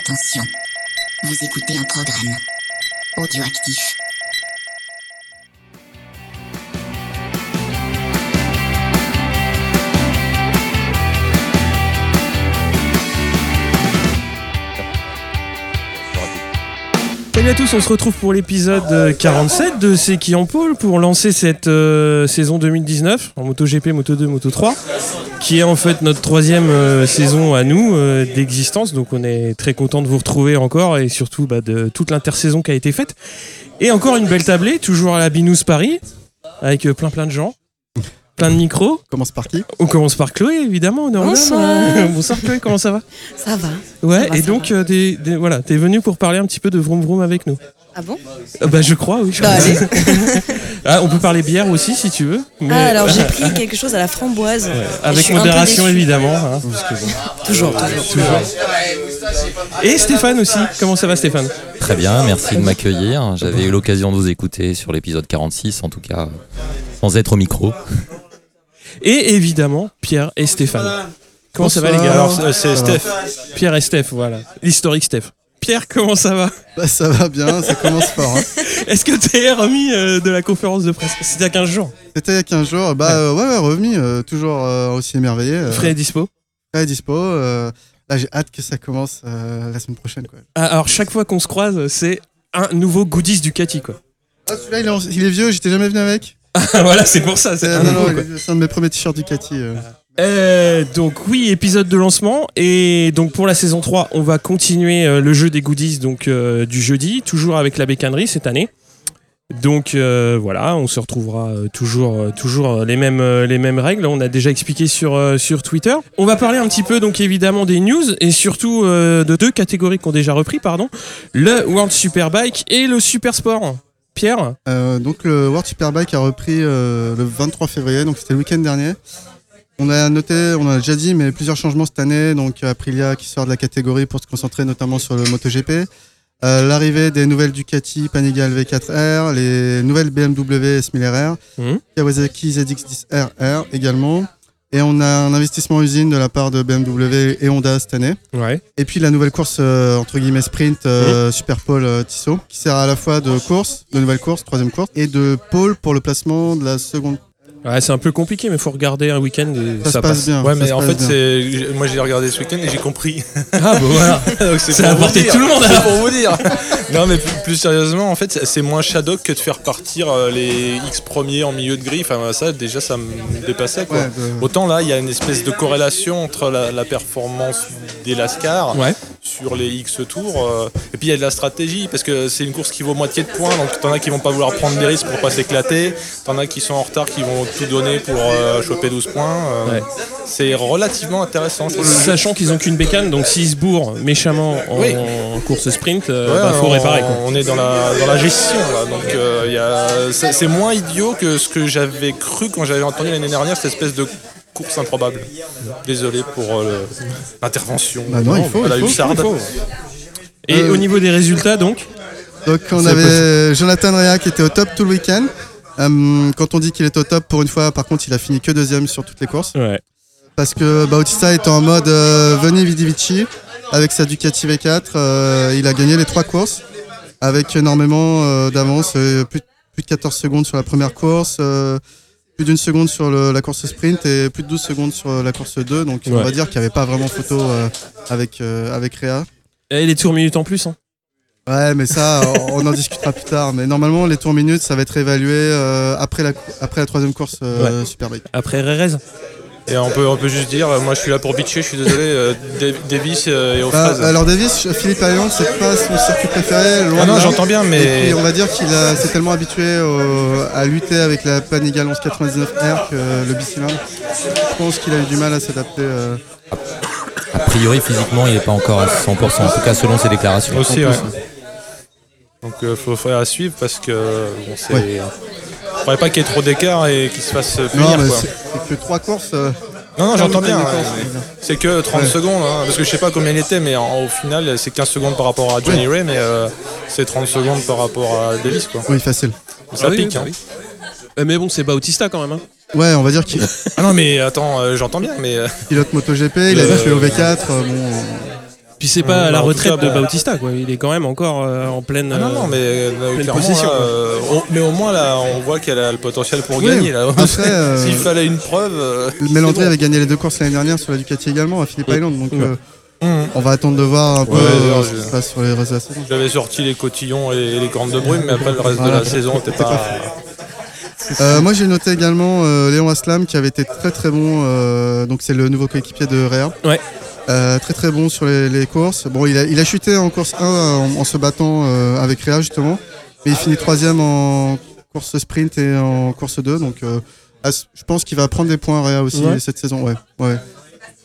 Attention, vous écoutez un programme audioactif. Salut à tous, on se retrouve pour l'épisode euh, 47 de C'est qui en pôle pour lancer cette euh, saison 2019 en MotoGP, Moto2, Moto3 qui est en fait notre troisième euh, saison à nous euh, d'existence donc on est très content de vous retrouver encore et surtout bah, de toute l'intersaison qui a été faite et encore une belle tablée, toujours à la Binous Paris avec euh, plein plein de gens plein de micros Commence par qui? On commence par Chloé évidemment. Bonsoir. bonsoir Chloé comment ça va? Ça va. ouais Ça va, et donc va. euh, t'es- t'es- voilà t'es venu pour parler un petit peu de Vroom Vroom avec nous Ah bon Euh, Bah je crois oui. je Bah, crois. Ah, on peut parler bière aussi si tu veux. mais- Ah, alors j'ai pris quelque chose à la framboise. Avec modération évidemment. hein, parce que bon. Toujours, toujours. Et Stéphane aussi. Comment ça va Stéphane? Très bien, merci de m'accueillir. J'avais eu l'occasion de vous écouter sur l'épisode 46, en tout cas sans être au micro. Et évidemment Pierre et Stéphane. Comment ça va les gars? Alors, c'est Steph. Pierre et Steph, voilà. L'historique Steph. Pierre, comment ça va Bah, ça va bien, ça commence fort. hein. Est-ce que t'es remis euh, de la conférence de presse? C'était à 15 jours. C'était il y a 15 jours. Bah euh, ouais, ouais, revenu, euh, toujours aussi émerveillé. Frais et dispo Frais et dispo. là, j'ai hâte que ça commence la semaine prochaine. Quoi. Ah, Alors chaque fois qu'on se croise, c'est un nouveau goodies Ducati quoi. Ah, celui-là, il, il est vieux, j'étais jamais venu avec. voilà, c'est pour ça. C'est un un de mes premiers t-shirts Ducati. euh. Euh, donc oui, épisode de lancement et donc pour la saison 3, on va continuer euh, le jeu des goodies donc euh, du jeudi, toujours avec la bécannerie cette année. Donc voilà, on se retrouvera toujours toujours les mêmes les mêmes règles, on a déjà expliqué sur sur Twitter. On va parler un petit peu donc évidemment des news et surtout de deux catégories qui ont déjà repris pardon, le World Superbike et le Super Sport. Pierre? Donc le World Superbike a repris le 23 février, donc c'était le week-end dernier. On a noté, on a déjà dit, mais plusieurs changements cette année. Donc Aprilia qui sort de la catégorie pour se concentrer notamment sur le MotoGP. Euh, L'arrivée des nouvelles Ducati Panigale V4R, les nouvelles BMW S1000RR, Mhm. Kawasaki ZX10RR également. Et on a un investissement usine de la part de BMW et Honda cette année. Ouais. Et puis la nouvelle course euh, entre guillemets sprint euh, Super Pole euh, Tissot qui sert à la fois de course, de nouvelle course, troisième course, et de pole pour le placement de la seconde. Ouais, c'est un peu compliqué mais faut regarder un week-end et Ça, ça, se passe passe. bien. Ouais, ça mais en fait, c'est moi j'ai regardé ce week-end et j'ai compris. Ah bah voilà. Donc, C'est portée de dire. tout le monde, C'est pour vous dire. non, mais plus, plus sérieusement, en fait, c'est- moins Shadok que de faire partir euh, les X premiers en milieu de grille. Enfin, ça, déjà, ça me dépassait. Quoi. Ouais, de- Autant là, il y a une espèce de corrélation entre la, la performance des Lascar Ouais. sur les X tours. euh, et puis il y a de la stratégie parce que c'est une course qui vaut moitié de points. Donc t'en as qui vont pas vouloir prendre des risques pour pas s'éclater. T'en as qui sont en retard qui vont tout donner pour euh, choper 12 points. euh, Ouais. C'est relativement intéressant. Sachant qu'ils ont qu'une bécane, donc s'ils se bourrent méchamment en, Oui. course sprint, euh, Ouais, bah, faut on, réparer. Quoi. on est dans la, dans la gestion là, donc euh, il c'est moins idiot que ce que j'avais cru quand j'avais entendu l'année dernière cette espèce de course improbable. Désolé pour euh, l'intervention. Bah non, il faut, à la il faut, hussarde. il faut. Et Euh, au niveau des résultats, donc, Donc on avait Jonathan Rea qui était au top tout le week-end. Euh, quand on dit qu'il est au top, pour une fois, par contre, il a fini que deuxième sur toutes les courses. ouais. Parce que Bautista est en mode euh, Veni Vidi Vici avec sa Ducati V4. euh, il a gagné les trois courses avec énormément euh, d'avance, plus, plus de 14 secondes sur la première course, plus d'une seconde sur le- la course sprint et plus de 12 secondes sur la course 2. Donc on va dire qu'il n'y avait pas vraiment photo avec, avec Réa. Et les tours minutes en plus. Hein. Ouais, mais ça, on en discutera plus tard. Mais normalement, les tours minutes, ça va être évalué euh, après, la, après la troisième course euh, Superbike. Après Rerez. Et on peut, on peut juste dire, moi je suis là pour bitcher, je suis désolé, euh, Davis euh, et aux Bah, alors Davis, Philippe Ayon, c'est pas son circuit préféré. Loin Ah non, j'entends bien, Et mais puis on va dire qu'il a- s'est tellement habitué au- à lutter avec la Panigale 1199R que le bicylindre. Je pense qu'il a eu du mal à s'adapter. Euh, A priori, physiquement, il n'est pas encore à 100%, en tout cas selon ses déclarations. aussi, ouais. Donc il faut faire à suivre parce que bon, c'est. Ouais. Faudrait pas qu'il y ait trop d'écart et qu'il se fasse punir. Non, c'est que trois courses. euh, Non, non, j'entends bien. ouais, c'est que 30 Ouais. secondes, hein, parce que je sais pas combien il était, mais en- au final, c'est 15 secondes par rapport à Johnny Ray, mais euh, c'est 30 secondes par rapport à Davis, quoi. Oui, facile. Ça Ah pique, oui, hein. oui. Euh, mais bon, c'est Bautista quand même. Hein. Ouais, on va dire qu'il Ah non, mais attends, euh, j'entends bien, mais. euh, pilote MotoGP, il a Euh, fait au V4. euh, bon, Puis c'est pas Ouais, la en tout retraite cas, de bon. Bautista, quoi. Il est quand même encore euh, en pleine. Ah non, non, mais euh, clairement, possession, là, quoi. euh, on- mais au moins là, on voit qu'elle a le potentiel pour Oui, gagner. Là. après, euh, S'il fallait une preuve. euh, avait gagné les deux courses l'année dernière sur la Ducati également à Philippe. Island. Donc Ouais. euh, Hum. on va attendre de voir un peu Ouais, euh, ce qui se passe sur les restes de la saison. J'avais sorti les cotillons et les cornes de brume, mais après le reste Voilà. de la saison C'était pas. Euh, moi j'ai noté également euh, Léon Aslam qui avait été très très bon. euh, donc c'est le nouveau coéquipier de Réa. Ouais. Euh, très très bon sur les, les courses. Bon, il a, il a chuté en course 1 en, en se battant euh, avec Réa justement, mais il finit troisième en course sprint et en course 2. Donc euh, je pense qu'il va prendre des points Réa aussi Ouais. cette saison. Ouais, ouais.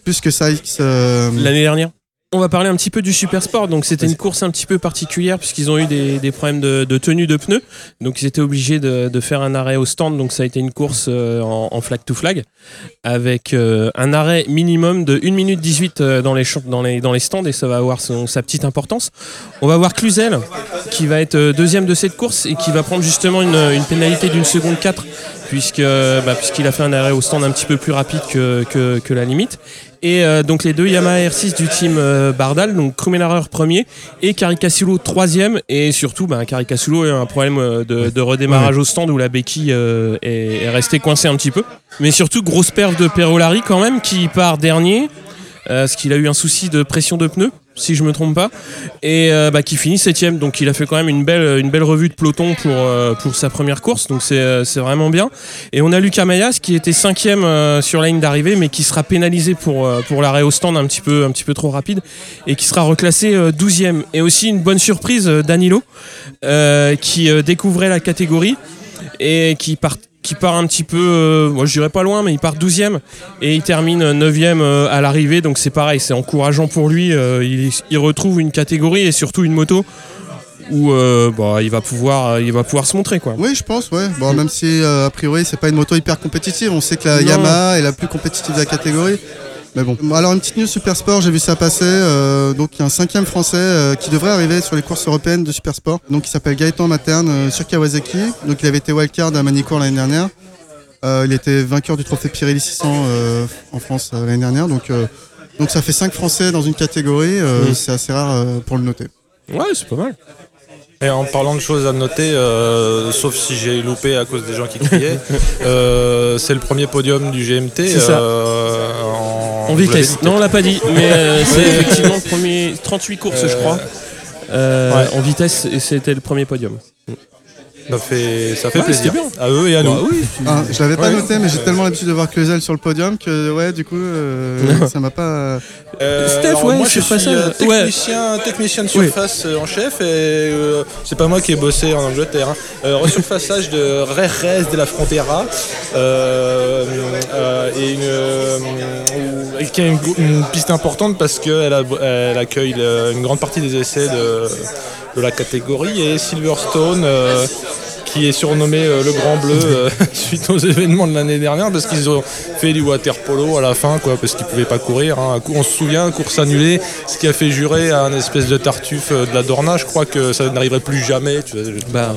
Plus que Sykes. euh, L'année dernière. On va parler un petit peu du Super Sport. Donc c'était une course un petit peu particulière puisqu'ils ont eu des, problèmes de, tenue de pneus. Donc ils étaient obligés de, faire un arrêt au stand. Donc ça a été une course euh, en, flag to flag avec euh, un arrêt minimum de 1 minute 18 euh, dans les, dans les, stands et ça va avoir sa petite importance. On va voir Cluzel qui va être deuxième de cette course et qui va prendre justement une, pénalité d'une seconde 4 puisque bah, puisqu'il a fait un arrêt au stand un petit peu plus rapide que la limite. Et euh, donc les deux Yamaha R6 du team euh, Bardal, donc Krummenarer premier et Caricasulo troisième. Et surtout, bah, Caricasulo a un problème euh, de, de redémarrage au stand où la béquille euh, est, est restée coincée un petit peu. Mais surtout, grosse perf de Perolari quand même qui part dernier. euh, parce qu'il a eu un souci de pression de pneus, si je me trompe pas, et euh, bah, qui finit septième. Donc il a fait quand même une belle, une belle revue de peloton pour, euh, pour sa première course, donc c'est euh, vraiment bien. Et on a Lucas Mayas qui était cinquième euh, sur la ligne d'arrivée, mais qui sera pénalisé pour, pour l'arrêt au stand un petit, peu, un petit peu trop rapide, et qui sera reclassé douzième. Et aussi une bonne surprise, Danilo, qui découvrait la catégorie et qui part qui part un petit peu, euh, moi je dirais pas loin, mais il part 12e et il termine 9e euh, à l'arrivée. Donc c'est pareil, c'est encourageant pour lui. euh, il, il retrouve une catégorie et surtout une moto où euh, bah, il, va pouvoir, il va pouvoir se montrer. Quoi. Oui, je pense, ouais. Bon, même si euh, a priori c'est pas une moto hyper compétitive, on sait que la Non. Yamaha est la plus compétitive de la catégorie. Mais bon. Alors une petite news super sport, j'ai vu ça passer. euh, donc il y a un cinquième français euh, qui devrait arriver sur les courses européennes de super sport. Donc il s'appelle Gaëtan Materne euh, sur Kawasaki. Donc il avait été wildcard à Manicourt l'année dernière. Il était vainqueur du trophée Pirelli 600 euh, en France l'année dernière. Donc donc ça fait cinq français dans une catégorie. Mm. C'est assez rare pour le noter. Ouais, c'est pas mal. Et en parlant de choses à noter, euh, sauf si j'ai loupé à cause des gens qui criaient, euh, c'est le premier podium du GMT C'est ça. euh, en, vitesse. Non, on l'a pas dit, mais euh, c'est effectivement le premier 38 courses, je crois. Euh, ouais. En vitesse, et c'était le premier podium. Ça fait, ça fait Ouais, plaisir. À eux et à nous. Ah, je l'avais pas Ouais. noté, mais j'ai tellement l'habitude de voir Cluzel sur le podium que ouais, du coup, euh, ça m'a pas. Euh, Steph, ouais, moi je suis euh, Ouais. technicien, technicien de surface en chef et euh, c'est pas moi qui ai bossé en Angleterre. Hein. Euh, resurfaçage de Reres de la Frontera euh, euh, et une, qui a une, une piste importante parce qu'elle elle accueille le- une grande partie des essais de, de la catégorie et Silverstone. Qui est surnommé euh, le Grand Bleu euh, suite aux événements de l'année dernière parce qu'ils ont fait du water polo à la fin quoi parce qu'ils pouvaient pas courir. hein. On se souvient, course annulée, ce qui a fait jurer à un espèce de tartuffe euh, de la Dorna. Je crois que ça n'arriverait plus jamais. Tu vois. Bah,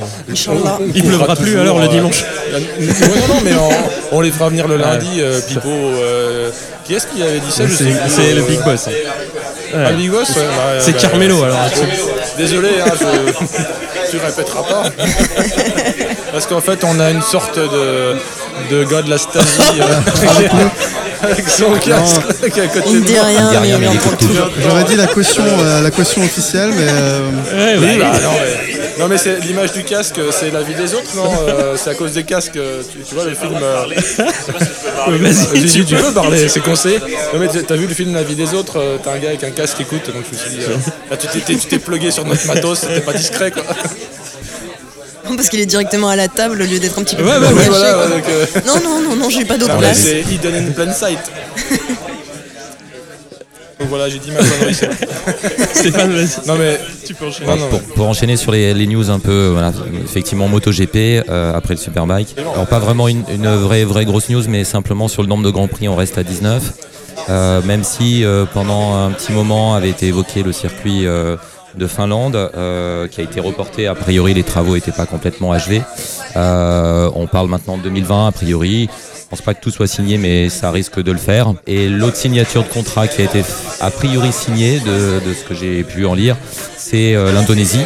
il pleuvra plus alors le dimanche. Euh, ouais, non, non, mais on, on les fera venir le lundi. euh, Pipo, euh, qui est-ce qui avait dit ça? C'est le Big Boss. Ah, le Big Boss ouais, bah, C'est bah, Carmelo alors. Désolé, hein, je... tu répéteras pas. Parce qu'en fait, on a une sorte de, de gars de la Stasi euh, avec son casque qui est à côté Il de ne dit moi. rien, mais il entend toujours. J'aurais dit la caution, euh, la caution officielle, mais euh, Ouais, Oui, bah, bah, non, mais, non, mais c'est l'image du casque, c'est la vie des autres, non Euh, C'est à cause des casques, euh, tu, tu vois le film. euh, Vas-y, tu tu peux parler, c'est conseillé. Non, mais t'as vu le film La vie des autres, euh, t'as un gars avec un casque qui écoute, donc je me suis dit, euh, là, tu t'es- tu t'es plugué sur notre matos, c'était pas discret quoi. Parce qu'il est directement à la table au lieu d'être un petit peu Ouais, plus ouais, voilà, ouais, donc, euh, Non, non, non, non, j'ai pas d'autre mais place. c'est hidden in plain sight. Donc voilà, j'ai dit ma connerie. c'est- Stéphane, vas-y. Non mais Tu peux enchaîner. pour, pour enchaîner sur les, les news un peu, voilà, effectivement MotoGP euh, après le Superbike. Alors pas vraiment une, une vraie vraie grosse news, mais simplement sur le nombre de grands prix, on reste à 19. Euh, même si euh, pendant un petit moment avait été évoqué le circuit euh, de Finlande euh, qui a été reporté. A priori, les travaux n'étaient pas complètement achevés. Euh, on parle maintenant de 2020 a priori. Je pense pas que tout soit signé, mais ça risque de le faire. Et l'autre signature de contrat qui a été a priori signée, de, de ce que j'ai pu en lire, c'est euh, l'Indonésie.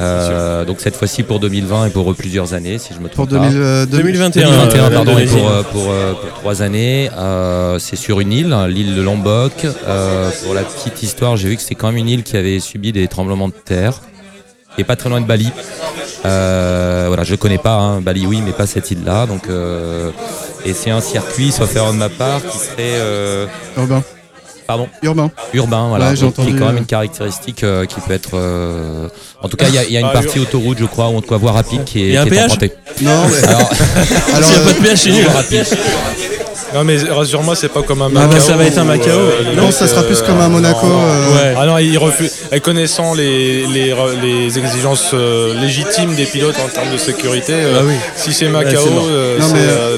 Euh, donc cette fois-ci pour 2020 et pour euh, plusieurs années, si je me Pour trompe pas. 2000, euh, 2021, 2021, euh, pardon, et pour, euh, pour, euh, pour trois années. Euh, c'est sur une île, l'île de Lombok. Euh, pour la petite histoire, j'ai vu que c'est quand même une île qui avait subi des tremblements de terre. Et pas très loin de Bali. Euh, voilà, je connais pas hein, Bali, oui, mais pas cette île-là. Donc, euh, et c'est un circuit, sauf erreur de ma part, qui serait, euh, Urbain. Pardon, Urbain. urbain, voilà, Ouais, donc, qui est quand même euh. une caractéristique euh, qui peut être. euh, En tout cas, il y a, il y a une Ah, partie autoroute, je crois, ou en tout cas voie rapide qui est, Il y a un péage. Non, mais. Alors, Alors, S'il n'y a euh, pas de péage, c'est nul. Non mais rassure-moi, c'est pas comme un Ah Macao. bah, ça va être un où, Macao. euh, non, ça sera plus comme un Monaco. non, euh, Ouais. Ah non, il refuse. Et connaissant les, les, les exigences légitimes des pilotes en termes de sécurité, euh, Ah oui. si c'est Macao,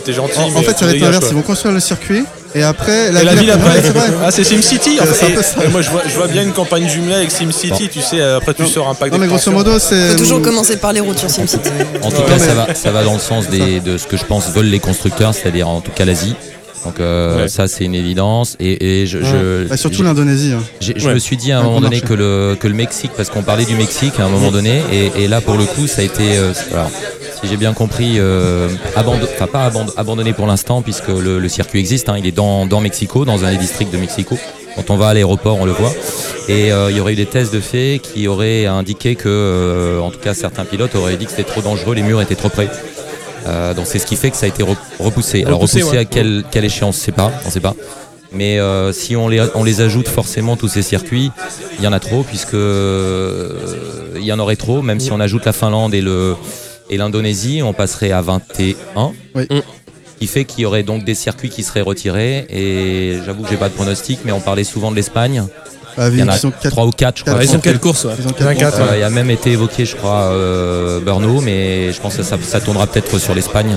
t'es gentil. En, en fait, ça va être l'inverse. Ils vont construire le circuit et après. Et la ville après Ouais, c'est vrai. Ah, c'est SimCity. Euh, moi, je vois, je vois bien une campagne jumelée avec SimCity. Tu sais, après, tu sors un pack Non, mais grosso modo, c'est. Faut toujours commencer par les routes sur SimCity. En tout cas, ça va, ça va dans le sens des, de ce que je pense veulent les constructeurs, c'est-à-dire en tout cas l'Asie. Donc euh, Ouais. ça, c'est une évidence. Et, et je, je- Bah, surtout l'Indonésie. hein. je Ouais. me suis dit à un Un moment donné marché. que le, que le Mexique, parce qu'on parlait du Mexique à un moment donné, et, et là pour le coup, ça a été, euh, alors, si j'ai bien compris, euh, enfin pas abandonné, abandonné pour l'instant, puisque le, le circuit existe. hein, il est dans, dans Mexico, dans un des districts de Mexico. Quand on va à l'aéroport, on le voit. Et euh, il y aurait eu des tests de fait qui auraient indiqué que, euh, en tout cas, certains pilotes auraient dit que c'était trop dangereux, les murs étaient trop près. Donc c'est ce qui fait que ça a été re- repoussé. Alors Repoussé, ouais. à quelle, quelle échéance, c'est pas, on sait pas. Mais euh, si on les, on les ajoute forcément tous ces circuits, il y en a trop puisque euh, il y en aurait trop. Même si on ajoute la Finlande et le et l'Indonésie, on passerait à 21. Oui. Mm. Qui fait qu'il y aurait donc des circuits qui seraient retirés. Et j'avoue que j'ai pas de pronostic, mais on parlait souvent de l'Espagne. Vu Il y en a qu'ils sont quatre- 3 ou 4 je crois. ils ont quatre courses. ouais. Ils ont Il y en a quatre quatre, courses. Il a même été évoqué, je crois, euh, mais je pense que ça, ça tournera peut-être sur l'Espagne.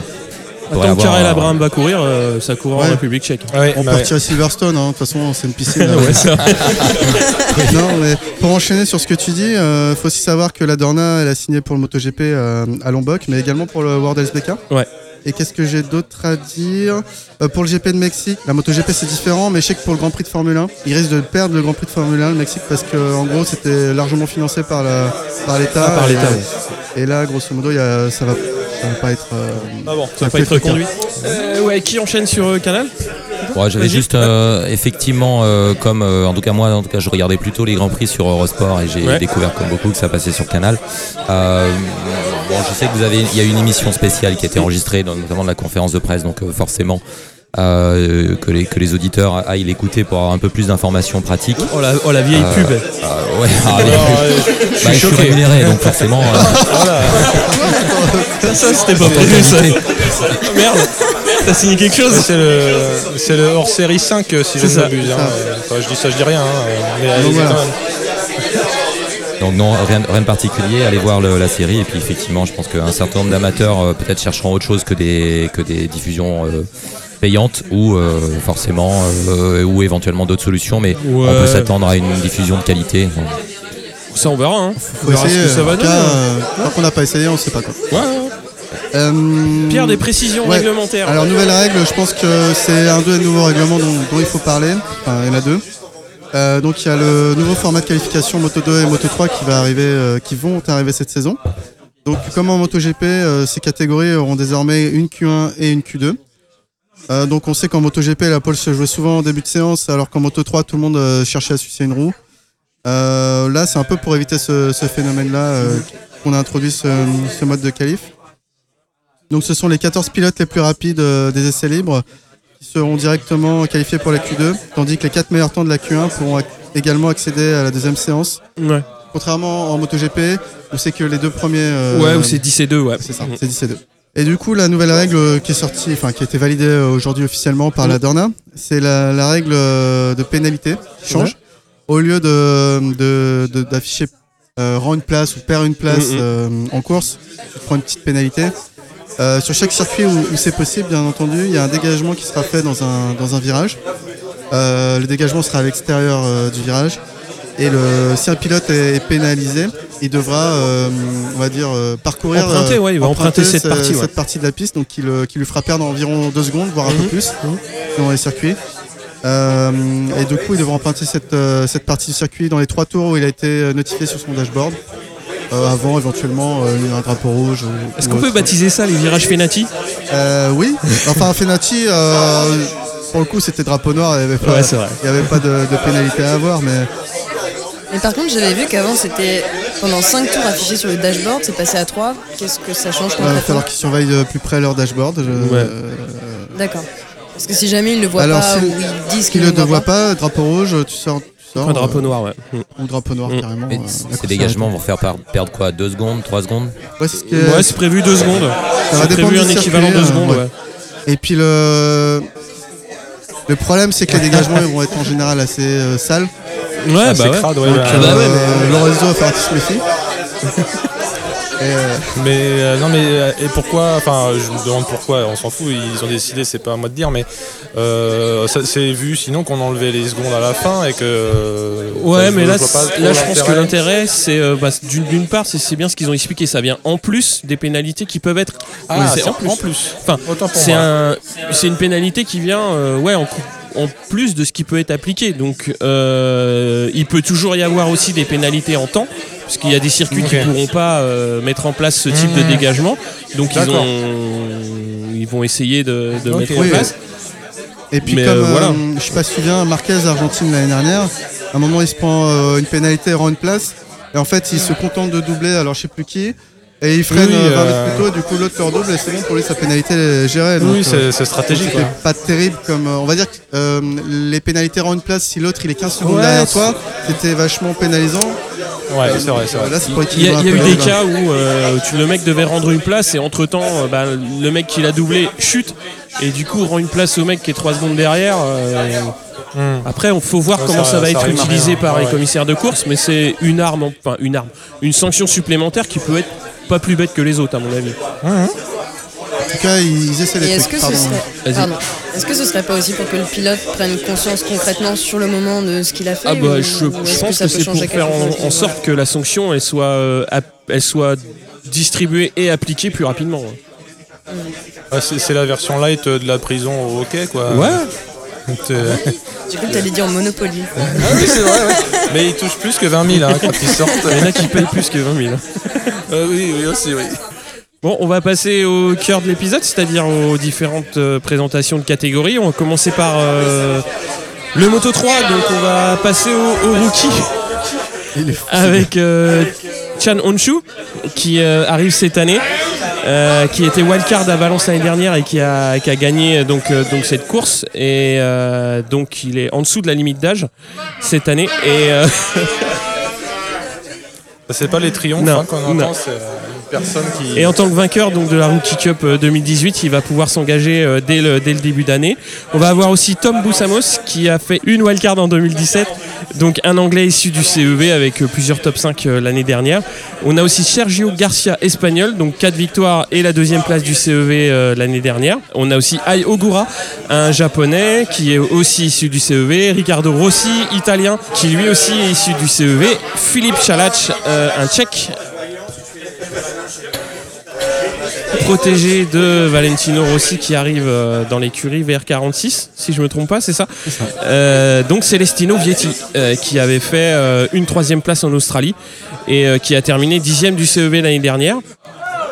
Tant Karel Abraham va courir, euh, ça court en Ouais. République tchèque. Ouais, On bah peut ouais. retirer Silverstone, hein. de toute façon, c'est une piscine. hein. Ouais, ça. non, mais pour enchaîner sur ce que tu dis, il faut aussi savoir que la Dorna, elle a signé pour le MotoGP euh, à Lombok, mais également pour le World SBK. Ouais. Et qu'est-ce que j'ai d'autre à dire? Euh, Pour le GP de Mexique, la MotoGP c'est différent, mais je sais que pour le Grand Prix de Formule 1, il risque de perdre le Grand Prix de Formule 1, le Mexique, parce que en gros c'était largement financé par la- par l'État. Ah, par Et- l'État, ouais. Et là, grosso modo, il y a- ça va, ça va pas être. euh, Ah bon. Ça va pas être reconduit. Euh, ouais, qui enchaîne sur euh, Canal? Ouais, j'avais juste euh, effectivement euh, comme euh, en tout cas moi en tout cas je regardais plutôt les grands prix sur Eurosport et j'ai Ouais. découvert comme beaucoup que ça passait sur Canal. Euh, bon, je sais que vous avez il y a une émission spéciale qui a été enregistrée dans- notamment de la conférence de presse donc euh, forcément euh, que les que les auditeurs aillent l'écouter pour avoir un peu plus d'informations pratiques. oh la, oh la vieille Euh, pub. Euh, ouais, ah, bah, je suis choqué. rémunéré donc forcément euh, Ça, ça, c'était pas prévu ça. Oh, Merde, t'as signé quelque chose C'est le, c'est le hors série 5 euh, si je ne m'abuse. hein. enfin, je dis ça, je dis rien. hein, Mais Donc allez-y voilà. quand même. Donc non, rien, rien de particulier, allez voir le- la série et puis effectivement je pense qu'un certain nombre d'amateurs euh, peut-être chercheront autre chose que des, que des diffusions euh, payantes ou euh, forcément euh, ou éventuellement d'autres solutions mais on peut s'attendre à une diffusion de qualité. Ça, on verra. Hein. faut On verra essayer. ce que ça va donner. cas, hein. euh, tant qu'on n'a pas essayé, on sait pas quoi. Ouais. Euh, Pierre, des précisions Ouais. réglementaires. Alors nouvelle règle, je pense que c'est un des nouveaux règlements dont, dont il faut parler. Enfin, il y en a deux. Euh, donc il y a le nouveau format de qualification Moto 2 et Moto 3 qui va arriver, euh, qui vont arriver cette saison. Donc comme en MotoGP, euh, ces catégories auront désormais une Q1 et une Q2. Euh, donc on sait qu'en MotoGP la pole se jouait souvent en début de séance, alors qu'en Moto 3 tout le monde cherchait à sucer une roue. Euh, là c'est un peu pour éviter ce, ce phénomène-là euh, qu'on a introduit ce, ce mode de qualif. Donc ce sont les 14 pilotes les plus rapides euh, des essais libres qui seront directement qualifiés pour la Q2, tandis que les 4 meilleurs temps de la Q1 pourront ac- également accéder à la deuxième séance. Ouais, Contrairement en MotoGP, où c'est que les deux premiers... ouais ou c'est 10 et 2, ouais. c'est ça, c'est 10 et 2. Et du coup, la nouvelle règle qui est sortie, enfin qui a été validée aujourd'hui officiellement par la Dorna, c'est la, la règle de pénalité qui change. Au lieu de d'afficher euh, rend une place ou perd une place euh, en course, tu prends une petite pénalité. Euh, sur chaque circuit où, où c'est possible, bien entendu, il y a un dégagement qui sera fait dans un, dans un virage. Le dégagement sera à l'extérieur du virage. Et le, si un pilote est, est pénalisé, il devra, on va dire, parcourir. Emprunter, ouais, il va emprunter cette ce- partie, ouais. cette partie de la piste, donc qui, le- qui lui fera perdre environ deux secondes, voire un peu Mhm. plus, dans les circuits. Euh, et du coup, il devra emprunter cette, euh, cette partie du circuit dans les trois tours où il a été euh, notifié sur son dashboard. Euh, avant éventuellement euh, un drapeau rouge. ou- Est-ce qu'on peut baptiser ça les virages Fenati? Euh, Oui. Enfin, Fenati, euh, pour le coup, c'était drapeau noir. Il n'y avait pas, Ouais, c'est vrai. il y avait pas de, de pénalité à avoir, mais Mais par contre, j'avais vu qu'avant c'était pendant 5 tours affiché sur le dashboard, c'est passé à 3. Qu'est-ce que ça change il va falloir qu'ils surveillent de plus près leur dashboard. Je- Ouais. euh, D'accord. Parce que si jamais ils le voient Alors, pas si- ou ils disent qu'ils ne le voient pas, pas, drapeau rouge, tu sors. Tu sors Un drapeau euh, noir, ouais. Mm. Ou drapeau noir, Mm. carrément. Mais euh, ces dégagements vont faire perdre quoi 2 secondes 3 secondes. Ouais, c'est Ouais, prévu deux secondes. va C'est prévu un équivalent de euh, secondes, ouais. ouais. Et puis le. Le problème, c'est que les dégagements ils vont être en général assez euh, sales. Ouais, Assez bah ouais. crade, ouais, Donc, bah, Ah bah ouais, euh, mais- Lorenzo va falloir qu'il se méfie. Et, euh, Mais euh, non mais euh, et pourquoi Enfin je me demande pourquoi. On s'en fout. Ils ont décidé. C'est pas à moi de dire. Mais euh, ça c'est vu sinon qu'on enlevait les secondes à la fin et que. Ouais, mais là, là je pense que l'intérêt. c'est bah, d'une d'une part, c'est bien ce qu'ils ont expliqué, ça vient en plus des pénalités qui peuvent être. Ah, c'est en plus. Enfin, c'est un, c'est une pénalité qui vient, euh, ouais, en, en plus de ce qui peut être appliqué. Donc, euh, il peut toujours y avoir aussi des pénalités en temps, parce qu'il y a des circuits qui Ok. pourront pas euh, mettre en place ce type de Mmh. dégagement. Donc, ils D'accord. ont, ils vont essayer de, mettre en place. Et puis Mais, comme euh, euh, voilà. je sais pas si tu te souviens, Marquez Argentine l'année dernière, à un moment il se prend une pénalité et rend une place. Et en fait il se contente de doubler, alors je sais plus qui. Et il freine Oui, euh, 20 euh, mètres plus tôt, et du coup l'autre leur double et c'est bon pour lui sa pénalité est gérée. donc, Oui, euh, c'est c'est stratégique. quoi. pas terrible comme on va dire que euh, les pénalités rend une place si l'autre il est 15 secondes Ouais, derrière c'est- toi, c'était vachement pénalisant. Ouais, c'est vrai, c'est vrai. Là c'est pour Il y a, y eu des cas où euh, tu- le mec devait rendre une place et entre temps le mec qui l'a doublé chute et du coup rend une place au mec qui est 3 secondes derrière. euh, Hmm. Après, il faut voir Ouais, comment ça- ça, va ça être utilisé rien. par Ouais, les ouais. commissaires de course, mais c'est une arme, en- enfin une arme, une sanction supplémentaire qui peut être pas plus bête que les autres à mon avis. En tout cas ils essaient des est-ce trucs. que, ce serait... Pardon. Est-ce que ce serait pas aussi pour que le pilote prenne conscience concrètement sur le moment de ce qu'il a fait Ah bah ou- je, ou je est-ce pense que c'est pour faire en, sorte que la sanction elle soit, euh, elle soit distribuée et appliquée plus rapidement. Ouais, c'est c'est la version light de la prison au hockey, quoi. Ouais. J'ai cru que t'allais dire Monopoly. Ah oui, c'est vrai, ouais. Mais il touche plus que 20 000 hein, quand ils sortent. Il y en a qui payent plus que 20 000. Euh, oui, oui, aussi, oui. Bon, on va passer au cœur de l'épisode, c'est-à-dire aux différentes euh, présentations de catégories. On va commencer par euh, le Moto 3, donc on va passer au, au rookie Il est fou. avec euh, Chan Honshu qui euh, arrive cette année, euh, qui était wildcard à Valence l'année dernière et qui a, qui a gagné donc, euh, donc cette course. Et euh, donc il est en dessous de la limite d'âge cette année. Et euh, C'est pas les triomphes Non, hein, qu'on entend, euh, Et en tant que vainqueur donc, de la Rookie Cup euh, 2018, il va pouvoir s'engager euh, dès, le, début d'année. On va avoir aussi Tom Boussamos qui a fait une wildcard en 2017, donc un Anglais issu du CEV avec euh, plusieurs top 5 euh, l'année dernière. On a aussi Sergio Garcia espagnol, donc 4 victoires et la deuxième place du CEV euh, l'année dernière. On a aussi Ai Ogura, un japonais qui est aussi issu du CEV. Ricardo Rossi, italien, qui lui aussi est issu du CEV. Philippe Chalach, euh, un tchèque protégé de Valentino Rossi qui arrive euh, dans l'écurie VR46, si je me trompe pas, c'est ça, Euh, Donc Celestino Vietti euh, qui avait fait euh, une troisième place en Australie et qui a terminé dixième du CEV l'année dernière.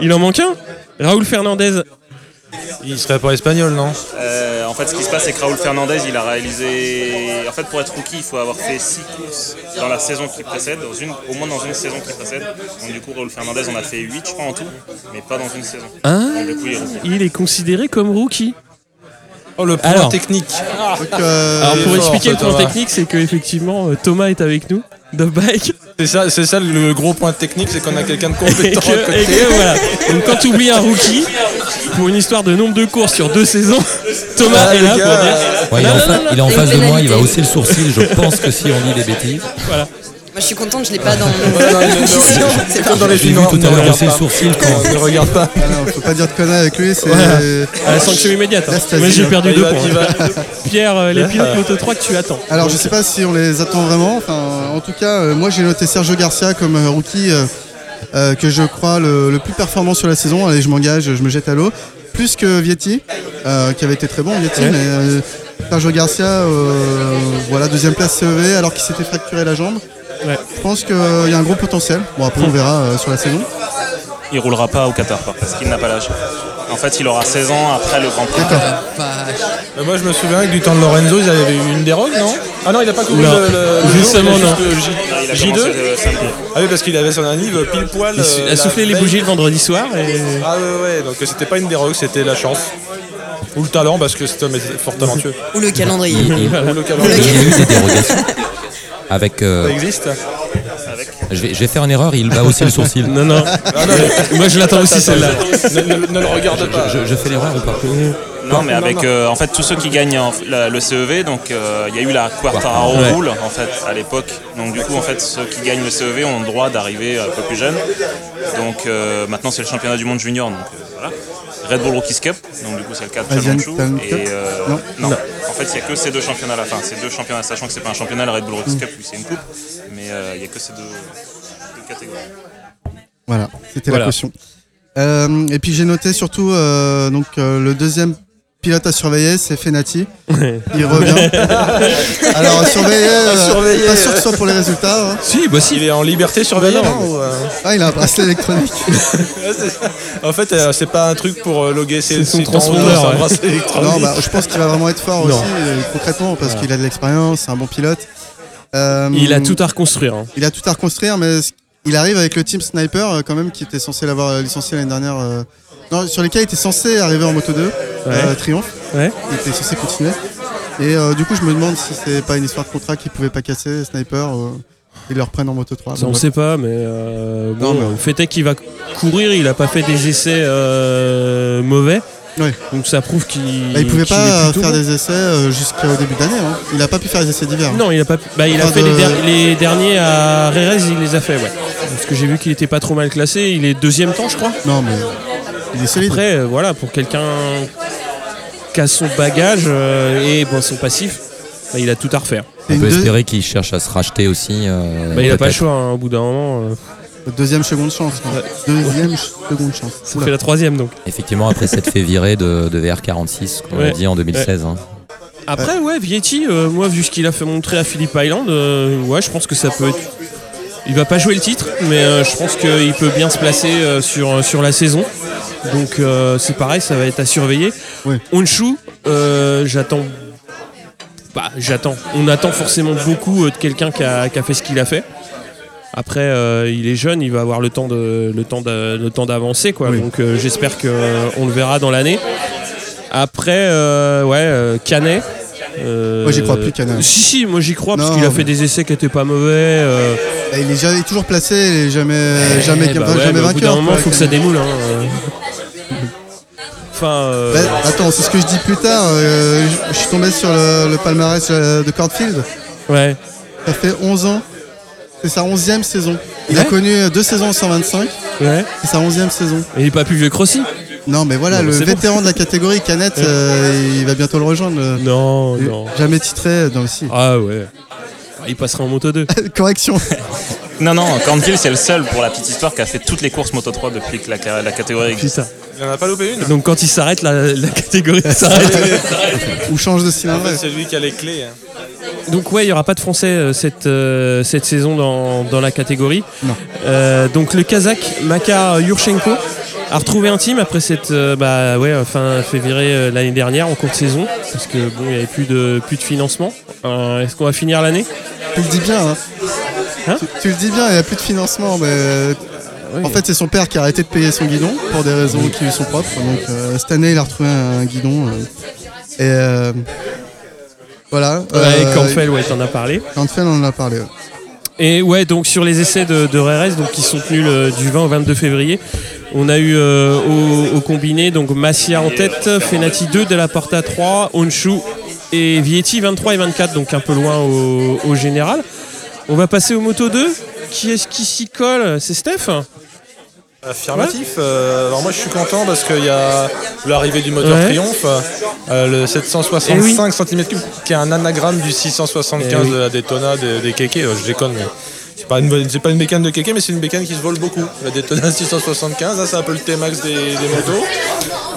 Il en manque un? Raoul Fernandez. Il serait pas espagnol, non Euh, en fait, ce qui se passe, c'est que Raoul Fernandez, il a réalisé. En fait, pour être rookie, il faut avoir fait 6 courses dans la saison qui précède, dans une... au moins dans une saison qui précède. Donc, du coup, Raoul Fernandez en a fait 8, je crois, en tout, mais pas dans une saison. Ah, Donc, du coup, il est rookie. il est considéré comme rookie. Oh, le point Alors. technique. Donc, euh, Alors pour fort, expliquer le point technique, c'est que effectivement euh, Thomas est avec nous, Dove Bike. C'est ça, c'est ça le gros point technique, c'est qu'on a quelqu'un de et compétent que, à côté. et que, voilà. Donc quand tu oublies un rookie, pour une histoire de nombre de courses sur deux saisons, Thomas Ah, est là gars, pour dire. Ouais, il, est Non, en non, fa- non, il est en face de moi, il va hausser le sourcil. Je pense que si on dit des bêtises. Je suis contente, je l'ai pas dans mon c'est Comme pas- dans les J'ai vu films, tout à l'heure le sourcil quand. Ne regarde pas. Non, faut pas dire de conneries avec lui, c'est. La sanction immédiate. hein. Moi j'ai perdu deux points. il va- Pierre, euh, les pilotes Moto 3 que tu attends. Alors je sais pas si on les attend vraiment. Enfin, en tout cas, euh, moi j'ai noté Sergio Garcia comme euh, rookie euh, que je crois le, le plus performant sur la saison. Allez, je m'engage, je me jette à l'eau. Plus que Vietti, euh, qui avait été très bon Vietti, Ouais. mais euh, Sergio Garcia, euh, voilà deuxième place CEV alors qu'il s'était fracturé la jambe. Ouais. Je pense qu'il y a un gros potentiel. Bon après on verra euh, sur la saison. Il roulera pas au Qatar par- parce qu'il n'a pas l'âge. En fait, il aura 16 ans après le Grand Prix. Euh, Moi, je me souviens que du temps de Lorenzo, ils avaient eu une dérogue, non? Ah non, il a pas couru le, le- le Justement, jour, il a non. juste le J- Ah, Il a J2 commencé le samedi. Ah oui, parce qu'il avait son anniv pile poil. Il euh, a soufflé les veille. bougies le vendredi soir et. Ah ouais, ouais, donc c'était pas une dérogue, c'était la chance. Ou le talent, parce que cet homme était fort talentueux. Ou le calendrier. Ou le calendrier. Avec. euh, Ça existe je, vais, je vais faire une erreur, il bat aussi le sourcil. Non, non. Moi je l'attends aussi celle-là. ne, ne- ne le regarde pas. Je, je fais l'erreur ou pas Non, mais non, avec non. euh, en fait tous ceux qui gagnent en- la- le CEV, donc euh, il y a eu la Quartararo Ouais. Rule en fait à l'époque. Donc du coup en fait ceux qui gagnent le CEV ont le droit d'arriver un peu plus jeunes. Donc euh, maintenant c'est le championnat du monde junior. Donc euh, voilà. Red Bull Rookies Cup, donc du coup c'est le cas de Asian Et Cup euh, Non. En fait il n'y a que ces deux championnats à la fin. Ces deux championnats, sachant que c'est pas un championnat, le Red Bull Rookies Cup, lui c'est une coupe. Mais euh, il n'y a que ces deux, deux catégories. Voilà, c'était Voilà. la caution. Euh, et puis j'ai noté surtout euh, donc euh, le deuxième pilote à surveiller, c'est Fenati. Il revient. Alors à surveiller, euh, surveiller, pas sûr que ce soit pour les résultats. hein. Si, bah si. Il est en liberté ou, euh, Ah, il a un bracelet électronique. En fait, euh, c'est pas un truc pour loguer ses son transpondeur, temps, ouais. c'est un bracelet électronique. non, bah, je pense qu'il va vraiment être fort Non. aussi, euh, concrètement, parce qu'il a de l'expérience, c'est un bon pilote. Euh, Il a tout à reconstruire. hein. Il a tout à reconstruire, mais il arrive avec le team Sniper, quand même, qui était censé l'avoir licencié l'année dernière. Euh, non, sur lesquels il était censé arriver en Moto 2, euh, Triomphe. Ouais. Il était censé continuer. Et euh, du coup, je me demande si c'est pas une histoire de contrat qu'ils pouvaient pas casser, Sniper. euh, ils le reprennent en Moto 3. Ça, on Bon, sait pas, mais euh, bon, Non, mais- le fait est qu'il va courir, il a pas fait des essais euh, mauvais. Ouais. Donc ça prouve qu'il. bah, il pouvait qu'il pas faire bon. des essais euh, jusqu'au début d'année. Hein. Il a pas pu faire les essais d'hiver. Non, il a pas. pu- Bah, il a fait les, de- der- les derniers à Rérez, il les a fait, ouais. Parce que j'ai vu qu'il était pas trop mal classé. Il est deuxième temps, je crois. Non, mais il est solide. Après, euh, voilà, pour quelqu'un qui a son bagage euh, et bon, son passif, bah, il a tout à refaire. On peut espérer qu'il cherche à se racheter aussi. euh, Bah, il a pas le peut-être. choix, hein, au bout d'un moment. euh, Deuxième seconde chance. quoi. Deuxième ch- seconde chance. ça Oula. fait la troisième donc. Effectivement, après s'être fait virer de, de VR46, comme on Ouais. a dit en 2016. hein. Après, ouais, Vietti, euh, moi, vu ce qu'il a fait montrer à Philippe Island, euh, ouais, je pense que ça peut être. Il va pas jouer le titre, mais euh, je pense qu'il peut bien se placer euh, sur, sur la saison. Donc, euh, c'est pareil, ça va être à surveiller. Ouais. Onshu, euh, j'attends. Bah, j'attends. On attend forcément beaucoup euh, de quelqu'un qui a, qui a fait ce qu'il a fait. Après, euh, il est jeune, il va avoir le temps de le temps de- le temps d'avancer, quoi. Oui. Donc, euh, j'espère que euh, on le verra dans l'année. Après, ouais, Canet. Moi, j'y crois plus, Canet. Si, si, moi j'y crois parce qu'il a mais- fait des essais qui étaient pas mauvais. Et il est toujours placé, il est jamais, jamais, eh bah jamais ouais, mais au bout vainqueur. d'un moment, il faut que ça démoule. hein. Enfin, euh, Bah, attends, c'est ce que je dis plus tard. euh, je- je suis tombé sur le, le palmarès euh, de Cordfield. ouais. Ça fait 11 ans. C'est sa 11e saison. Il a connu deux saisons en 125. Ouais. C'est sa 11e saison. Et il est pas plus vieux que Rossi. Non, mais voilà, Non, le bon. vétéran de la catégorie Canette, euh, il va bientôt le rejoindre. Non, non. Jamais titré dans le. Ah ouais. Il passera en moto 2. Correction. Non, non, Cornfield c'est le seul pour la petite histoire qui a fait toutes les courses Moto 3 depuis que la, la catégorie existe. Il en a pas loupé une Donc quand il s'arrête, la, la catégorie s'arrête. Ou change de En fait, c'est lui qui a les clés. hein. Donc ouais, il y aura pas de français euh, cette, euh, cette saison dans, dans la catégorie. Non. Euh, donc le Kazakh Makar Yurchenko a retrouvé un team après cette euh, bah ouais fin fait virer euh, l'année dernière en cours de saison parce que bon il y avait plus de plus de financement. Euh, Est-ce qu'on va finir l'année? Tu le dis bien. Hein. Hein? Tu, tu le dis bien, il n'y a plus de financement. Mais euh, Oui. En fait, c'est son père qui a arrêté de payer son guidon pour des raisons qui lui sont propres. Donc euh, cette année, il a retrouvé un guidon. euh, et euh, voilà. Ouais, Euh, Campbell, ouais, t'en as parlé. Campbell, on en a parlé. ouais. Et ouais, donc sur les essais de, de RRS, donc qui sont tenus le- du 20 au 22 février, on a eu euh, au, au combiné donc Massia en tête, Fenati 2, De La Porta 3, Onshu et Vietti 23 et 24, donc un peu loin au, au général. On va passer au Moto 2. Qui est-ce qui s'y colle? C'est Steph? Affirmatif. Euh, alors moi je suis content parce qu'il y a l'arrivée du moteur Ouais. Triumph, euh, le 765 cm3 qui est un anagramme du 675 Eh oui. de la Daytona des, des Keke. Euh, je déconne mais c'est pas une c'est pas une bécane de Keke mais c'est une bécane qui se vole beaucoup. La Daytona 675, là c'est un peu le T-Max des, des motos.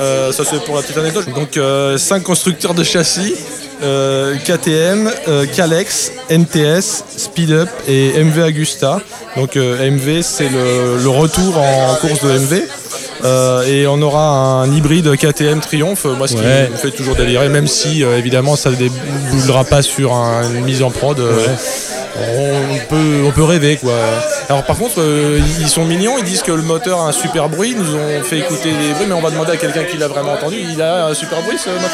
Euh, ça c'est pour la petite anecdote. Donc 5 constructeurs de châssis. Euh, KTM, euh, Calex, NTS, Speed Up et MV Agusta. Donc euh, MV c'est le, le retour en course de MV. Euh, et on aura un hybride KTM Triumph, moi ce qui me fait toujours délirer, même si euh, évidemment ça ne déboulera pas sur un- une mise en prod. euh, on, peut, on peut rêver quoi. Alors par contre, euh, ils sont mignons, ils disent que le moteur a un super bruit, ils nous ont fait écouter des bruits, mais on va demander à quelqu'un qui l'a vraiment entendu. Il a un super bruit ce moteur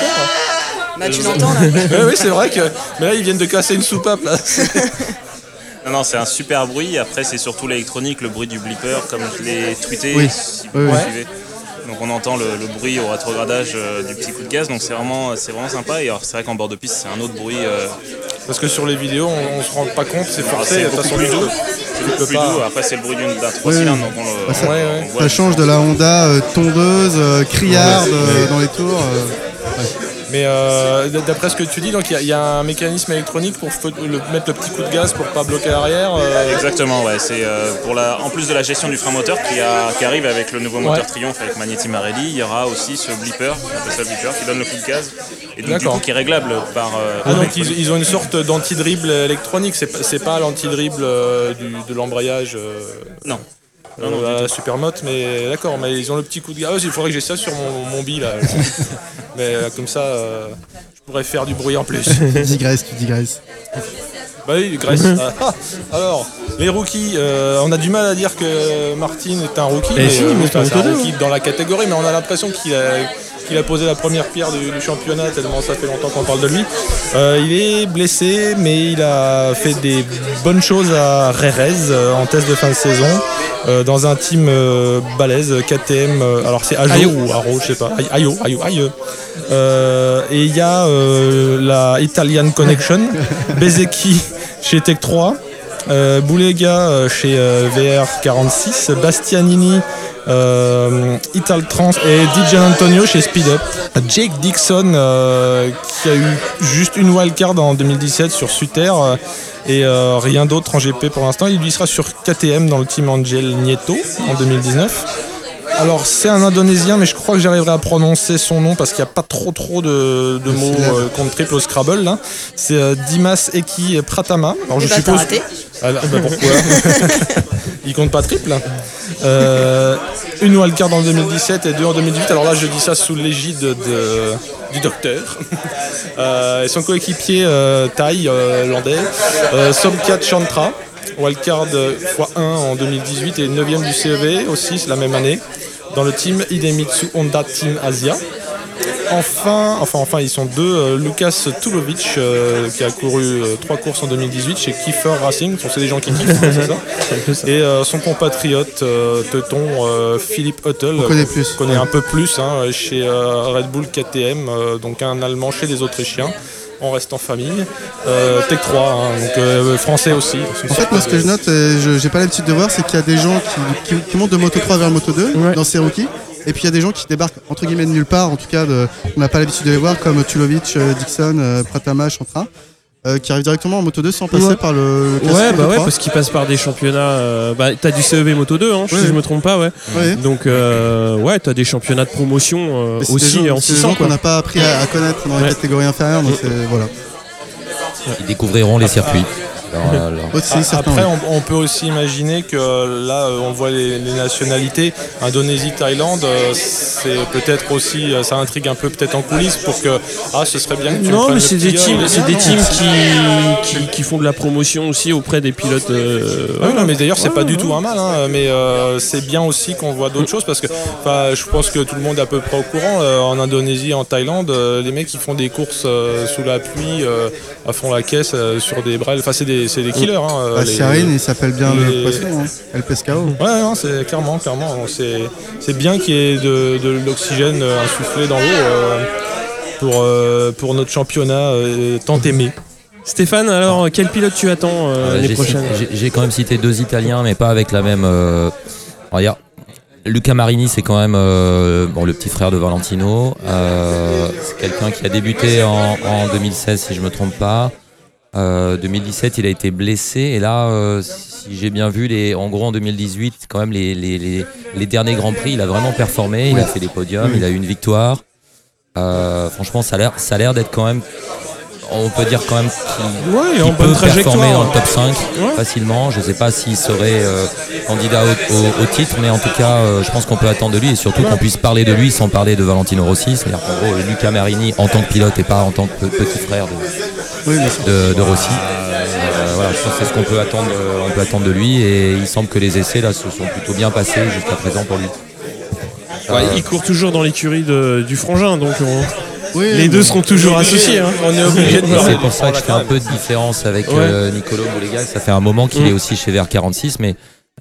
Bah, tu l'entends là Oui, oui, c'est vrai que. Mais là, ils viennent de casser une soupape là. Non, non, c'est un super bruit. Après, c'est surtout l'électronique, le bruit du blipper, comme je l'ai tweeté. Oui. si vous Oui, me suivez. Donc on entend le, le bruit au rétrogradage euh, du petit coup de gaz, donc c'est vraiment, c'est vraiment sympa. Et alors c'est vrai qu'en bord de piste, c'est un autre bruit. euh, Parce que sur les vidéos, on, on se rend pas compte, c'est alors, forcé. c'est de toute beaucoup façon, plus doux. C'est beaucoup plus pas- doux. Après, c'est le bruit d'une- d'un 3 Oui, cylindres, oui. donc on le. Ça- on- Ouais, on ouais. voit Ça le- change de la Honda euh, tondeuse, euh, criarde euh, dans les tours. euh. Mais euh, d'après ce que tu dis, donc il y a- il y, a un mécanisme électronique pour le- mettre le petit coup de gaz pour pas bloquer l'arrière. euh, Exactement, ouais. C'est euh, pour la, en plus de la gestion du frein moteur qui, a, qui arrive avec le nouveau moteur Ouais. Triumph avec Magneti Marelli, il y aura aussi ce blipper, on appelle ça le blipper, qui donne le coup de gaz et donc, du coup qui est réglable par. euh, Ah, donc ils, ils ont une sorte d'anti-dribble électronique, c'est pas, pas l'anti-dribble euh, de l'embrayage euh, Non. Euh, Non, non, tout. Supermote, mais d'accord, mais ils ont le petit coup de gaz. Ah, il faudrait que j'ai ça sur mon, mon bi là. mais euh, comme ça, euh, je pourrais faire du bruit en plus. Tu digresses, tu digresses. Bah oui, Grèce. Ah, alors, les rookies, euh, on a du mal à dire que Martin est un rookie. Eh si, mais c'est c'est un un rookie dans la catégorie, mais on a l'impression qu'il a, qu'il a posé la première pierre du, du championnat, tellement ça fait longtemps qu'on parle de lui. Euh, il est blessé, mais il a fait des bonnes choses à Rerez euh, en test de fin de saison. Euh, dans un team euh, balèze, KTM, euh, alors c'est Ajo ou Aro, je sais pas, Ay- Ayo, Ayo, Ayo. Euh, et il y a euh, la Italian Connection, Bezeki chez Tech 3, euh, Boulega euh, chez euh, VR46, Bastianini, Ital Trans et DJ Antonio chez Speed Up. Jake Dixon qui a eu juste une wildcard en 2017 sur Suter et rien d'autre en GP pour l'instant. Il lui sera sur KTM dans le team Angel Nieto en 2019. Alors c'est un Indonésien, mais je crois que j'arriverai à prononcer son nom parce qu'il n'y a pas trop trop de, de mots euh, contre triple au Scrabble. là. C'est euh, Dimas Eki Pratama. Alors je Eh bah, t'as suppose. raté. Ah, bah, pourquoi? Il compte pas triple. Euh, une wildcard en 2017 et deux en 2018. Alors là, je dis ça sous l'égide de, du docteur. Euh, et son coéquipier euh, Thaï, euh, landais, euh, Somkat Chantra. Wildcard x1 en 2018 et 9ème du CEV aussi, c'est la même année, dans le team Idemitsu Honda Team Asia. Enfin, enfin, enfin, ils sont deux. euh, Lucas Tulovic, euh, qui a couru euh, trois courses en 2018 chez Kiefer Racing. Ce sont des gens qui kiffent, hein, c'est ça. Et euh, son compatriote euh, teuton euh, Philippe Huttel, On connaît plus, qu'on connaît ouais. un peu plus hein, chez euh, Red Bull KTM, euh, donc un Allemand chez les Autrichiens. On reste en famille. Euh, Tech 3, hein, donc euh, français aussi. En fait, moi, ce que je note, et je j'ai pas l'habitude de voir, c'est qu'il y a des gens qui, qui- qui montent de Moto 3 vers Moto 2 Ouais. dans ces rookies. Et puis il y a des gens qui débarquent entre guillemets de nulle part, en tout cas, de- on n'a pas l'habitude de les voir, comme Tulovic, euh, Dixon, euh, Pratama, Chantra, euh, qui arrivent directement en Moto 2 sans passer Ouais. par le, le Ouais, bah ouais, 3. parce qu'il passe par des championnats. euh, bah, t'as du CEV Moto 2, hein, si je me trompe pas, ouais. Ouais. Donc, euh, ouais, t'as des championnats de promotion euh, des aussi gens- en des 600, gens quoi. qu'on n'a pas appris à, à connaître dans les catégories inférieures, donc c'est voilà. Ils découvriront les circuits. Alors, alors, Aussi, certains, Après, on, on peut aussi imaginer que là, euh, on voit les, les nationalités. Indonésie, Thaïlande, euh, c'est peut-être aussi, euh, ça intrigue un peu peut-être en coulisses pour que, ah, ce serait bien que tu Non, mais c'est des teams, c'est des teams qui, qui, qui font de la promotion aussi auprès des pilotes. euh, Ah oui, non, mais d'ailleurs, c'est Ouais, pas du ouais. tout un mal, hein, mais euh, c'est bien aussi qu'on voit d'autres choses parce que je pense que tout le monde est à peu près au courant. euh, en Indonésie, en Thaïlande, euh, les mecs ils font des courses euh, sous la pluie, euh, à fond la caisse, euh, sur des brels. Enfin, c'est des, c'est des killers. Hein, Bah, les- Siarine, il s'appelle bien les- le poisson, hein. El Pescao. Ouais, non, c'est clairement, clairement. C'est, c'est bien qu'il y ait de, de l'oxygène euh, insufflé dans l'eau euh, pour, euh, pour notre championnat euh, tant aimé. Stéphane, alors quel pilote tu attends euh, Euh, l'année j'ai prochaine J'ai j'ai quand même cité deux Italiens, mais pas avec la même. euh, on va dire, Luca Marini, c'est quand même euh, bon, le petit frère de Valentino. Euh, c'est quelqu'un qui a débuté en, en 2016, si je me trompe pas. Euh, 2017, il a été blessé. Et là, euh, si j'ai bien vu, les, en gros en 2018, quand même les, les, les, les derniers grands prix, il a vraiment performé. Il a fait des podiums, il a eu une victoire. Euh, franchement, ça a l'air, ça a l'air d'être quand même. On peut dire quand même qu'il Ouais, peut performer dans le top 5 Ouais. facilement. Je ne sais pas s'il serait euh, candidat au, au- au titre, mais en tout cas, euh, je pense qu'on peut attendre de lui et surtout qu'on puisse parler de lui sans parler de Valentino Rossi. C'est-à-dire qu'en gros, Luca Marini en tant que pilote et pas en tant que pe- petit frère de, Oui, bien sûr. de, de Rossi. Euh, voilà, je pense que c'est ce qu'on peut attendre, euh, on peut attendre de lui et il semble que les essais là se sont plutôt bien passés jusqu'à présent pour lui. Ouais, il court toujours dans l'écurie du frangin, donc on- Oui, les deux seront toujours associés. hein. On est obligé de c'est pour ça que je fais un peu de différence avec Ouais. euh, Nicolo Boulega. Ça fait un moment qu'il Mm. est aussi chez VR46, mais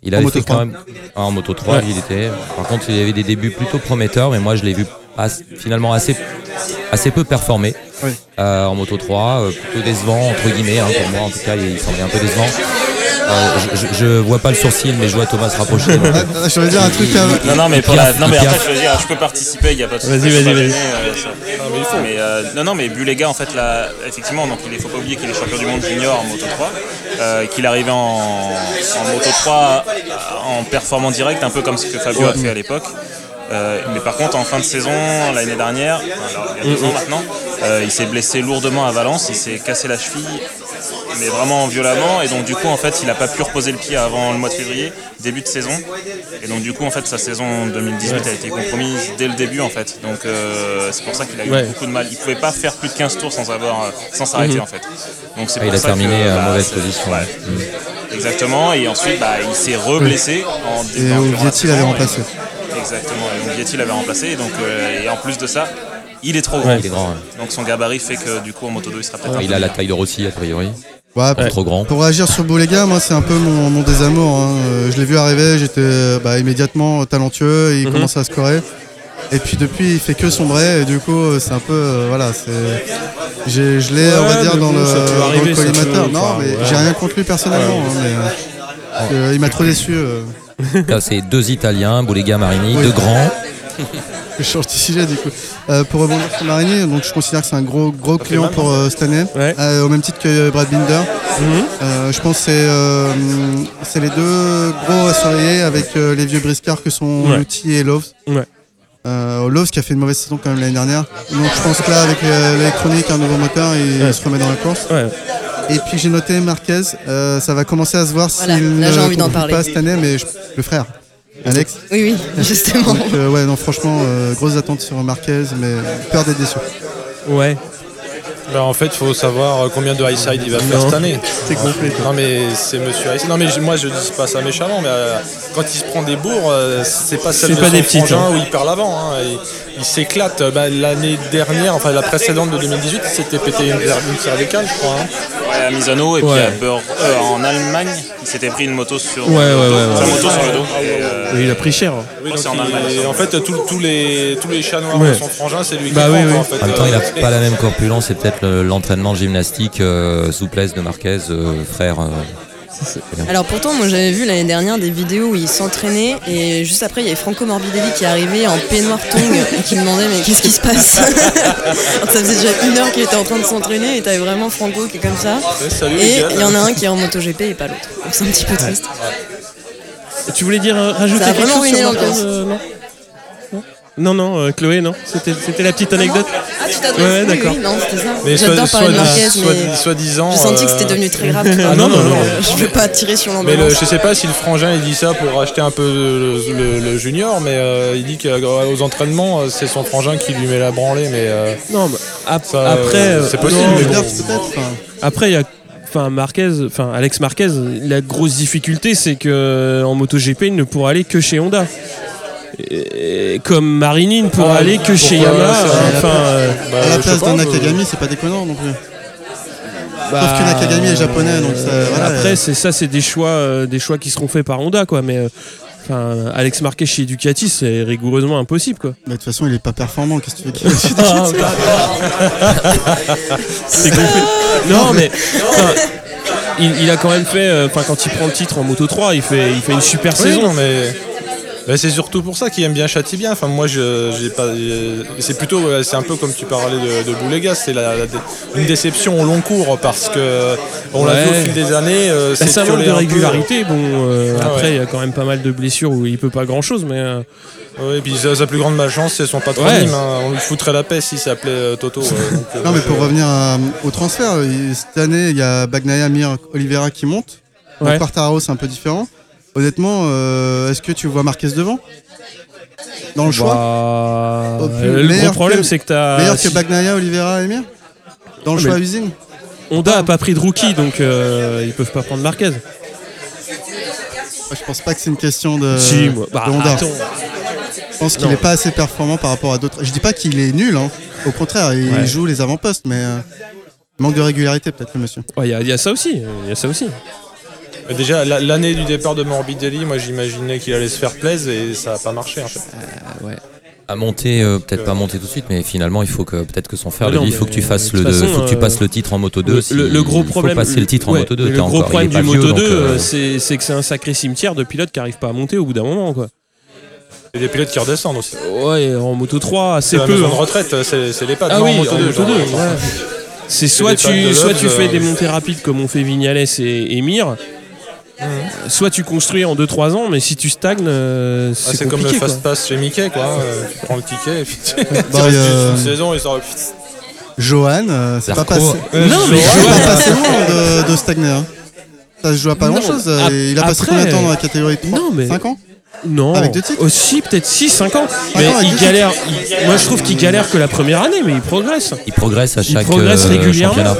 il En avait Moto fait 3. quand même Ah, en moto 3. Ouais. Il était. Par contre, il y avait des débuts plutôt prometteurs, mais moi je l'ai vu pas- finalement assez assez peu performer Oui. euh, en moto 3, euh, plutôt décevant entre guillemets. hein, pour moi, en tout cas, il semblait un peu décevant. Euh, je, vois pas le sourcil, mais je vois Thomas se rapprocher. donc, Ah, ah, je voulais dire un truc à... Non, non, mais, pour la... non, mais après, je veux dire, je peux participer, il n'y a pas de souci. Vas-y, vas-y, vas-y. euh, mais euh, non, non, mais Bulega, en fait, là, effectivement, donc, il ne faut pas oublier qu'il est champion du monde junior en Moto 3, euh, qu'il arrivait en, en Moto 3 en performant direct, un peu comme ce que Fabio a fait à l'époque. Euh, mais par contre, en fin de saison, l'année dernière, alors, il y a deux ans maintenant, euh, il s'est blessé lourdement à Valence, il s'est cassé la cheville, mais vraiment violemment, et donc du coup, en fait, il n'a pas pu reposer le pied avant le mois de février, début de saison, et donc du coup, en fait, sa saison 2018 a été compromise dès le début, en fait. Donc euh, c'est pour ça qu'il a eu Ouais. beaucoup de mal. Il pouvait pas faire plus de 15 tours sans avoir, euh, sans s'arrêter, Mhm. en fait. Donc c'est Ah, il a ça terminé que, à bah, mauvaise position. ouais. Exactement, et ensuite, bah, il s'est reblessé en Et Vietti l'avait remplacé. Exactement, et donc Vietti l'avait remplacé, et donc euh, et en plus de ça, il est trop grand. Ouais, il est grand. ouais. Donc son gabarit fait que du coup en moto 2 il sera peut-être Il a la taille de Rossi a priori, Ouais, pas trop grand. Pour réagir sur Boulega, moi c'est un peu mon, mon désamour. hein. Euh, Je l'ai vu arriver, j'étais bah, immédiatement talentueux, et il Mhm. commençait à scorer. Et puis depuis, il fait que sombrer, et du coup, euh, c'est un peu. euh, voilà, c'est. Je l'ai, on va dire, dans le, dans collimateur. peut- Non, enfin, mais ouais. j'ai rien contre lui personnellement, hein, mais. euh, il m'a trop déçu. euh. Là, c'est deux Italiens, Boulega Marini, Oui. deux grands. Je change de sujet du coup. Euh, pour rebondir sur Marigny, donc je considère que c'est un gros gros client pour euh, cette année, Ouais. Euh, au même titre que Brad Binder. Mhm. Euh, je pense que c'est euh, c'est les deux gros à surveiller avec euh, les vieux briscards que sont Ouais. Lutti et Loves. Ouais. Euh, Loves qui a fait une mauvaise saison quand même l'année dernière. Donc je pense que là avec l'électronique, un nouveau moteur, il Ouais. se remet dans la course. Ouais. Et puis j'ai noté Marquez, euh, ça va commencer à se voir Voilà, s'il ne envie parler. pas cette année, mais je- le frère, Alex. Oui, oui, justement. Donc euh, ouais, non franchement, euh, grosses attentes sur Marquez, mais peur d'être déçu. Ouais. Bah, en fait, il faut savoir euh, combien de high side il va faire Non. cette année. C'est complet. Non mais c'est Monsieur High Side. Non mais je- moi je dis pas ça méchamment, mais euh, quand il se prend des bourres, euh, c'est pas celle C'est de pas son des petites, frangin hein. où il perd l'avant. hein. Il s'éclate. Bah, L'année dernière, enfin la précédente de 2018, il s'était pété une, une cervicale, je crois. hein. Ouais, à Misano et puis Ouais. à Beur- euh, en Allemagne, il s'était pris une moto sur Ouais, le ouais, dos, ouais, moto sur le dos. Et, euh, Oui, il a pris cher. Oui, donc en Allemagne, en fait, tous- tous les tous les chats noirs Ouais. de son frangin, c'est lui qui Bah prend, oui, quoi, oui. en fait. En même temps, il Euh, n'a pas la même corpulence, c'est peut-être le- l'entraînement gymnastique euh, souplesse de Marquez, euh, frère. Alors pourtant, moi j'avais vu l'année dernière des vidéos où il s'entraînait et juste après il y avait Franco Morbidelli qui arrivé en peignoir tongue et qui demandait mais qu'est-ce qui se passe? Alors, Ça faisait déjà une heure qu'il était en train de s'entraîner et t'avais vraiment Franco qui est comme ça. ouais, salut, Et il y en a un qui est en MotoGP et pas l'autre. Donc c'est un petit peu triste. Tu voulais dire euh, rajouter Ça a quelque chose sur euh, non non, non, euh, Chloé, non. C'était la petite anecdote. Ah tu t'adresses Ouais, d'accord. oui, non c'était ça. Mais soit, J'adore soit, parler de Marquez soit, mais soit disant. j'ai senti que c'était euh, devenu très grave. Ah, non, non, non. Euh, Je veux pas tirer sur Mais le, je sais pas si le frangin il dit ça pour acheter un peu le, le- le junior, mais euh, il dit qu'aux entraînements c'est son frangin qui lui met la branlée, mais euh, Non, bah, ap- Ça, après, euh, c'est possible, non, mais Binder, bon. peut-être. enfin, Après, il y a. Enfin, Marquez, enfin Alex Marquez, la grosse difficulté, c'est que en MotoGP, il ne pourra aller que chez Honda. Comme Marini ne pourra Ah, aller que chez Yamaha. Enfin, euh, bah, à la sais place pas, d'un euh, Nakagami, c'est pas déconnant non plus. bah, Sauf que Nakagami est japonais, donc ça, voilà, après, euh, c'est ça, c'est des choix, euh, des choix qui seront faits par Honda, quoi. Mais euh, Enfin, Alex Marquez chez Ducati, c'est rigoureusement impossible, quoi. Mais de toute façon, il est pas performant. Qu'est-ce que tu veux qu'il C'est. Non, mais enfin, il, il a quand même fait, euh, enfin, quand il prend le titre en Moto 3, il fait, il fait une super Oui, saison. non, mais. Mais c'est surtout pour ça qu'il aime bien châtie bien. Enfin, moi, je, j'ai pas. C'est plutôt, c'est un peu comme tu parlais de, de Boulégas, c'est la, la une déception au long cours parce que on l'a vu au fil des années. euh, Bah, c'est ça manque de un peu. régularité. Bon, euh, Ah après, ouais. il y a quand même pas mal de blessures où il peut pas grand chose, mais euh, et puis sa, sa plus grande malchance, c'est son patronyme. Ouais. hein. On lui foutrait la paix s'il s'appelait euh, Toto. euh, donc, Non, mais pour revenir à- au transfert, cette année, il y a Bagnaia, Mir, Oliveira qui montent. Ouais. Donc c'est un peu différent. Honnêtement, euh, est-ce que tu vois Marquez devant? Dans le choix? Bah, plus- euh, le gros problème, que- c'est que t'as. Meilleur que Bagnaia, Oliveira et Mir Dans le Ouais, choix usine? Honda a pas pris de rookie, donc euh, ils peuvent pas prendre Marquez. Je pense pas que c'est une question de, si. Bah, de Honda. attends. Je pense qu'il n'est pas assez performant par rapport à d'autres. Je dis pas qu'il est nul, hein. au contraire, il Ouais. joue les avant-postes, mais euh, manque de régularité peut-être le monsieur. Ouais, Il y, il y a ça aussi. Il y a ça aussi. Mais Déjà, la- l'année du départ de Morbidelli, moi j'imaginais qu'il allait se faire plaisir et ça n'a pas marché en fait. À monter, euh, peut-être pas monter tout de suite, mais finalement, il faut que peut-être que son frère Ouais, lui non, dit, il faut que tu fasses le, façon, faut que tu euh, passes le titre en moto 2. Le, si- le- le gros problème. Il faut passer le titre en ouais, moto 2. Le t'es gros encore- problème du Moto donc, 2, euh, euh, c'est que c'est un sacré cimetière de pilotes qui arrivent pas à monter au bout d'un moment, quoi. Et des pilotes qui redescendent aussi. Ouais, en Moto 3, assez C'est la peu. maison hein. de retraite, c'est les pattes. Ah non, oui, en moto en 2. Moto 2, ouais. C'est soit tu, soit tu fais euh, des montées rapides comme ont fait Vignales et, et Soit tu construis en 2-3 ans, mais si tu stagnes, euh, Ah, c'est c'est comme le fast quoi. pass chez Mickey, quoi. euh, tu prends le ticket et puis tu, tu Bah, restes euh, une saison et ça Johan, euh, c'est pas passé. Non, mais Johan, pas passé loin de, de stagner. hein. Ça se joue à pas grand chose. il a passé après- combien de temps dans la catégorie? 3 Non, mais- 5 ans? Non, Avec deux titres? Aussi peut-être 6-5 ans. Mais ans il galère. il- moi je trouve qu'il galère que la première année, mais il progresse. Il progresse à Il chaque progresse euh, régulièrement. championnat.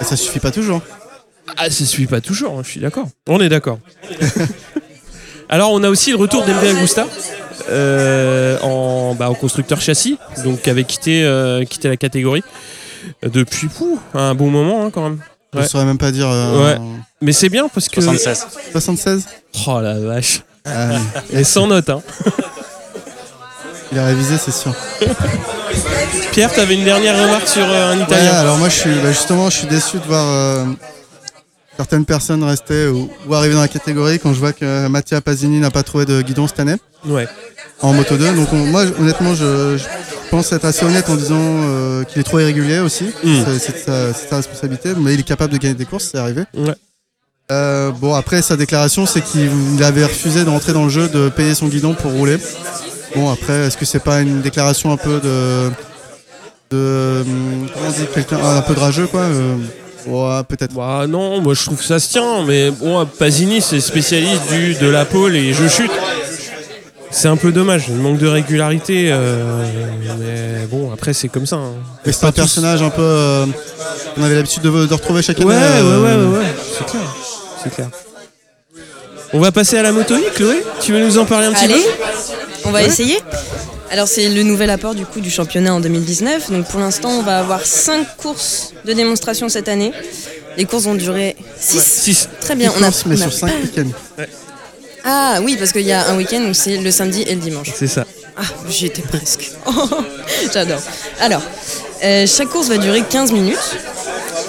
Et ça suffit pas toujours. Ah, ça suit pas toujours, hein, je suis d'accord. On est d'accord. Alors, on a aussi le retour d'Emre Agusta euh, en, bah, en constructeur châssis, donc qui avait quitté, euh, quitté la catégorie euh, depuis pouh, un bon moment hein, quand même. Je Ouais. ne saurais même pas dire. euh, Ouais. Mais c'est bien parce que. 76. 76 Oh la vache. Ah, Et sans note. Hein. Il a révisé, c'est sûr. Pierre, t'avais une dernière remarque sur euh, un Ouais, Italien alors moi, je suis, bah, justement, je suis déçu de voir euh, certaines personnes rester ou, ou arriver dans la catégorie quand je vois que Mattia Pasini n'a pas trouvé de guidon cette année Ouais. en Moto 2. Donc, on- moi, honnêtement, je, je pense être assez honnête en disant euh, qu'il est trop irrégulier aussi. Mm. C'est- sa, responsabilité, mais il est capable de gagner des courses, c'est arrivé. Ouais. Euh, bon, après, sa déclaration, c'est qu'il il avait refusé de rentrer dans le jeu, de payer son guidon pour rouler. Bon, après, est-ce que c'est pas une déclaration un peu de. de. hum, Comment on dit quelqu'un Un peu de rageux, quoi euh, Ouais, peut-être. Bah non, moi je trouve que ça se tient, mais bon, Pasini c'est spécialiste du de la pole et je chute. C'est un peu dommage, il manque de régularité, euh, mais bon, après c'est comme ça. hein. Mais c'est un tous- personnage un peu. euh, on avait l'habitude de, de retrouver chaque année. Ouais, ouais, euh, ouais, ouais, ouais, c'est clair, c'est clair. On va passer à la moto Chloé Tu veux nous en parler un petit Allez, peu? on va essayer. Alors c'est le nouvel apport du coup du championnat en 2019. Donc pour l'instant on va avoir 5 courses de démonstration cette année. Les courses vont durer 6. 6. Très bien. On a, mais on a sur 5 pas- week-ends. Ah oui parce qu'il y a un week-end où c'est le samedi et le dimanche. C'est ça. Ah j'y étais presque. J'adore. Alors euh, chaque course va durer 15 minutes.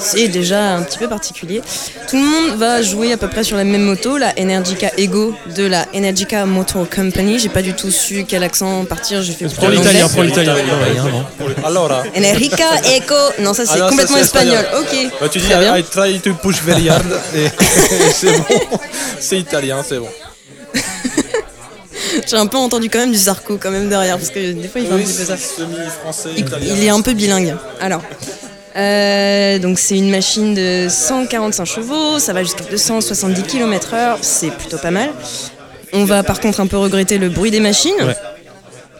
C'est déjà un petit peu particulier. Tout le monde va jouer à peu près sur la même moto, la Energica Ego de la Energica Motor Company. J'ai pas du tout su quel accent partir. J'ai fait Prends plutôt l'italien, l'anglais. prends l'italien. Italien, non Alors, Enrica Eco. Non, ça c'est complètement espagnol. espagnol. Ok. bah, tu dis Très bien. I try to push very hard et c'est bon. C'est italien, c'est bon. J'ai un peu entendu quand même du Zarco quand même derrière parce que des fois il fait un petit peu ça. Il, italien. il est un peu bilingue. Alors. Euh, donc c'est une machine de 145 chevaux, ça va jusqu'à 270 km/h, c'est plutôt pas mal. On va par contre un peu regretter le bruit des machines. Ouais.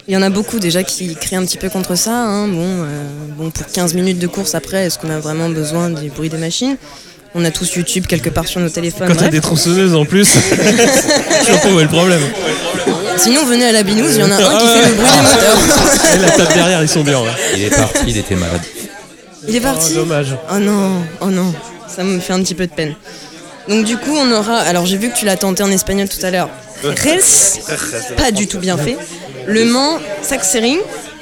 Il y en a beaucoup déjà qui crient un petit peu contre ça. hein. Bon, euh, bon, pour 15 minutes de course après, est-ce qu'on a vraiment besoin du bruit des machines? On a tous YouTube quelque part sur nos téléphones. Quand t'as des tronçonneuses en plus, je vois pas où est le problème. Sinon, venez à la binouse, il y en a un qui fait le bruit des moteurs. Et la table derrière, ils sont bien. ouais. Il est parti, il était malade. Il est parti. Oh, dommage. Oh non, oh non, ça me fait un petit peu de peine. Donc du coup, on aura. Alors j'ai vu que tu l'as tenté en espagnol tout à l'heure. Rest, pas du tout bien fait. Le Mans, Sachsenring,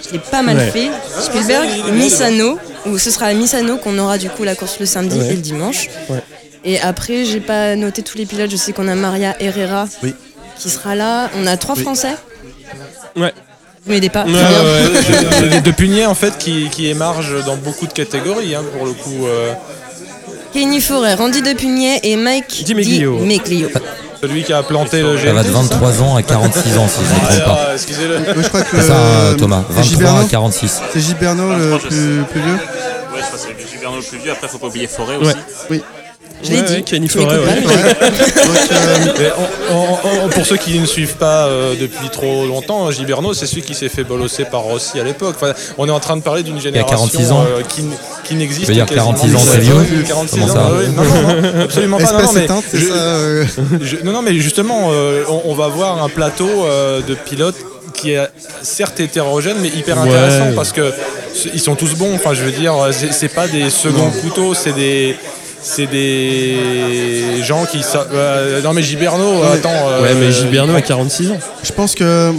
je l'ai pas mal Ouais. fait. Spielberg, Misano, où ce sera à Misano qu'on aura du coup la course le samedi Ouais. et le dimanche. Ouais. Et après, j'ai pas noté tous les pilotes. Je sais qu'on a Maria Herrera Oui. qui sera là. On a trois Oui. Français. Ouais. Vous m'aidez pas. Ouais, ouais, ouais. de, Pugnet en fait qui, qui émarge dans beaucoup de catégories hein, pour le coup. euh, Kenny Forêt, Randy Depugnet et Mike Di Meglio. Di Meglio. celui qui a planté le Ça GT. va de c'est ça 23 ans à 46 ans, si je ne me trompe pas. Ah, Excusez-le. Ouais, je crois que C'est ça, euh, Thomas. c'est 23 à Giberno, 46. c'est Giberno le 23, je plus, plus vieux. Ouais, je crois que c'est Gilberno le plus vieux. Après, faut pas oublier Forêt Ouais. aussi. Oui. Je l'ai Ouais, dit. Kenny Forêt, pas, ouais. Donc, euh, Mais on- on- on- pour ceux qui ne suivent pas euh, depuis trop longtemps, Giberno, c'est celui qui s'est fait bolosser par Rossi à l'époque. Enfin, on est en train de parler d'une génération 46 ans. euh, qui, n'existe veux dire quasiment 46 ans, plus. c'est vieux 46 Comment ans, ça ouais, non, non, non, absolument pas. Non, espèce non, mais éteinte, c'est je- ça je- non, non, mais justement, euh, on, on va voir un plateau euh, de pilotes qui est certes hétérogène, mais hyper Ouais. intéressant parce que ils sont tous bons. Enfin, je veux dire, c'est pas des seconds couteaux, c'est des c'est des gens qui euh, non mais Giberno attends euh, Ouais, mais Gilberno a 46 ans. Je pense que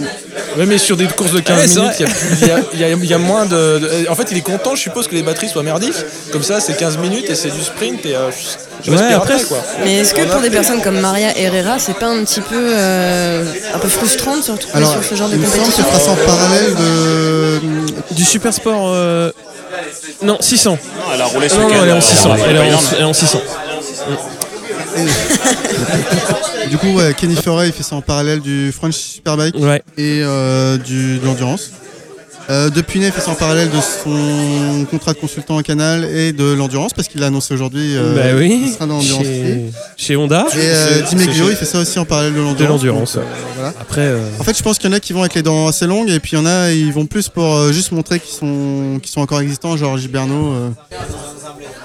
ouais mais sur des courses de 15 Ouais, c'est minutes il y a plus- il y, a- y y moins de, de- en fait il est content je suppose que les batteries soient merdiques. Comme ça c'est 15 minutes et c'est du sprint et euh, je, je Ouais, après, après, quoi. Mais est-ce que pour des personnes comme Maria Herrera, c'est pas un petit peu euh, un peu frustrant de se retrouver alors, sur ce genre de il me semble compétition que ça passe en parallèle de Du super sport. Euh, Non, 600. Non, elle a roulé ce Non, non, week-end. elle est en euh, 600. en Elle est en, Bayern. elle est en 600. Du coup, ouais, Kenny Forey, il fait ça en parallèle du French Superbike Ouais. et euh, du, de l'endurance. Euh, Depuy fait ça en parallèle de son contrat de consultant en canal et de l'endurance parce qu'il l'a annoncé aujourd'hui. euh, bah oui. Il sera dans l'endurance. aussi. Chez... chez Honda. Et euh, il fait ça aussi en parallèle de l'endurance. De l'endurance. Donc, euh, voilà. Après. euh, En fait, je pense qu'il y en a qui vont avec les dents assez longues et puis il y en a, ils vont plus pour juste montrer qu'ils sont, qu'ils sont encore existants, genre Giberno,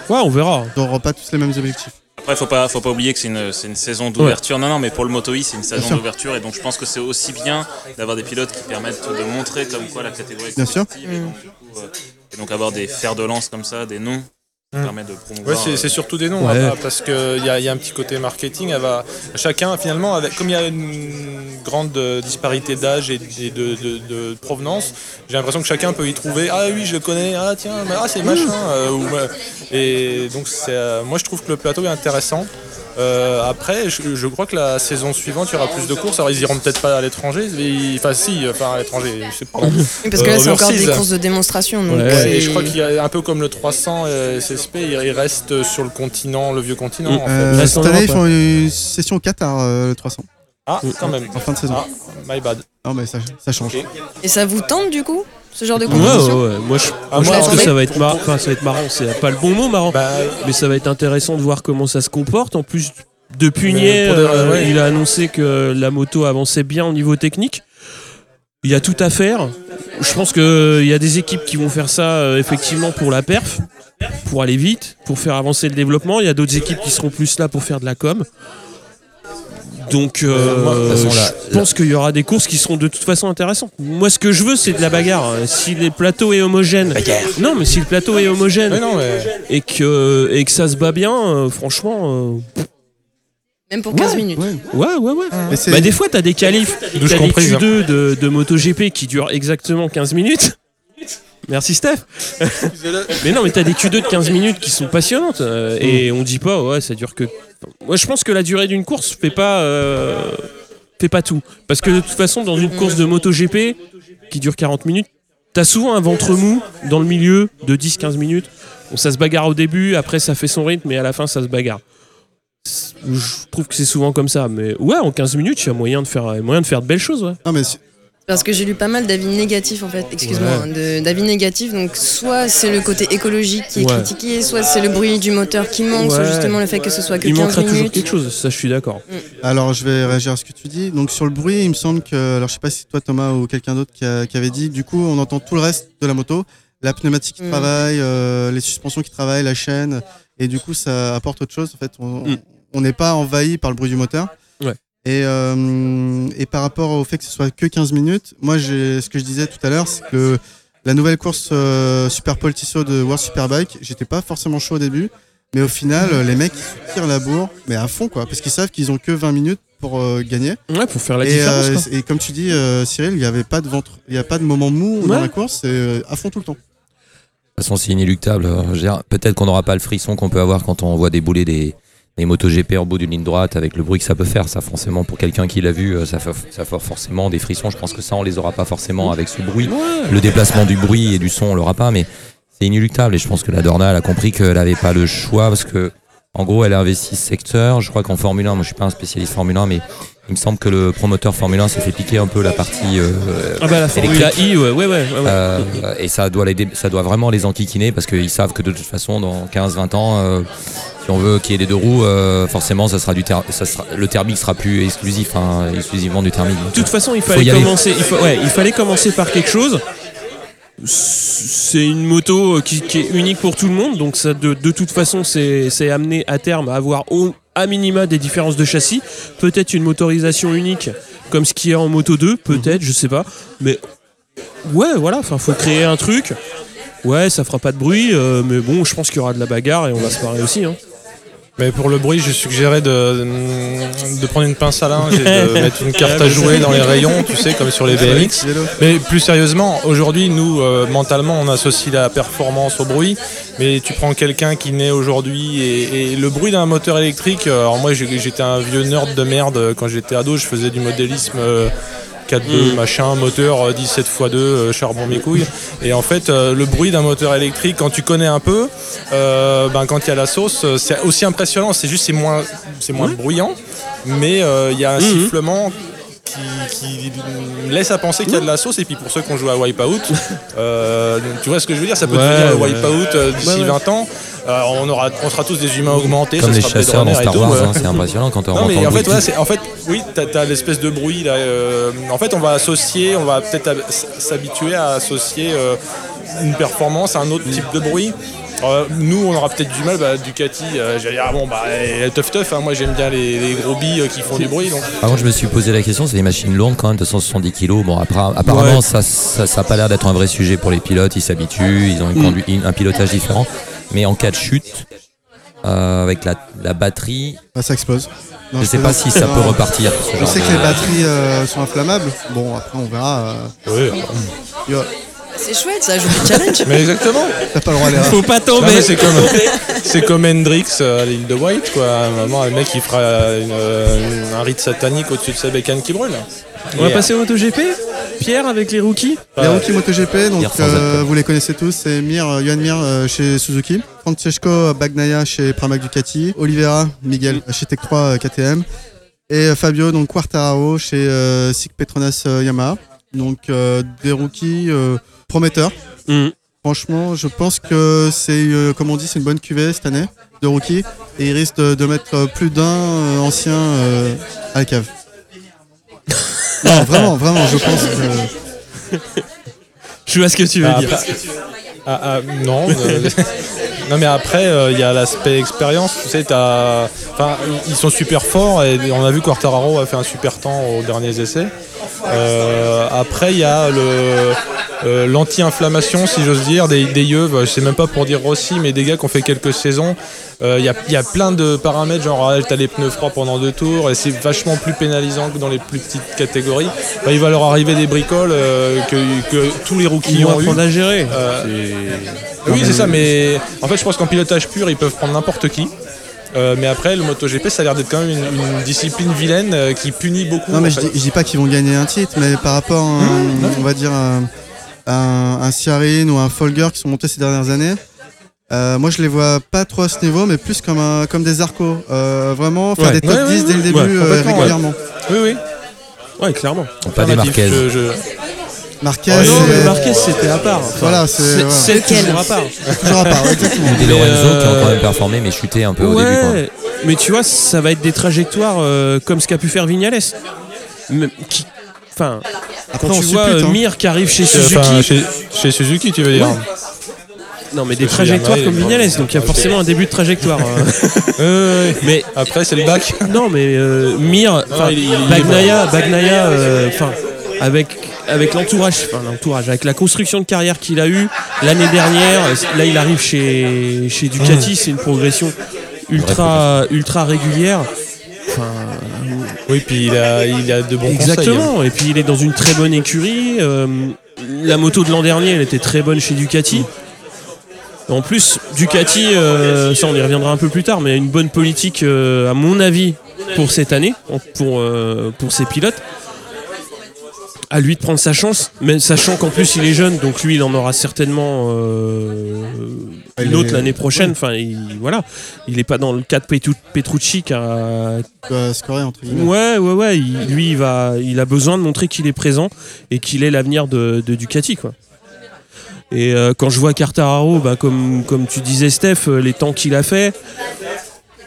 Ouais, on verra. ils n'auront pas tous les mêmes objectifs. Après, faut pas, faut pas oublier que c'est une, c'est une saison d'ouverture. Non, non, mais pour le Moto E, c'est une saison d'ouverture. Et donc, je pense que c'est aussi bien d'avoir des pilotes qui permettent de montrer comme quoi la catégorie est Bien sûr. Et, donc, du coup, euh, et donc, avoir des fers de lance comme ça, des noms, Mm. de Ouais, promouvoir. euh, c'est surtout des noms, Ouais. hein, parce qu'il y a, y a un petit côté marketing. Elle va, chacun, finalement, avec, comme il y a une grande euh, disparité d'âge et, et de, de- de provenance, j'ai l'impression que chacun peut y trouver Ah oui, je le connais, ah tiens, ah c'est machin. euh, ou, euh, et donc, c'est, euh, moi, je trouve que le plateau est intéressant. Euh, après, je, je crois que la saison suivante, il y aura plus de courses. Alors, ils iront peut-être pas à l'étranger. ils- Enfin, si, enfin, à l'étranger, je sais pas. Oui, Parce que là, Euh, c'est encore des courses de démonstration. Donc Ouais. Et je crois qu'il y a un peu comme le 300 euh, SSP, il il reste sur le continent, le vieux continent. En fait. Euh, cette année, ils Europe, font une session au Qatar, euh, le 300, Ah, quand même. en fin de saison. Ah, my bad. Non, mais ça, ça change. Et ça vous tente du coup? Ce genre de Ouais, compétition ouais, ouais. Moi, je, Ah, moi, je pense en que ça va être marrant. Enfin, ça va être marrant. C'est pas le bon mot, marrant. Bah, Mais ça va être intéressant de voir comment ça se comporte. En plus, de Mais Pugnet, pour de- euh, ouais. il a annoncé que la moto avançait bien au niveau technique. Il y a tout à faire. Je pense qu'il y a des équipes qui vont faire ça euh, effectivement pour la perf, pour aller vite, pour faire avancer le développement. Il y a d'autres équipes qui seront plus là pour faire de la com. Donc, euh, façon, là- je pense qu'il y aura des courses qui seront de toute façon intéressantes. Moi, ce que je veux, c'est de la bagarre. Si le plateau est homogène, non, mais si le plateau est homogène, mais non, mais. et que, et que ça se bat bien, euh, franchement, Même pour 15 minutes. Ouais. euh, ouais, ouais, ouais. Mais c'est- Bah, des fois, t'as des qualifs, t'as des comprise, hein. Q2 de, de MotoGP qui durent exactement 15 minutes. Merci Steph. mais non, mais t'as des Q2 de 15 minutes qui sont passionnantes. euh, Et on dit pas, ouais, ça dure que. Moi, je pense que la durée d'une course fait pas, euh, fait pas tout. Parce que de toute façon, dans une course de MotoGP qui dure 40 minutes, t'as souvent un ventre mou dans le milieu de 10-15 minutes. Bon, ça se bagarre au début, après ça fait son rythme, et à la fin ça se bagarre. Je trouve que c'est souvent comme ça, mais ouais, en 15 minutes, il y a moyen de faire, moyen de faire de belles choses. Ouais. Non, mais si- Parce que j'ai lu pas mal d'avis négatifs en fait, excuse-moi, Ouais. hein, d'avis négatifs. Donc soit c'est le côté écologique qui est Ouais. critiqué, soit c'est le bruit du moteur qui manque, soit justement le fait que ce soit que Il 15 manquera toujours minutes. quelque chose, ça je suis d'accord. Alors, je vais réagir à ce que tu dis. Donc, sur le bruit, il me semble que. Alors, je sais pas si c'est toi, Thomas, ou quelqu'un d'autre qui, avait dit. Du coup, on entend tout le reste de la moto. La pneumatique qui Mm. travaille, euh, les suspensions qui travaillent, la chaîne. Et du coup, ça apporte autre chose. En fait, on Mm. on n'est pas envahi par le bruit du moteur. Ouais. Et, euh, et par rapport au fait que ce soit que 15 minutes, moi, j'ai ce que je disais tout à l'heure, c'est que la nouvelle course euh, Super Pole Tissot de World Superbike, j'étais pas forcément chaud au début. Mais au final, euh, les mecs ils se tirent la bourre, mais à fond quoi, parce qu'ils savent qu'ils ont que 20 minutes pour euh, gagner. Ouais, pour faire la Et, différence. euh, et comme tu dis, euh, Cyril, il n'y avait pas de ventre, il n'y a pas de moment mou dans la course, c'est euh, à fond tout le temps. De toute façon, c'est inéluctable. Dire, Peut-être qu'on n'aura pas le frisson qu'on peut avoir quand on voit débouler des, des motos GP au bout d'une ligne droite avec le bruit que ça peut faire. Ça, forcément, pour quelqu'un qui l'a vu, euh, ça fait, ça fait forcément des frissons. Je pense que ça, on les aura pas forcément avec ce bruit. Le déplacement du bruit et du son, on l'aura pas, mais c'est inéluctable. Et je pense que la Dorna, elle a compris qu'elle n'avait pas le choix parce que, en gros, elle a investi ce secteur. Je crois qu'en Formule 1, moi, je suis pas un spécialiste Formule 1, mais il me semble que le promoteur Formule 1 s'est fait piquer un peu la partie euh, Ah bah la Formule I, ouais, ouais, ouais. euh, et ça doit, les, ça doit vraiment les enquiquiner parce qu'ils savent que de toute façon, dans 15-20 ans, euh, si on veut qu'il y ait des deux roues, euh, forcément, ça sera du ça sera, le thermique sera plus exclusif, hein, exclusivement du thermique. De toute façon, il fallait commencer. Il, il fallait commencer par quelque chose. C'est une moto qui, qui est unique pour tout le monde, donc ça, de, de toute façon, c'est c'est amené à terme à avoir au, à minima des différences de châssis. Peut-être une motorisation unique, comme ce qui est en Moto 2, peut-être, je sais pas. Mais ouais, voilà, enfin, faut créer un truc. Ouais, ça fera pas de bruit, euh, mais bon, je pense qu'il y aura de la bagarre et on va se marrer aussi. Hein. Mais pour le bruit, je suggérais de, de prendre une pince à linge et de mettre une carte à jouer dans les rayons, tu sais, comme sur les BMX. Mais plus sérieusement, aujourd'hui, nous, euh, mentalement, on associe la performance au bruit. Mais tu prends quelqu'un qui naît aujourd'hui et, et le bruit d'un moteur électrique. euh, Alors moi, j'étais un vieux nerd de merde euh, quand j'étais ado. Je faisais du modélisme. euh, 4.2 machin, moteur euh, 17 x 2, euh, charbon mes couilles. Et en fait, euh, le bruit d'un moteur électrique, quand tu connais un peu, euh, ben, quand il y a la sauce, euh, c'est aussi impressionnant. C'est juste c'est moins, c'est moins bruyant, mais il y a un sifflement qui, qui laisse à penser qu'il y a de la sauce. Et puis pour ceux qui ont joué à Wipeout, euh, tu vois ce que je veux dire? Ça peut Ouais, devenir ouais. Wipeout d'ici Ouais, ouais. 20 ans. Euh, on, aura, on sera tous des humains augmentés. Comme ça les sera chasseurs dans Star Wars, hein, c'est impressionnant quand on Non mais en fait, voilà, c'est- en fait oui t'as as, l'espèce de bruit là euh, en fait on va associer on va peut-être ab- s'habituer à associer euh, une performance à un autre type de bruit Euh, nous on aura peut-être du mal bah, Ducati euh, j'allais dire ah bon bah eh, tough tough hein, moi j'aime bien les, les gros billes euh, qui font du bruit donc Par contre, je me suis posé la question, c'est des machines lourdes quand même, de 170 kg. Bon, après, apparemment, Ouais. ça, ça, ça pas l'air d'être un vrai sujet pour les pilotes. Ils s'habituent, ils ont une conduite- une- un pilotage différent. Mais en cas de chute, euh, avec la, la batterie, Bah, ça explose. Non, je sais pas si ça non. peut repartir. ce Je genre sais de- que les batteries euh, sont inflammables. Bon, après, on verra. euh, C'est chouette, ça ajoute du challenge. mais exactement T'as pas le droit à l'erreur. Faut pas tomber. c'est comme c'est comme Hendrix à l'île de White quoi à un moment le mec il fera une, un rite satanique au-dessus de sa bécane qui brûle On va passer au MotoGP? Pierre avec les rookies Les rookies MotoGP, donc euh, vous les connaissez tous, c'est Mir, euh, Johan Mir euh, chez Suzuki, Francesco Bagnaia chez Pramac Ducati, Oliveira Miguel chez Tech 3 euh, KTM et euh, Fabio donc Quartararo chez euh, SICK Petronas euh, Yamaha. Donc euh, des rookies euh, prometteurs. Mhm. Franchement, je pense que c'est, euh, comme on dit, c'est une bonne cuvée cette année de rookies et ils risquent de, de mettre euh, plus d'un euh, ancien euh, à la cave. non, vraiment, vraiment, je pense que. Je vois ce que tu veux Ah, dire. après- Ah, ah, non. euh, non, mais après, euh, il y a l'aspect expérience. Tu sais, t'as- enfin, ils sont super forts et on a vu Quartararo a fait un super temps aux derniers essais. Euh, après, il y a le euh, l'anti-inflammation, si j'ose dire, des, des yeux. Je sais même pas pour dire Rossi, mais des gars qui ont fait quelques saisons. Euh, Il y, a, il y a plein de paramètres, genre ah, t'as les pneus froids pendant deux tours et c'est vachement plus pénalisant que dans les plus petites catégories. Enfin, il va leur arriver des bricoles euh, que, que tous les rookies Ils ont eu. à gérer. Euh, Oui, c'est ça, mais en fait, je pense qu'en pilotage pur, ils peuvent prendre n'importe qui. Euh, mais après, le MotoGP, ça a l'air d'être quand même une, une discipline vilaine euh, qui punit beaucoup. Non, mais je dis, je dis pas qu'ils vont gagner un titre, mais par rapport à, un- on va dire, un, un, un ou un Folger qui sont montés ces dernières années, euh, moi je les vois pas trop à ce niveau, mais plus comme, un, comme des arcos. Euh, vraiment faire Ouais. des top Ouais, ouais, 10 dès le début Ouais, euh, régulièrement. Oui, oui. Ouais, clairement. Pas des Marquez. je- je- Marquez, Ah non, mais Marquez, c'était à part. Enfin, Voilà, c'est- toujours à part. toujours à part, exactement. Ou des Lorenzo euh, qui ont quand même performé mais chuté un peu au début. Mais tu vois, ça va être des trajectoires euh, comme ce qu'a pu faire Vignales. Mais qui- Enfin, Après, quand on tu vois suppute, euh, hein. Mir qui arrive chez Euh, Suzuki, chez, chez Suzuki, tu veux dire Ouais. Non mais des trajectoires comme Vignales, donc il y a forcément un début de trajectoire. hein. Euh, mais Après, c'est le bac. non, mais euh, Mir, enfin, Bagnaia, euh, enfin, avec avec l'entourage, enfin l'entourage, avec la construction de carrière qu'il a eu l'année dernière, là il arrive chez chez Ducati, c'est une progression ultra ultra régulière. Enfin, Oui, puis il a, il a de bons conseils. hein. Exactement. Et puis il est dans une très bonne écurie. Euh, la moto de l'an dernier, elle était très bonne chez Ducati. En plus, Ducati, euh, ça on y reviendra un peu plus tard, mais a une bonne politique, euh, à mon avis, pour cette année, pour, euh, pour ses pilotes. À lui de prendre sa chance, mais sachant qu'en plus il est jeune, donc lui il en aura certainement une autre l'année prochaine. Enfin, il, voilà, il est pas dans le cas de Petru- Petrucci qui a, scorer entre guillemets. Ouais, ouais, ouais. il- lui, il, va, il a besoin de montrer qu'il est présent et qu'il est l'avenir de, de Ducati, quoi. Et euh, quand je vois Quartararo, bah, comme, comme tu disais, Steph, euh, les temps qu'il a fait,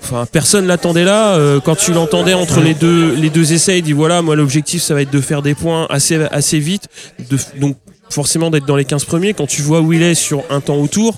enfin, personne l'attendait là. Euh, quand tu l'entendais entre les deux, les deux essais, il dit voilà, moi, l'objectif, ça va être de faire des points assez, assez vite, donc forcément d'être dans les 15 premiers. Quand tu vois où il est sur un temps autour,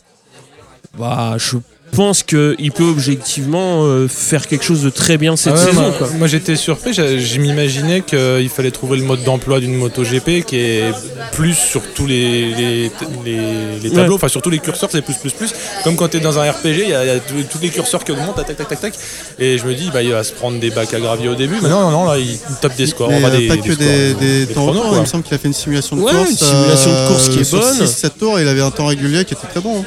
bah, je pense qu'il peut objectivement euh, faire quelque chose de très bien cette Ah ouais, saison. moi, j'étais surpris, je m'imaginais qu'il fallait trouver le mode d'emploi d'une moto GP qui est plus sur tous les, les, les- les tableaux, Ouais. enfin sur tous les curseurs, c'est plus plus plus. Comme quand tu es dans un RPG, il y a, il y a tous les curseurs qui augmentent, tac tac tac tac. Et je me dis, bah, il va se prendre des bacs à gravier au début, mais non, non, non, là il tape des scores. Mais, enfin, euh, des, pas des que scores, des, des temps il me semble qu'il a fait une simulation de Ouais, course. une simulation de course qui est bonne. 6-7 tours, il avait un temps régulier qui était très bon. hein.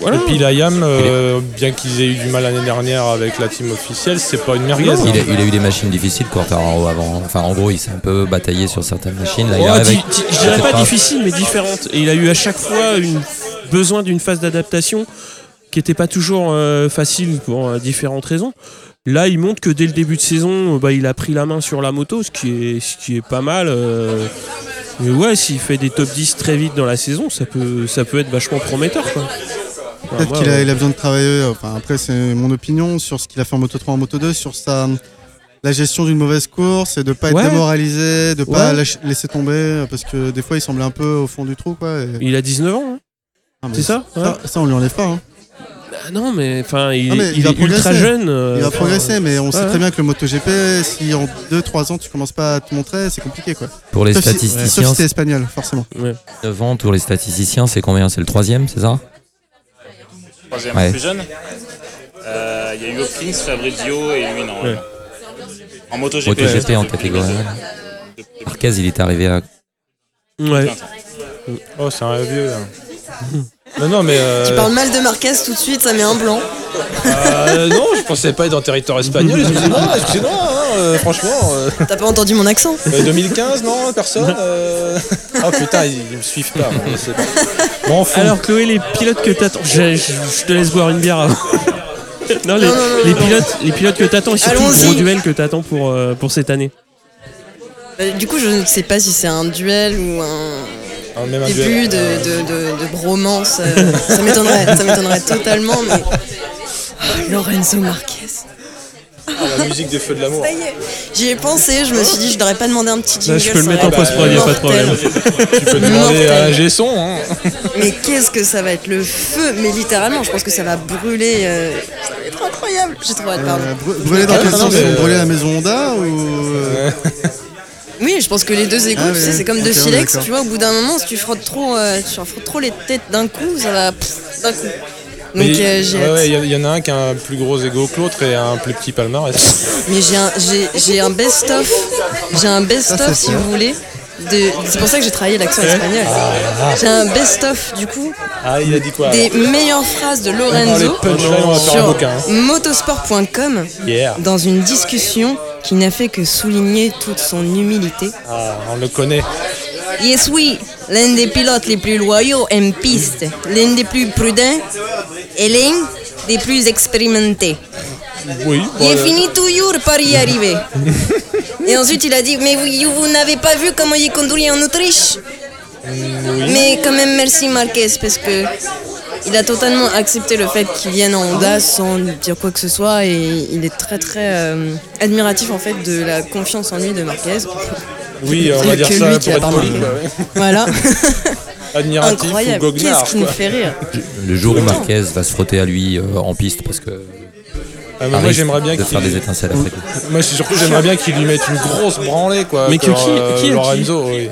Voilà. Et puis la YAM, euh, bien qu'ils aient eu du mal l'année dernière avec la team officielle, c'est pas une merguez. Hein. Il a, il a eu des machines difficiles, Quartararo, avant. Enfin, en gros, il s'est un peu bataillé sur certaines machines. Là, il Ouais, arrive di- avec- di- je dirais peut-être pas difficile, mais différente. Et il a eu à chaque fois une, besoin d'une phase d'adaptation qui n'était pas toujours euh, facile pour euh, différentes raisons. Là, il montre que dès le début de saison, euh, bah, il a pris la main sur la moto, ce qui est, ce qui est pas mal. euh. Mais ouais, s'il fait des top 10 très vite dans la saison, ça peut, ça peut être vachement prometteur. quoi. Peut-être qu'il a, ouais. il a besoin de travailler, enfin après c'est mon opinion, sur ce qu'il a fait en Moto 3, en Moto 2, sur sa, la gestion d'une mauvaise course et de pas être démoralisé, de pas Ouais. lâcher- laisser tomber, parce que des fois il semblait un peu au fond du trou. quoi. et- Il a 19 ans, hein. Ah, c'est ça, ouais. ça Ça, on lui enlève pas. hein. Bah non, mais enfin, il, Ah, mais il il va est ultra jeune. euh, Il va progresser, mais on sait très bien que le MotoGP, si en 2-3 ans tu commences pas à te montrer, c'est compliqué quoi. Pour les Sauf si- statisticiens, Sauf si t'es espagnol, forcément. 9 ans, pour les statisticiens, c'est combien? C'est le troisième, c'est ça? Troisième Ouais. plus jeune. Euh, Il y a eu Hopkins, Fabrizio et lui, non. Ouais. En MotoGP. MotoGP en catégorie les- 1. Marquez, il est arrivé à. Ouais. Oh, c'est un vieux. là. non, non, mais. euh, Tu parles mal de Marquez tout de suite, ça met un blanc. euh, non, je pensais pas être en territoire espagnol. Excusez-moi, excusez-moi, hein, euh, franchement. euh, T'as pas entendu mon accent? Euh, 2015, non, personne. euh, Oh putain, ils, ils me suivent pas. Bon. Alors Chloé, les pilotes que t'attends, je, je- je te laisse boire une bière avant. non, les, Non, non, non, les non. pilotes, les pilotes que t'attends et surtout le gros duel que t'attends pour, euh, pour cette année. Bah, Du coup, je ne sais pas si c'est un duel ou un Ah, même un début duel. de, de, de- de bromance. euh, ça m'étonnerait, ça m'étonnerait totalement, mais. Lorenzo Marquez. Ah, la musique des feux de l'amour. Ça y est. J'y ai pensé, je me suis dit, je n'aurais pas demandé un petit Là, jingle. je peux le mettre en post-prod, a pas de problème. Tu peux demander à un gesson. Hein. Mais qu'est-ce que ça va être le feu? Mais littéralement, je pense que ça va brûler. euh, Ça va être incroyable. J'ai trop hâte, pardon. Euh, br- brûler dans Ah, quel sens? mais, brûlé la maison Honda ou. euh, Oui, je pense que les deux égouts, Ah, tu sais, ouais. c'est comme deux Ok, ouais, silex. d'accord. Tu vois, au bout d'un moment, si tu frottes trop, euh, tu en frottes trop les têtes d'un coup, ça va pff, d'un coup. Donc Mais, euh, j'ai ouais, hâte. ouais, il y, en a un qui a un plus gros ego que l'autre et un plus petit palmarès. Mais j'ai un, j'ai, j'ai un best-of, j'ai un best-of si vous voulez. C'est pour ça que j'ai travaillé l'accent espagnol. J'ai un best-of du coup Ah, il a dit quoi des meilleures phrases de Lorenzo les punchlines, on va faire un sur bouquin. hein. motosport.com Yeah. dans une discussion qui n'a fait que souligner toute son humilité. Ah, on le connaît. Yes, oui, l'un des pilotes les plus loyaux en piste, l'un des plus prudents et l'un des plus expérimentés. Oui. Il bon, est euh, fini toujours par y arriver. Et ensuite, il a dit Mais vous n'avez pas vu comment il conduit en Autriche? Mais quand même, merci Marquez, parce que il a totalement accepté le fait qu'il vienne en Honda sans dire quoi que ce soit. Et il est très très euh, admiratif en fait de la confiance en lui de Marquez. Oui, on Il y va a dire que ça lui pour être poli. Voilà, Admiratif ou incroyable. goguenard. Qu'est-ce qui nous fait rire Le jour où Marquez va se frotter à lui euh, en piste parce que. Ah, mais moi, j'aimerais bien de faire des qu'il. étincelles après coup. Moi, c'est surtout, j'aimerais bien qu'il lui mette une grosse branlée, quoi. Mais qui- euh, qui qui Lorenzo, oui.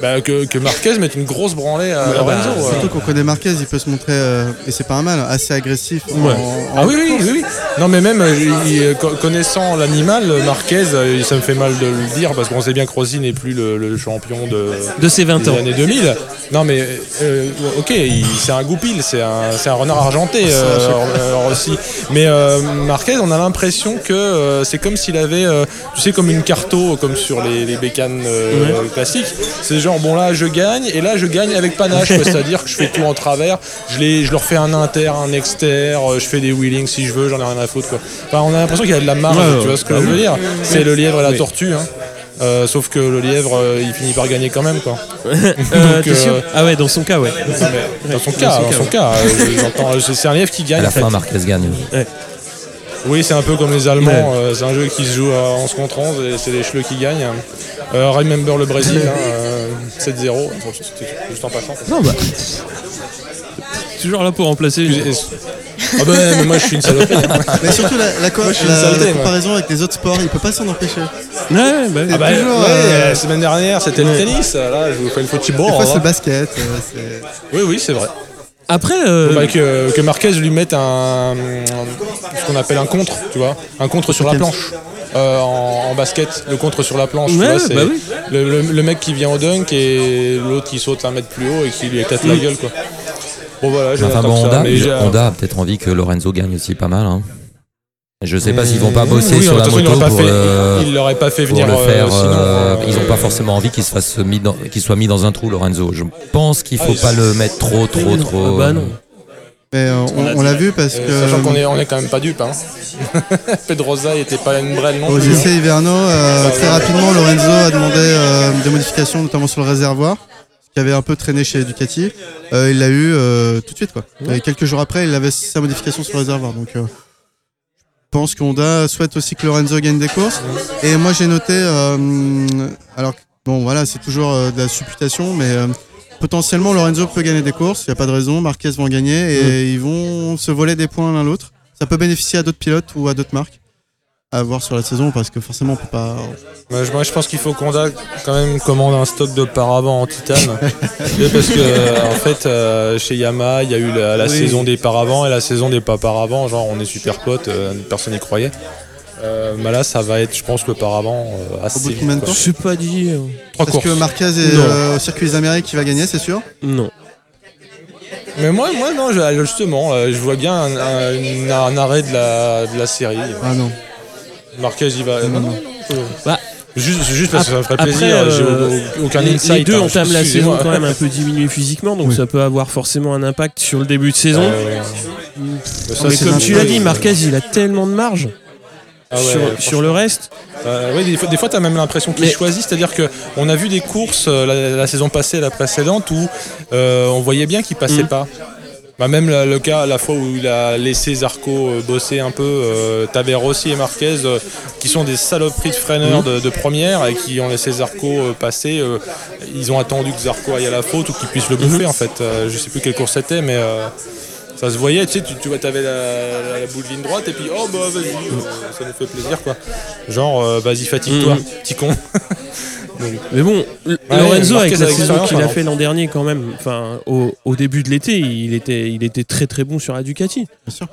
Bah, que, que Marquez mette une grosse branlée à bah, Lorenzo. euh. Surtout qu'on connaît Marquez, il peut se montrer, euh, et c'est pas un mal, assez agressif. en- Ouais. en- Ah oui, oui, oui, oui. Non, mais même euh, il- il- co- connaissant l'animal, Marquez, euh, ça me fait mal de le dire parce qu'on sait bien que Rossi n'est plus le, le champion de, De ses 20 des ans. années 2000. Non, mais euh, ok, c'est un goupil, c'est un, c'est un renard argenté, euh, euh, Rossi. Mais euh, Marquez, on a l'impression que euh, c'est comme s'il avait, euh, tu sais, comme une carto, comme sur les, les bécanes euh, classiques. C'est genre, bon là, je gagne, et là, je gagne avec panache, c'est-à-dire que je fais tout en travers, je, les, je leur fais un inter, un exter, euh, je fais des wheelings si je veux, j'en ai rien à foutre. Quoi. Enfin, on a l'impression qu'il y a de la marge, Ouais, tu vois ce que je veux dire C'est le lièvre et la tortue. Hein. Euh, sauf que le lièvre, euh, il finit par gagner quand même, quoi. Donc, sûr euh, Ah ouais, dans son cas, ouais. Dans son cas, dans son cas, euh, c'est un lièvre qui gagne. À la en fait. fin, Marquez gagne. Oui, c'est un peu comme les Allemands. Ouais. euh, c'est un jeu qui se joue à 11 contre 11 et c'est les chleux qui gagnent. Euh, remember le Brésil, hein, euh, 7-0. Bon, c'était Juste en passant. Non, bah. Toujours là pour remplacer. Ah bah, mais moi je suis une saloperie. hein. Mais surtout la, la, co- Moi, la- la saleté, comparaison avec les autres sports, il peut pas s'en empêcher. Ouais, bah, Ah bah, toujours, ouais, euh, la semaine dernière c'était le tennis, là je vous fais le football. Des fois c'est hein. le basket. euh, Oui, oui, c'est vrai. Après, euh, Bah, que, que Marquez lui mette un, ce qu'on appelle un contre, tu vois, un contre sur la planche. Euh, en, en basket, le contre sur la planche, tu vois, c'est bah oui. le, le- le mec qui vient au dunk et l'autre qui saute un mètre plus haut et qui lui éclate la gueule, quoi. Bon voilà, j'ai Enfin bon, que ça, Honda, mais j'ai- Honda a peut-être envie que Lorenzo gagne aussi pas mal. Hein. Je sais pas s'ils vont pas bosser Oui, sur la moto pas pour, fait- euh, il l'aurait pas fait pour venir le euh, faire. sinon, euh, euh, ils ont pas forcément envie qu'il se fasse mis dans- qu'il soit mis dans un trou, Lorenzo. Je pense qu'il faut Ah, pas le mettre trop, trop, trop. ah bah non. Mais euh, on, on l'a vu parce euh, que Sachant qu'on est, on est quand même pas dupe. Hein. Pedrosa il était pas une brêle non aux plus. essais hivernaux, euh, très rapidement, Lorenzo a demandé euh, des modifications, notamment sur le réservoir, qui avait un peu traîné chez Ducati. Euh, il l'a eu euh, tout de suite, quoi. Et quelques jours après, il avait sa modification sur le réservoir. Donc, euh, pense qu'Honda souhaite aussi que Lorenzo gagne des courses. Et moi, j'ai noté, euh, alors, bon, voilà, c'est toujours euh, de la supputation, mais euh, potentiellement, Lorenzo peut gagner des courses. Il n'y a pas de raison. Marquez vont gagner et ils vont se voler des points l'un l'autre. Ça peut bénéficier à d'autres pilotes ou à d'autres marques à voir sur la saison parce que forcément on peut pas. Moi, je, moi, je pense qu'il faut qu'Honda quand même commande un stock de paravents en titane. Parce que euh, en fait, euh, chez Yamaha, il y a eu la, la Oui. saison des paravents et la saison des pas paravents. Genre, on est super potes, euh, personne n'y croyait. Euh, mais là, ça va être, je pense, le paravent euh, Au assez bout de combien de quoi. temps Je sais pas dit. Trois Parce courses. que Marquez est euh, au circuit des Amériques qui va gagner, c'est sûr. Non. Mais moi, moi non, justement, je vois bien un, un- une- un arrêt de la, de la série. Ah non. Marquez, il va. Non, non. euh, Bah, juste, juste parce que ça me ferait Après, plaisir. J'ai euh, au- aucun les, insight. les deux hein, entament la saison quand même un peu diminué physiquement, donc Oui. ça peut avoir forcément un impact sur le début de saison. Euh, ça, mais c'est comme tu l'as dit, Marquez, il a tellement de marge Ah ouais, sur, le reste. Euh, oui, des fois, fois, tu as même l'impression qu'il Mais- choisit, c'est-à-dire que on a vu des courses euh, la, la saison passée et la précédente où euh, on voyait bien qu'il passait Mm. pas. Bah, même le cas, la fois où il a laissé Zarco euh, bosser un peu, euh, t'avais Rossi et Marquez euh, qui sont des saloperies de freineurs de, de première et qui ont laissé Zarco euh, passer. ils ont attendu que Zarco aille à la faute ou qu'il puisse le bouffer en fait. Je sais plus quelle course c'était, mais ça se voyait. Tu sais, tu, tu vois, t'avais la, la, la ligne droite et puis oh bah vas-y, euh, ça nous fait plaisir quoi. Genre vas-y fatigue-toi, Mhm. petit con. Mais bon, Ouais, Lorenzo, avec la saison qu'il a fait l'an dernier, quand même, enfin, au, au début de l'été, il était, il était très très bon sur la Ducati. Bien sûr.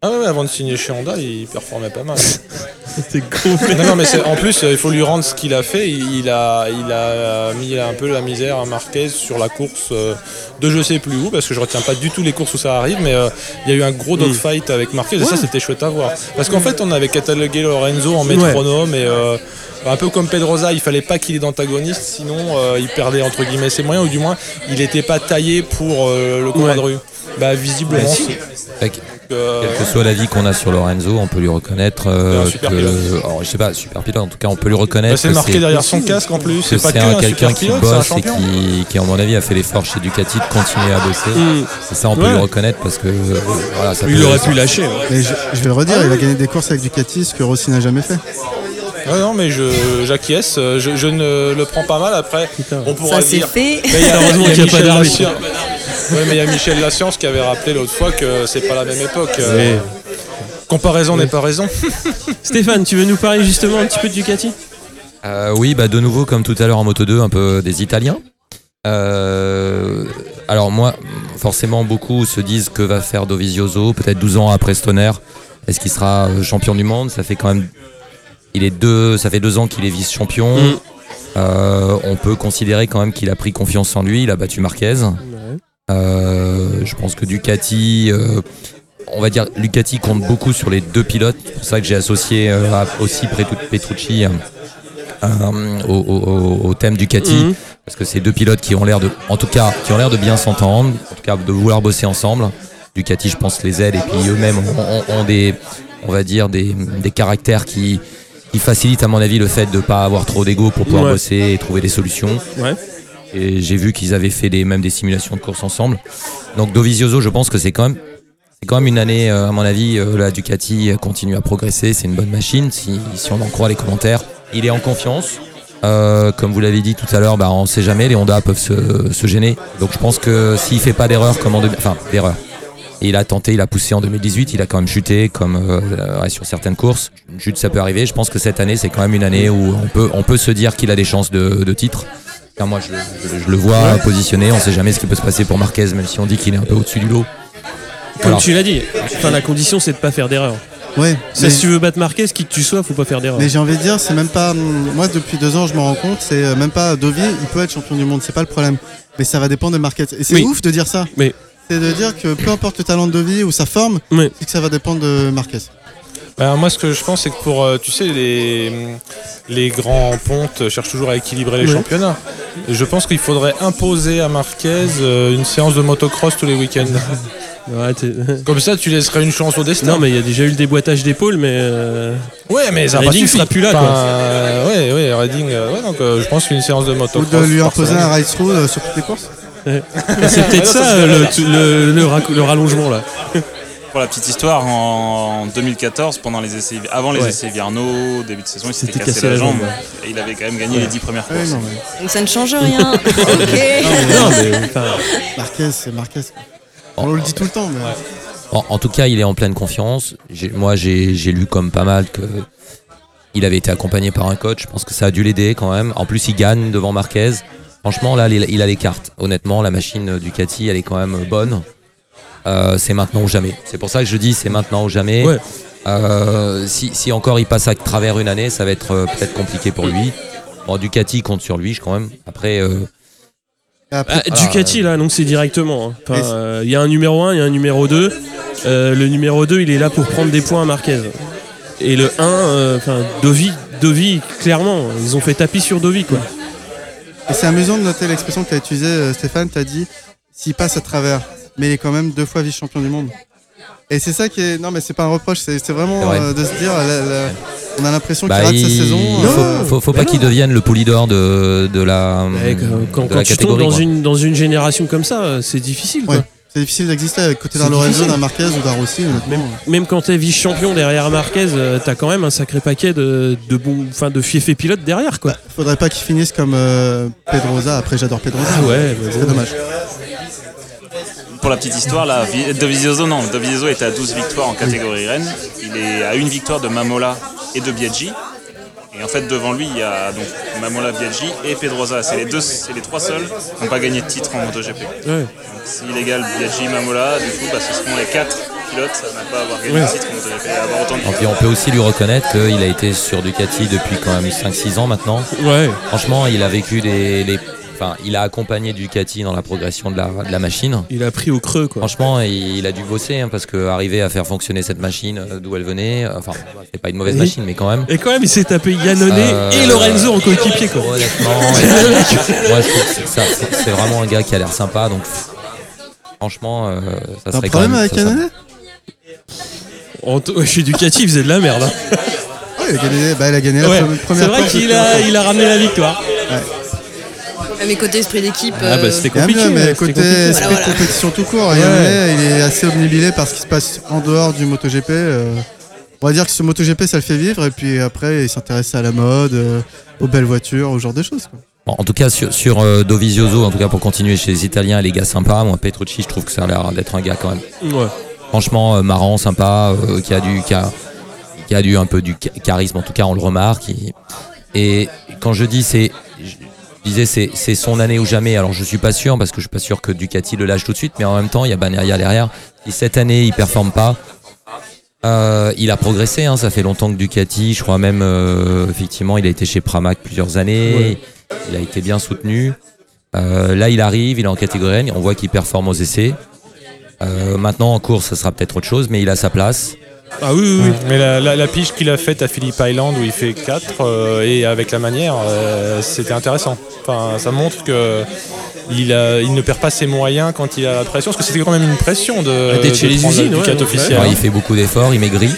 Ah ouais, avant de signer chez Honda, il performait pas mal. C'était gros. non, non, mais en plus, euh, il faut lui rendre ce qu'il a fait. Il, a, il a mis un peu la misère à Marquez sur la course euh, de je sais plus où, parce que je retiens pas du tout les courses où ça arrive, mais euh, il y a eu un gros dogfight avec Marquez, et ça c'était chouette à voir. Parce qu'en fait, on avait catalogué Lorenzo en métronome, et euh, un peu comme Pedrosa, il fallait pas qu'il ait d'antagoniste, sinon euh, il perdait entre guillemets ses moyens, ou du moins, il était pas taillé pour euh, le combat Ouais. de rue. Bah, visiblement. Bah, si. Euh, Quel que soit l'avis qu'on a sur Lorenzo, on peut lui reconnaître euh, C'est un super que, pilote. alors, je sais pas, super pilote. En tout cas, on peut lui bah, reconnaître. c'est que marqué derrière son casque en plus. C'est pas c'est que un un quelqu'un qui pilote, c'est bosse et qui, qui, à mon avis, a fait l'effort chez Ducati de continuer à bosser. Mm. Et ça, on peut Ouais. lui reconnaître parce que euh, voilà, ça Il aurait pu lâcher. ouais. Mais je, je vais le redire, il a gagné des courses avec Ducati, ce que Rossi n'a jamais fait. Ouais, non, mais je, j'acquiesce. euh, Je, je ne le prends pas mal. Après, Putain. on pourra Ça c'est dire. fait. Mais il y a, Heureusement a qu'il y a pas Michel d'arbitre. Ouais, mais il y a Michel Lasscience qui avait rappelé l'autre fois que c'est pas la même époque. euh. Comparaison n'est pas raison. Stéphane, tu veux nous parler justement un petit peu de Ducati? Euh, oui, bah de nouveau, comme tout à l'heure en Moto 2, un peu des Italiens. Euh, alors moi, forcément, beaucoup se disent que va faire Dovizioso, peut-être 12 ans après Stoner. Est-ce qu'il sera champion du monde? Ça fait quand même, il est deux, ça fait deux ans qu'il est vice-champion. Mm. Euh, on peut considérer quand même qu'il a pris confiance en lui. Il a battu Marquez. Euh, je pense que Ducati, euh, on va dire, Ducati compte beaucoup sur les deux pilotes. C'est pour ça que j'ai associé euh, à- aussi Petru- Petrucci euh, euh, au, au- au thème Ducati. Mhm. Parce que c'est deux pilotes qui ont l'air de, en tout cas, qui ont l'air de bien s'entendre, en tout cas de vouloir bosser ensemble. Ducati, je pense, les aide et puis eux-mêmes ont, ont- ont des, on va dire, des, des caractères qui, qui facilitent, à mon avis, le fait de ne pas avoir trop d'ego pour pouvoir Ouais. bosser et trouver des solutions. Ouais. Et j'ai vu qu'ils avaient fait des, même des simulations de course ensemble. Donc Dovizioso, je pense que c'est quand même, c'est quand même une année, euh, à mon avis, euh, la Ducati continue à progresser. C'est une bonne machine, si, si on en croit les commentaires. Il est en confiance. Euh, comme vous l'avez dit tout à l'heure, bah, on ne sait jamais, les Honda peuvent se, se gêner. Donc je pense que s'il fait pas d'erreur comme en enfin d'erreur. Il a tenté, il a poussé en 2018, il a quand même chuté comme euh, ouais, sur certaines courses. Une chute, ça peut arriver. Je pense que cette année, c'est quand même une année où on peut, on peut se dire qu'il a des chances de, de titre. Enfin, moi, je, je- je le vois positionné. On sait jamais ce qui peut se passer pour Marquez, même si on dit qu'il est un peu au-dessus du lot. Comme tu l'as dit, enfin, la condition c'est de pas faire d'erreur. Ouais, mais, Si tu veux battre Marquez, qui que tu sois, faut pas faire d'erreur. mais j'ai envie de dire, c'est même pas. hum, Moi, depuis deux ans, je me rends compte, c'est euh, même pas Dovi, il peut être champion du monde, c'est pas le problème. Mais ça va dépendre de Marquez. Et c'est Oui. ouf de dire ça. Mais- C'est de dire que peu importe le talent de Dovi ou sa forme, Oui. c'est que ça va dépendre de Marquez. Alors moi, ce que je pense, c'est que pour, euh, tu sais, les, les grands pontes cherchent toujours à équilibrer les Ouais. championnats. Et je pense qu'il faudrait imposer à Marquez euh, une séance de motocross tous les week-ends. Ouais, Comme ça, tu laisserais une chance au destin. non, mais il y a déjà eu le déboîtage d'épaule, mais. euh, ouais, mais ça Redding sera plus là, Enfin, quoi. euh, ouais, ouais, Redding. euh, ouais, donc euh, je pense qu'une séance de Ou motocross. de lui imposer un ride through euh, sur toutes les courses. c'est peut-être ça, le, le, le rallongement là. Pour la petite histoire, en 2014, pendant les essais, avant les Ouais. essais Viarno, début de saison, il s'était cassé, cassé la jambe. Et il avait quand même gagné les 10 premières Ouais, courses. non, mais Donc ça ne change rien. ok. Non, mais enfin, Marquez, c'est Marquez. On le dit tout le temps, mais. En, en tout cas, il est en pleine confiance. Moi, j'ai lu comme pas mal que il avait été accompagné par un coach. Je pense que ça a dû l'aider quand même. En plus, il gagne devant Marquez. Franchement, là, il il a les cartes. Honnêtement, la machine Ducati, elle est quand même bonne. Euh, c'est maintenant ou jamais. C'est pour ça que je dis c'est maintenant ou jamais. Ouais. Euh, si, si encore il passe à travers une année, ça va être euh, peut-être compliqué pour lui. Bon, Ducati compte sur lui, quand même. Après, euh, après, ah, Ducati là, donc c'est directement. hein. Enfin, euh, Il y a un numéro 1, il y a un numéro 2. Euh, le numéro 2, il est là pour prendre des points à Marquez. Et le 1, euh, enfin, Dovi, Dovi, clairement, ils ont fait tapis sur Dovi quoi. Et c'est amusant de noter l'expression que tu as utilisée, Stéphane. Tu as dit s'il passe à travers, mais il est quand même deux fois vice-champion du monde. Et c'est ça qui est. Non, mais c'est pas un reproche, c'est vraiment vrai. euh, de se dire. la- la- On a l'impression bah, qu'il rate sa il saison. faut, euh, faut, faut pas qu'il devienne le poulidor de, de la, quand de quand la tu tombes dans une, dans une génération comme ça, euh, c'est difficile quoi. Ouais. C'est difficile d'exister avec côté d'un Lorenzo, d'un Marquez ou d'un Rossi. honnêtement. Même quand t'es vice-champion derrière Marquez, t'as quand même un sacré paquet de, de bons, enfin de fiefs pilotes derrière quoi. Bah, faudrait pas qu'il finisse comme euh, Pedrosa. Après, j'adore Pedrosa. Ah ouais, c'est bon. dommage. Pour la petite histoire, là, Vi- Dovizioso, non, Dovizioso est à 12 victoires en catégorie Rennes. Il est à une victoire de Mamola et de Biaggi. Et en fait, devant lui, il y a donc Mamola, Biaggi et Pedrosa. C'est les deux, c'est les trois seuls qui n'ont pas gagné de titre en MotoGP. Ouais. Donc, s'il égale Biaggi, Mamola, du coup, bah, ce seront les quatre pilotes à ne pas avoir gagné de titre en MotoGP et à avoir autant de Et puis on peut aussi lui reconnaître qu'il a été sur Ducati depuis quand même 5-6 ans maintenant. Ouais. Franchement, il a vécu des, les- enfin, il a accompagné Ducati dans la progression de la, de la machine. Il a pris au creux quoi. Franchement, il, il a dû bosser hein, parce que arriver à faire fonctionner cette machine euh, d'où elle venait, euh, enfin, c'est pas une mauvaise machine, mais quand même. Et quand même, il s'est tapé Yannone Euh, et Lorenzo en coéquipier quoi. Honnêtement, moi je trouve que c'est- ça, c'est c'est vraiment un gars qui a l'air sympa, donc franchement, euh, ça un serait quand même. avec Yannone? Ouais, chez Ducati, il faisait de la merde. hein. Ouais, il a gagné, bah, il a gagné la Ouais. pre- C'est première vrai qu'il a, il a ramené la victoire. À mes côtés, esprit d'équipe. Ah bah euh, c'était compliqué. mais côté compliqué. esprit Voilà, de voilà. compétition tout court, il est assez omnibilé par ce qui se passe en dehors du MotoGP. euh, on va dire que ce MotoGP, ça le fait vivre, et puis après, il s'intéresse à la mode, euh, aux belles voitures, au genre de choses. quoi. Bon, en tout cas, sur, sur euh, Dovizioso, en tout cas pour continuer chez les Italiens, les gars sympas. Moi, Petrucci, je trouve que ça a l'air d'être un gars quand même Ouais. franchement euh, marrant, sympa, euh, qui a du qui a, qui a du un peu du cha- charisme. En tout cas, on le remarque. et quand je dis c'est, disais c'est son année ou jamais. Alors je suis pas sûr parce que je suis pas sûr que Ducati le lâche tout de suite, mais en même temps il y a Bagnaia derrière. Et cette année il performe pas. Euh, il a progressé, hein, ça fait longtemps que Ducati, je crois même euh, effectivement il a été chez Pramac plusieurs années, il a été bien soutenu. Euh, là il arrive, il est en catégorie N, on voit qu'il performe aux essais. Maintenant en course ça sera peut-être autre chose, mais il a sa place. Ah oui, oui, oui. Mais la, la- la pige qu'il a faite à Phillip Island où il fait 4 et avec la manière, euh, c'était intéressant. Enfin, ça montre que il, a- il ne perd pas ses moyens quand il a la pression, parce que c'était quand même une pression de, chez de les prendre la usines, ouais. Alors, il fait beaucoup d'efforts, il maigrit.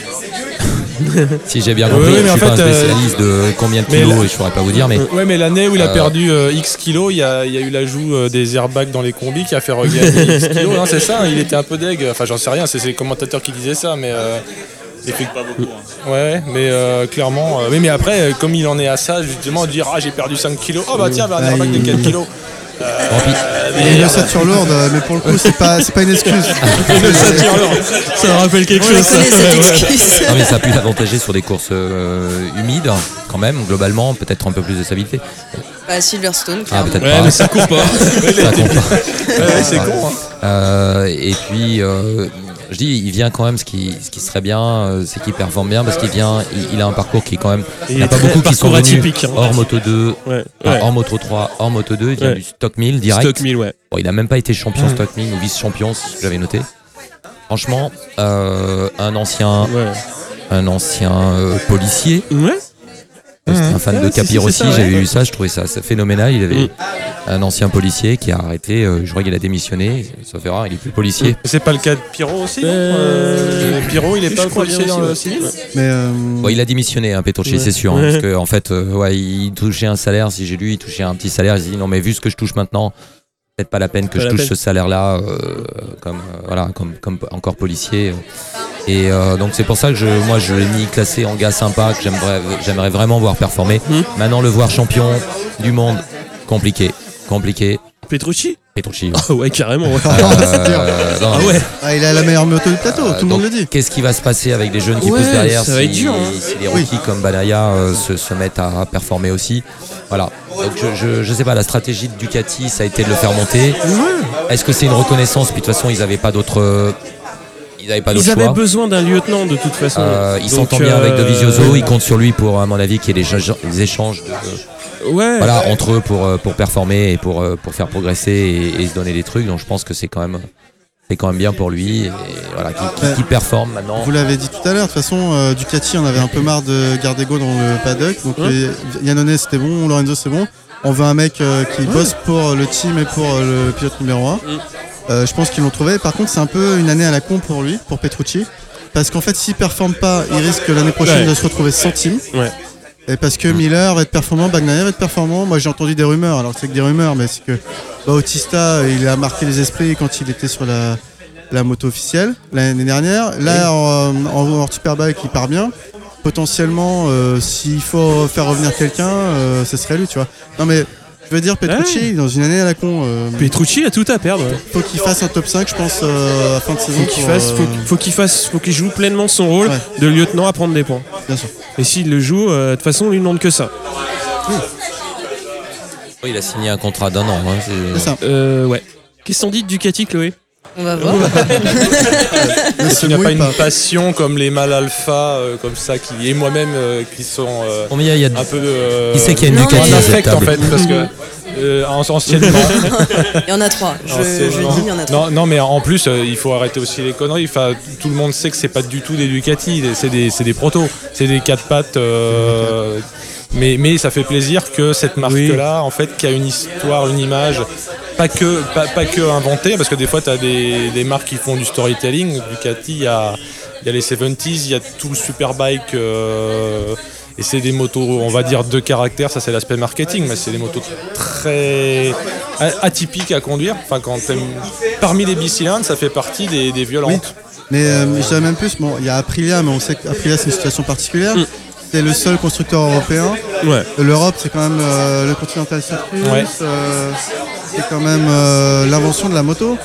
Si j'ai bien compris, ouais, je suis pas un fait, euh, spécialiste de combien de kilos et je saurais pas vous dire, mais Ouais, mais l'année où il a Euh, perdu euh, X kilos, il y a, il y a eu l'ajout euh, des airbags dans les combis qui a fait regagner X kilos. hein, c'est ça, il était un peu deg. Enfin, j'en sais rien, c'est les commentateurs qui disaient ça, mais. euh, effect- Pas beaucoup. hein. Ouais, mais euh, clairement. euh, oui, mais après, euh, comme il en est à ça, justement, dire Ah, j'ai perdu 5 kilos. Oh, bah tiens, bah, un airbag de il- 4 kilos. Tant pis. Il y a une ossature lourde, euh, mais pour le coup, c'est pas, c'est pas une excuse. Ça me rappelle quelque On chose. ça. cette. Non, mais ça a pu l'avantager sur des courses euh, humides, quand même, globalement, peut-être un peu plus de stabilité. Bah, Silverstone, Ah, clairement. peut-être Ouais, pas. mais ça court pas. Ça compte pas. Ouais, ouais, c'est con. hein. Euh, et puis, euh, je dis, il vient quand même, ce qui, ce qui serait bien, euh, c'est qu'il performe bien, parce qu'il vient, il, il a un parcours qui est quand même. Il n'y a pas beaucoup qui sont venus hein. hors Moto 2, Ouais, enfin, ouais. hors Moto 3, hors Moto 2, il vient Ouais. du Stock 1000 direct. Stock 1000, ouais. Bon, il a même pas été champion Mm. Stock 1000 ou vice-champion, si j'avais noté. Franchement, euh, un ancien, un ancien euh, policier. Ouais. C'était un fan Ouais, de si, si, Capi c'est Rossi, ça, ouais. j'avais lu ça, je trouvais ça, ça phénoménal. Il avait Mm. un ancien policier qui a arrêté, euh, je crois qu'il a démissionné, sauf erreur, il est plus policier. C'est pas le cas de Pyro aussi non Euh, Euh, Pyro, il est je pas policier dans aussi, le Mais euh, Bon, il a démissionné, hein, Petrucci, Ouais. c'est sûr, hein, parce que en fait, euh, ouais, il touchait un salaire. Si j'ai lu, il touchait un petit salaire. Il s'est dit non, mais vu ce que je touche maintenant, peut-être pas la peine que Pas je touche peine. ce salaire-là, euh, comme euh, voilà, comme comme encore policier. Et euh, donc c'est pour ça que je, moi, je l'ai mis classé en gars sympa que j'aimerais, j'aimerais vraiment voir performer. Hmm. Maintenant, le voir champion du monde, compliqué, compliqué. Petrucci? Petrucci. Ah ouais, carrément. ouais. Euh, non, Ah ouais. ah, il a la meilleure moto du plateau, Euh, tout le monde le dit. Qu'est-ce qui va se passer avec les jeunes qui Ouais, poussent derrière ça va si, être dur, hein. si les Oui. rookies comme Banaya euh, se, se mettent à performer aussi? Voilà. Donc je, je, je sais pas, la stratégie de Ducati, ça a été de le faire monter. Est-ce que c'est une reconnaissance? Puis de toute façon, ils n'avaient pas d'autres. Ils n'avaient pas Ils avaient choix. besoin d'un lieutenant de toute façon. Euh, ils s'entendent bien avec euh, Dovizioso, ils comptent sur lui pour, à mon avis, qu'il y ait des échanges de- Ouais. voilà, entre eux pour, euh, pour performer et pour, euh, pour faire progresser et, et se donner des trucs. Donc je pense que c'est quand même, c'est quand même bien pour lui. Et voilà, qui, qui- performe maintenant. Vous l'avez dit tout à l'heure, de toute façon, euh, Ducati, on avait un peu marre de Gardego dans le paddock. Donc, Ouais. Yannone, c'était bon, Lorenzo, c'est bon. On veut un mec euh, qui bosse pour le team et pour euh, le pilote numéro 1. Mm. je pense qu'ils l'ont trouvé. Par contre, c'est un peu une année à la con pour lui, pour Petrucci. Parce qu'en fait, s'il performe pas, il risque l'année prochaine Ouais. de se retrouver sans team. Et parce que Miller va être performant, Bagnaia va être performant. Moi, j'ai entendu des rumeurs. Alors, c'est que des rumeurs, mais c'est que Bautista, il a marqué les esprits quand il était sur la, la moto officielle l'année dernière. Là, en, en, en Superbike, il part bien. Potentiellement, euh, s'il faut faire revenir quelqu'un, euh, ce serait lui, tu vois. Non, mais je veux dire, Petrucci, Ouais. dans une année à la con, euh, Petrucci a tout à perdre. ouais. faut qu'il fasse un top 5, je pense, euh, à la fin de saison. Faut qu'il fasse, euh, faut, faut qu'il fasse, faut qu'il joue pleinement son rôle Ouais. de lieutenant à prendre des points. Bien sûr. Et s'il le joue, euh, de toute façon, on lui demande que ça. Oui, il a signé un contrat d'un an. hein, c'est- C'est ça. Euh, ouais. Qu'est-ce qu'on dit de Ducati, Chloé? On va voir. Qu'il n'y a pas une pas. passion comme les mâles alpha, euh, comme ça, qui, et moi-même, euh, qui sont euh, il y a un peu de. euh, Qui c'est qui a une Non, Ducati un à cette en fait, parce que. euh, en- anciennement. Il y en a trois. Je, dis, il y en a trois. Non, non, mais en plus, euh, il faut arrêter aussi les conneries. Enfin, tout le monde sait que c'est pas du tout des Ducati, c'est des, c'est des protos, c'est des quatre pattes. euh, mais, mais ça fait plaisir que cette marque-là, en fait, qui a une histoire, une image, pas que, pas, pas que inventée, parce que des fois, tu as des, des marques qui font du storytelling. Ducati, il y a, il y a les 70s, il y a tout le superbike. euh, et c'est des motos, on va dire, de caractère, ça c'est l'aspect marketing, mais c'est des motos très atypiques à conduire. Enfin, quand t'aimes- parmi les bicylindres, ça fait partie des, des violentes. Mais euh, je dirais même plus, bon, il y a Aprilia, mais on sait qu'Aprilia c'est une situation particulière. Mm. C'est le seul constructeur européen. Ouais. L'Europe, c'est quand même euh, le Continental Circus. Ouais. euh, c'est quand même euh, l'invention de la moto.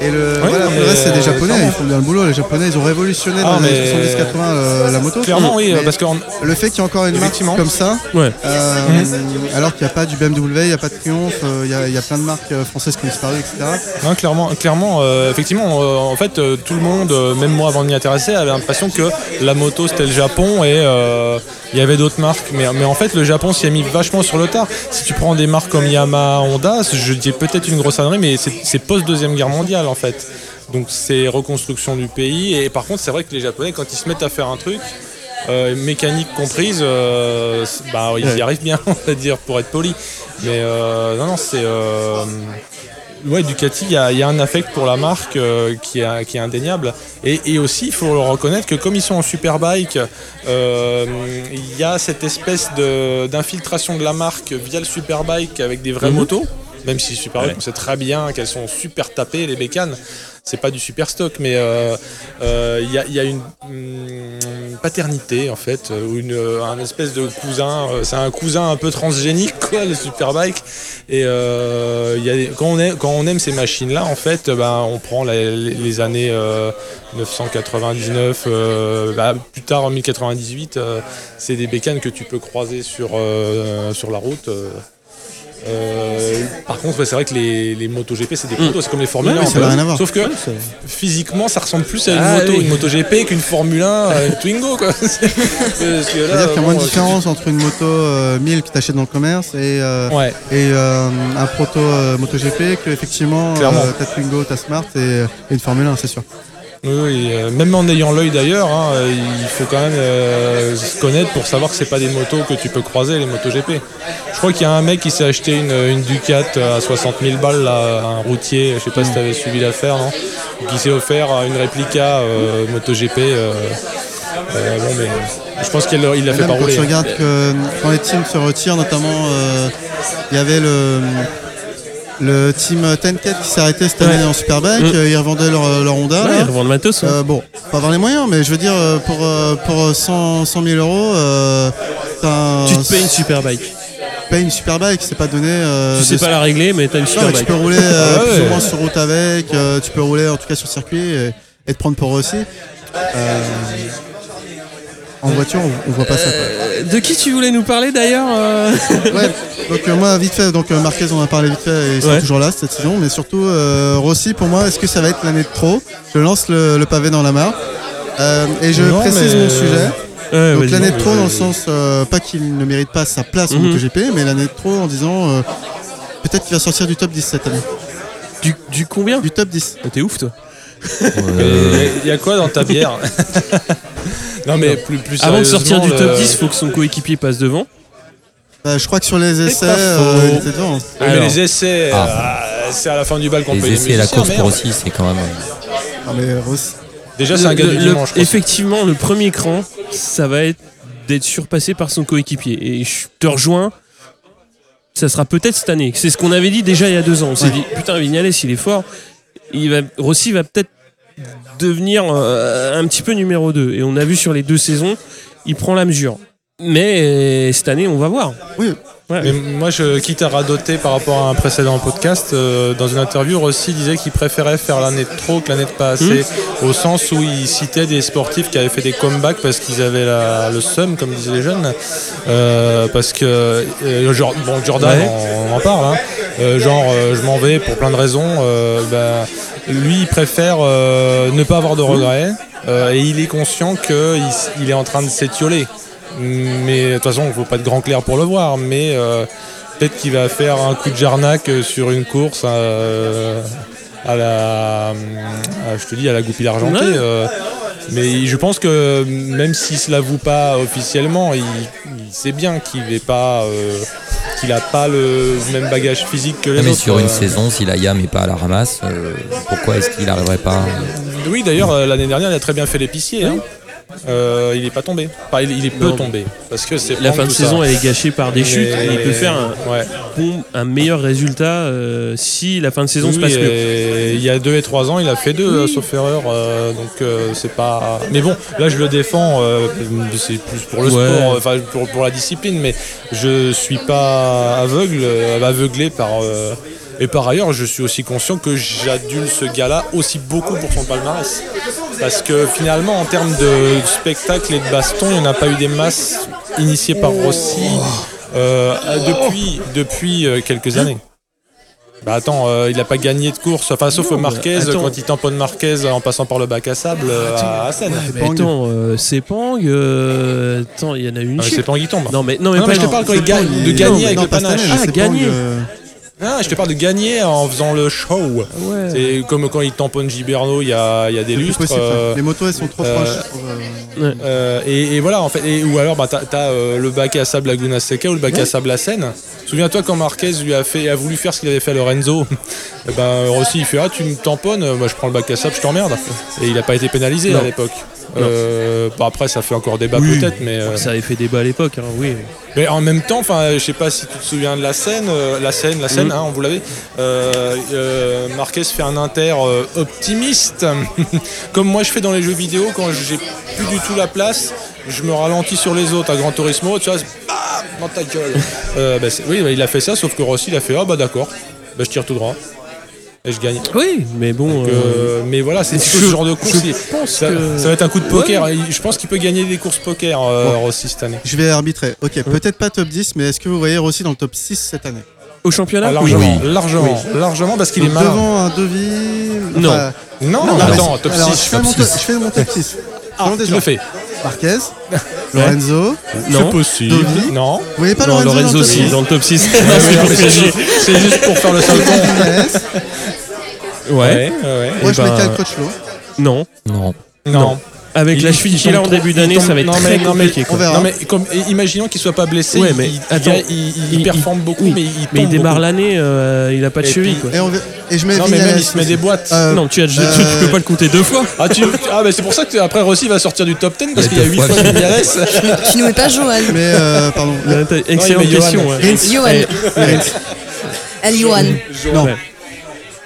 Et le, Oui, voilà, pour le reste, c'est des Japonais, clairement. ils font bien le boulot. Les Japonais, ils ont révolutionné Ah, dans les mais- 70-80 euh, la moto. Clairement, oui, Mais parce que Le fait qu'il y ait encore une marque comme ça, Ouais. euh, alors qu'il n'y a pas du BMW, il n'y a pas de Triumph, euh, il y, a- il y a plein de marques euh, françaises qui ont disparu, etc. Non, clairement, clairement euh, effectivement, euh, en fait, euh, tout le monde, euh, même moi avant de m'y intéresser, avait l'impression que la moto c'était le Japon et euh, il y avait d'autres marques. Mais, mais en fait, le Japon s'y est mis vachement sur le tard. Si tu prends des marques comme Yamaha, Honda, je dis peut-être une grosse ânerie, mais c'est c'est post-deuxième guerre mondiale en fait. Donc c'est reconstruction du pays. Et par contre, c'est vrai que les Japonais, quand ils se mettent à faire un truc, euh, mécanique comprise, euh, bah, ils y arrivent bien, on va dire, pour être poli. Mais euh, non, non, c'est. Ouais, Ducati, il y, a il y a un affect pour la marque qui, est, qui est indéniable. Et, et aussi, il faut le reconnaître que comme ils sont en superbike, il y a cette espèce de- d'infiltration de, la marque via le superbike avec des vraies Mhm. motos. Même si Superbike, Ouais. on sait très bien qu'elles sont super tapées, les bécanes. C'est pas du super stock, mais euh, euh, il y, a, y a une hum, paternité en fait, euh, ou une, euh, un espèce de cousin. euh, c'est un cousin un peu transgénique, quoi, le Superbike. Et euh, y a quand, on aime, quand on aime ces machines-là, en fait, ben, on prend la- les, années euh, 999, euh, bah, plus tard en 1098, euh, c'est des bécanes que tu peux croiser sur, euh, sur la route. Euh. Par contre, ouais, c'est vrai que les, les MotoGP, c'est des motos, c'est comme les Formule Ouais, 1. oui, ça rien à voir. Sauf que physiquement, ça ressemble plus à une Ah, moto, oui. une MotoGP qu'une Formule 1, euh, Twingo. Quoi. C'est-à-dire qu'il y a bon, moins de euh, différence entre une moto euh, 1000 que tu achètes dans le commerce et, Ouais. et un proto MotoGP que effectivement t'as Twingo, t'as Smart et, et une Formule 1, c'est sûr. Oui, oui, euh, même en ayant l'œil d'ailleurs, hein, euh, il faut quand même euh, se connaître pour savoir que c'est pas des motos que tu peux croiser, les motos GP. Je crois qu'il y a un mec qui s'est acheté une, une Ducat à 60 000 balles, là, un routier, je sais pas si tu avais suivi l'affaire, non Qui s'est offert une réplica euh, MotoGP. Euh, euh, bon, mais je pense qu'il l'a fait même pas quand rouler. tu regardes que quand les teams se retirent, notamment euh, il y avait le le team Tenket qui s'est arrêté cette Ouais. année en Superbike, Mm. euh, ils revendaient leur, leur Honda. Ouais, ils revendent le matos. Euh, bon, faut avoir les moyens, mais je veux dire, euh, pour, euh, pour 100, 100 000 euros, euh, t'as un- tu te payes une superbike. payes une Superbike, c'est pas donné. euh, tu sais de- pas la régler, mais t'as une Non, mais tu superbike. peux rouler euh, ouais. plus ou moins sur route avec, euh, tu peux rouler en tout cas sur circuit et, et te prendre pour aussi. En voiture, on, on voit pas ça. quoi. Euh, de qui tu voulais nous parler d'ailleurs euh Ouais, donc euh, moi vite fait, donc Marquez on en a parlé vite fait et il sera Ouais. toujours là cette saison, mais surtout euh, Rossi pour moi, est-ce que ça va être l'année de trop Je lance le, le pavé dans la mare Euh, et je Non, précise mais- mon sujet. Ouais, Donc l'année de trop dans le sens euh, pas qu'il ne mérite pas sa place en Mhm. MotoGP, mais l'année de trop en disant euh, peut-être qu'il va sortir du top 10 cette année. Du, du combien? Du top 10. Oh, T'es ouf toi. Euh, Il y, a quoi dans ta bière? Non, mais plus, plus Avant de sortir du top le- 10, faut que son coéquipier passe devant. Bah, je crois que sur les essais, euh, il était devant. Oui, mais Alors. les essais, Ah. euh, c'est à la fin du bal qu'on paye les les essais et la musiciens, course pour merde. aussi, c'est quand même. euh, Ah, mais Rossi. Déjà, c'est un gars Le- du le- dimanche. je crois. effectivement, le premier cran, ça va être d'être surpassé par son coéquipier. Et je te rejoins. Ça sera peut-être cette année. C'est ce qu'on avait dit déjà il y a deux ans. On s'est Ouais. dit, putain, Vignales, il est fort. Il va, Rossi va peut-être devenir euh, un petit peu numéro 2. Et on a vu sur les deux saisons, il prend la mesure. Mais euh, cette année, on va voir. Oui. Ouais. Mais moi, je quitte à radoter par rapport à un précédent podcast. euh, dans une interview, Rossi disait qu'il préférait faire l'année de trop que l'année de pas assez, au sens où il citait des sportifs qui avaient fait des comebacks parce qu'ils avaient la- le seum, comme disaient les jeunes. Euh, parce que, euh, genre, bon, Jordan, Ouais. on, on en parle, hein. Euh, genre, euh, je m'en vais pour plein de raisons. euh, bah, lui, il préfère euh, ne pas avoir de regrets euh, et il est conscient qu'il il est en train de s'étioler. Mais de toute façon, il ne faut pas être grand clair pour le voir. Mais euh, peut-être qu'il va faire un coup de jarnac sur une course euh, à la, à- je te dis, à la goupille argentée. Ouais. Euh, mais je pense que même s'il ne se l'avoue pas officiellement, il, il sait bien qu'il n'est pas, euh, qu'il n'a pas le même bagage physique que les Non, mais autres. sur une euh. saison, si la YAM n'est pas à la ramasse, euh, pourquoi est-ce qu'il n'arriverait pas Oui, d'ailleurs, euh, l'année dernière, il a très bien fait l'épicier. hein. Euh, il n'est pas tombé. Enfin, il, il est peu Non. tombé. Parce que c'est La fin de saison, ça. elle est gâchée par des chutes. Et il peut faire un, Ouais. bon- un meilleur résultat euh, si la fin de saison se passe mieux. Il y a deux et trois ans, il a fait deux, euh, sauf erreur. euh, donc euh, c'est pas. Mais bon, là je le défends. euh, c'est plus pour le Ouais. sport, enfin pour, pour la discipline, mais je suis pas aveugle, aveuglé par. Et par ailleurs, je suis aussi conscient que j'adule ce gars-là aussi beaucoup pour son palmarès. Parce que finalement, en termes de spectacle et de baston, il n'y en a pas eu des masses initiées par Rossi euh, depuis, depuis euh, quelques années. Bah attends, euh, il n'a pas gagné de course, enfin sauf Marquez attends. quand il tamponne Marquez en passant par le bac à sable euh, à, à Seine. Mais attends, euh, Sepang, euh, attends, il y en a une. Ah, c'est pas qui tombe. Non mais non mais Non, pas mais je te non, parle quand il c'est gagne, de gagner avec non, le panache. Ah, c'est euh, Ah, je te parle de gagner en faisant le show. Ouais. C'est comme quand il tamponne Giberno il y a, il y a des lustres. possible, euh. Les motos, elles sont trop euh, proches. pour, euh, euh, et, et voilà, en fait. Et, ou alors, bah, t'as euh, le bac à sable Laguna Seca ou le bac à sable à Seine. Souviens-toi quand Marquez lui a, fait, a voulu faire ce qu'il avait fait à Lorenzo. et ben, Rossi, il fait Ah, tu me tamponnes, moi je prends le bac à sable, je t'emmerde. Et il n'a pas été pénalisé Non. à l'époque. Euh, bon, après, ça fait encore débat Oui. peut-être, mais. euh, Ça avait fait débat à l'époque, hein, oui. Mais en même temps, enfin, je sais pas si tu te souviens de la scène, euh, la scène, la scène, Mm. hein, vous l'avez. Euh, euh, Marquez fait un inter euh, optimiste, comme moi je fais dans les jeux vidéo quand j'ai plus du tout la place, je me ralentis sur les autres à Gran Turismo, tu vois, bam, dans ta gueule. Euh, bah, oui, bah, il a fait ça, sauf que Rossi il a fait ah bah d'accord, bah, je tire tout droit et je gagne. Oui, mais bon. Donc, euh, euh, mais voilà, c'est ce genre de course. je pense ça, que- ça va être un coup de poker. Je pense qu'il peut gagner des courses poker, euh, Rossi cette année. Je vais arbitrer. Ok, peut-être pas top 10, mais est-ce que vous voyez Rossi dans le top 6 cette année? Au championnat? Ah, largement, largement, largement parce qu'il est malin. Devant un Devis. Non. enfin, Non, non, attends, c'est- top alors, 6. Je fais, mon top- je fais mon top 6. Ah, des tu le fais. Marquez, Lorenzo. Non. C'est possible. Dovi. Non. Vous voyez pas Non, Lorenzo, Lorenzo dans le top dans le top 6. Ouais, mais c'est juste- pour faire le. 6 Vinales. Ouais. Ouais, ouais. Moi, Eh je mets ben, Kyle Crutchlow. Non. Non. Non. Avec Il- la tombe qu'il a en début d'année, ça va être non, très mais- non, mais- compliqué. on quoi. verra. Non mais comme, imaginons qu'il soit pas blessé, Ouais, mais il, attends. il, il- il Il- performe beaucoup, oui. mais il Mais il démarre l'année, euh, il a pas de Et cheville. puis- quoi. Et, on va- et je mets Non mais même il se met des boîtes. Euh, Non, tu, as, tu- euh, tu peux pas le compter deux fois. Ah, tu, ah bah c'est pour ça que après Rossi va sortir du top 10 parce qu'il a y a deux 8 fois. fois Vinales. Tu nous mets pas Johan. Mais, euh, pardon. Excellente question. Johan. ouais. Johan. El Johan. Non.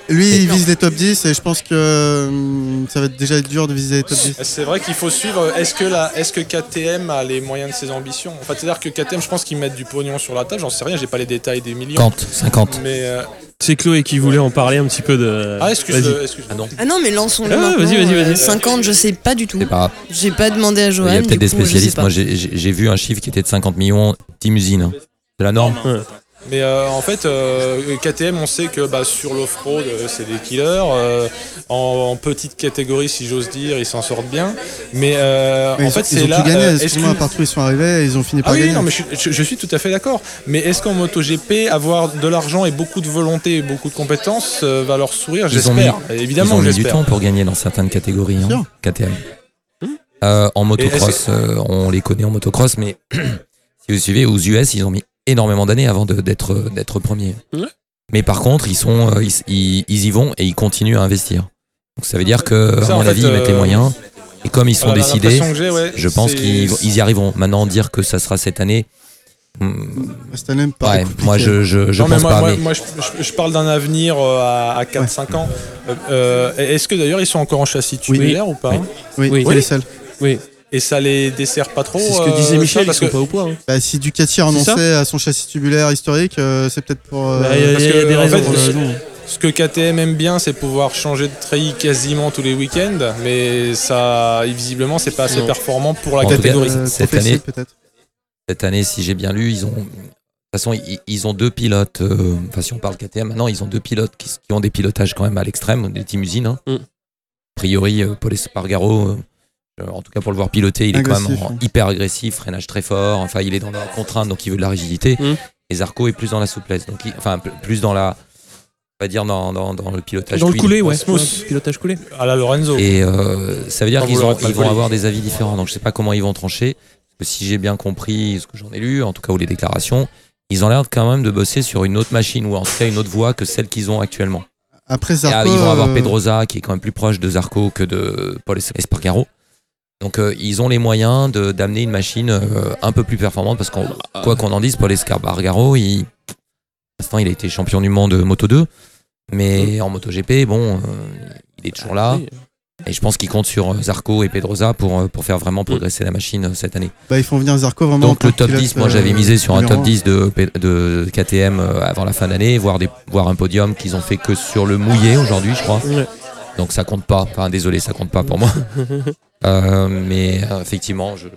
Lui, il vise les top 10 et je pense que hum, ça va être déjà dur de viser les top 10. C'est vrai qu'il faut suivre. Est-ce que, la, est-ce que KTM a les moyens de ses ambitions? En fait, c'est-à-dire que KTM, je pense qu'ils mettent du pognon sur la table. J'en sais rien, j'ai pas les détails des millions. 50, 50. Mais euh, C'est Chloé qui voulait en parler un petit peu de. ah, excuse, Vas-y. excuse. Ah non. Ah non, mais lançons-le. Ah, maintenant. vas-y, vas-y, vas-y. Euh, 50, je sais pas du tout. Pas. J'ai pas demandé à Johan. Il y a peut-être des spécialistes. Moi, j'ai- j'ai j'ai vu un chiffre qui était de 50 millions, Team Usine. hein. C'est la norme. Mais euh, en fait, euh, KTM, on sait que bah, sur l'off-road, euh, c'est des killers. euh, en, en petite catégorie, si j'ose dire, ils s'en sortent bien. Mais, euh, Mais en ils, fait, ont- ils c'est ont là. tout gagné, excuse-moi, partout où ils sont arrivés, ils ont fini Ah par oui, gagner. non, mais je, je- je suis tout à fait d'accord. Mais est-ce qu'en MotoGP, avoir de l'argent et beaucoup de volonté et beaucoup de compétences euh, va leur sourire Ils ont J'espère. Ils Évidemment, ont que mis du temps pour gagner dans certaines catégories, hein. KTM. Euh, en motocross, euh, on les connaît en motocross, mais si vous suivez, aux US, ils ont mis énormément d'années avant de- d'être d'être premiers. Ouais. Mais par contre, ils sont, euh, ils, ils- ils y vont et ils continuent à investir. Donc ça veut dire que, Ça, à mon fait, avis, ils mettent les euh, moyens. Et comme ils sont décidés, ouais, je pense qu'ils ils y arriveront. Maintenant, dire que ça sera cette année, hmm, Cette année me paraît ouais, compliqué. moi je, je, je Non, mais pense moi, pas. moi, mais moi, je, je- je parle d'un avenir euh, à, à 4-5 ans. Euh, euh, Est-ce que d'ailleurs ils sont encore en châssis tubulaire ou pas? Oui. Oui, Oui. c'est les seuls. Oui, Et ça les dessert pas trop c'est ce que euh, disait ça, Michel, ils parce sont que pas au poids. hein. Bah, si Ducati ça renoncé à son châssis tubulaire historique, euh, c'est peut-être pour. euh, Bah, Il y a- parce y a que, des en raisons. fait, euh, ce que KTM aime bien, c'est pouvoir changer de treillis quasiment tous les week-ends, mais ça, visiblement, c'est pas assez Non. performant pour la En tout cas, catégorie. euh, cette année- peut-être. cette année, si j'ai bien lu, ils ont. De toute façon, ils, ils ont deux pilotes. euh, Enfin, si on parle KTM, maintenant, ils ont deux pilotes qui, qui ont des pilotages quand même à l'extrême, des team usines. hein. Mm. A priori, euh, Paul Espargaro, euh, euh, en tout cas pour le voir piloter, il est quand même hyper agressif, freinage très fort. Enfin, il est dans la contrainte, donc il veut de la rigidité. Mm. Et Zarco est plus dans la souplesse. Donc, il- enfin, plus dans la. On va dire dans, dans, dans le pilotage. Dans le coulé, ouais. Smooth. Pilotage coulé. À la Lorenzo. Et euh, ça veut dire qu'ils vont avoir des avis différents. Donc je sais pas comment ils vont trancher. Parce que si j'ai bien compris ce que j'en ai lu, en tout cas ou les déclarations, ils ont l'air quand même de bosser sur une autre machine ou en tout cas une autre voie que celle qu'ils ont actuellement. Après Et, ah, Zarco. ils vont avoir euh, Pedrosa qui est quand même plus proche de Zarco que de Paul Espargaro. Donc euh, ils ont les moyens de- d'amener une machine euh, un peu plus performante parce qu'on quoi qu'on en dise, Paul Espargaro, il, pour l'instant il a été champion du monde Moto 2, mais en MotoGP, bon, euh, il est toujours là. Oui. Et je pense qu'il compte sur euh, Zarco et Pedrosa pour, euh, pour faire vraiment progresser la machine euh, cette année. Bah, ils font venir Zarco vraiment. en Donc le top pilote, 10, moi euh, j'avais misé sur un top 10 de, de KTM euh, avant la fin d'année, voire, des, voire un podium qu'ils ont fait que sur le mouillé aujourd'hui, je crois. Ouais. Donc ça compte pas. Enfin désolé, ça compte pas pour moi. Euh, mais euh, effectivement, je, je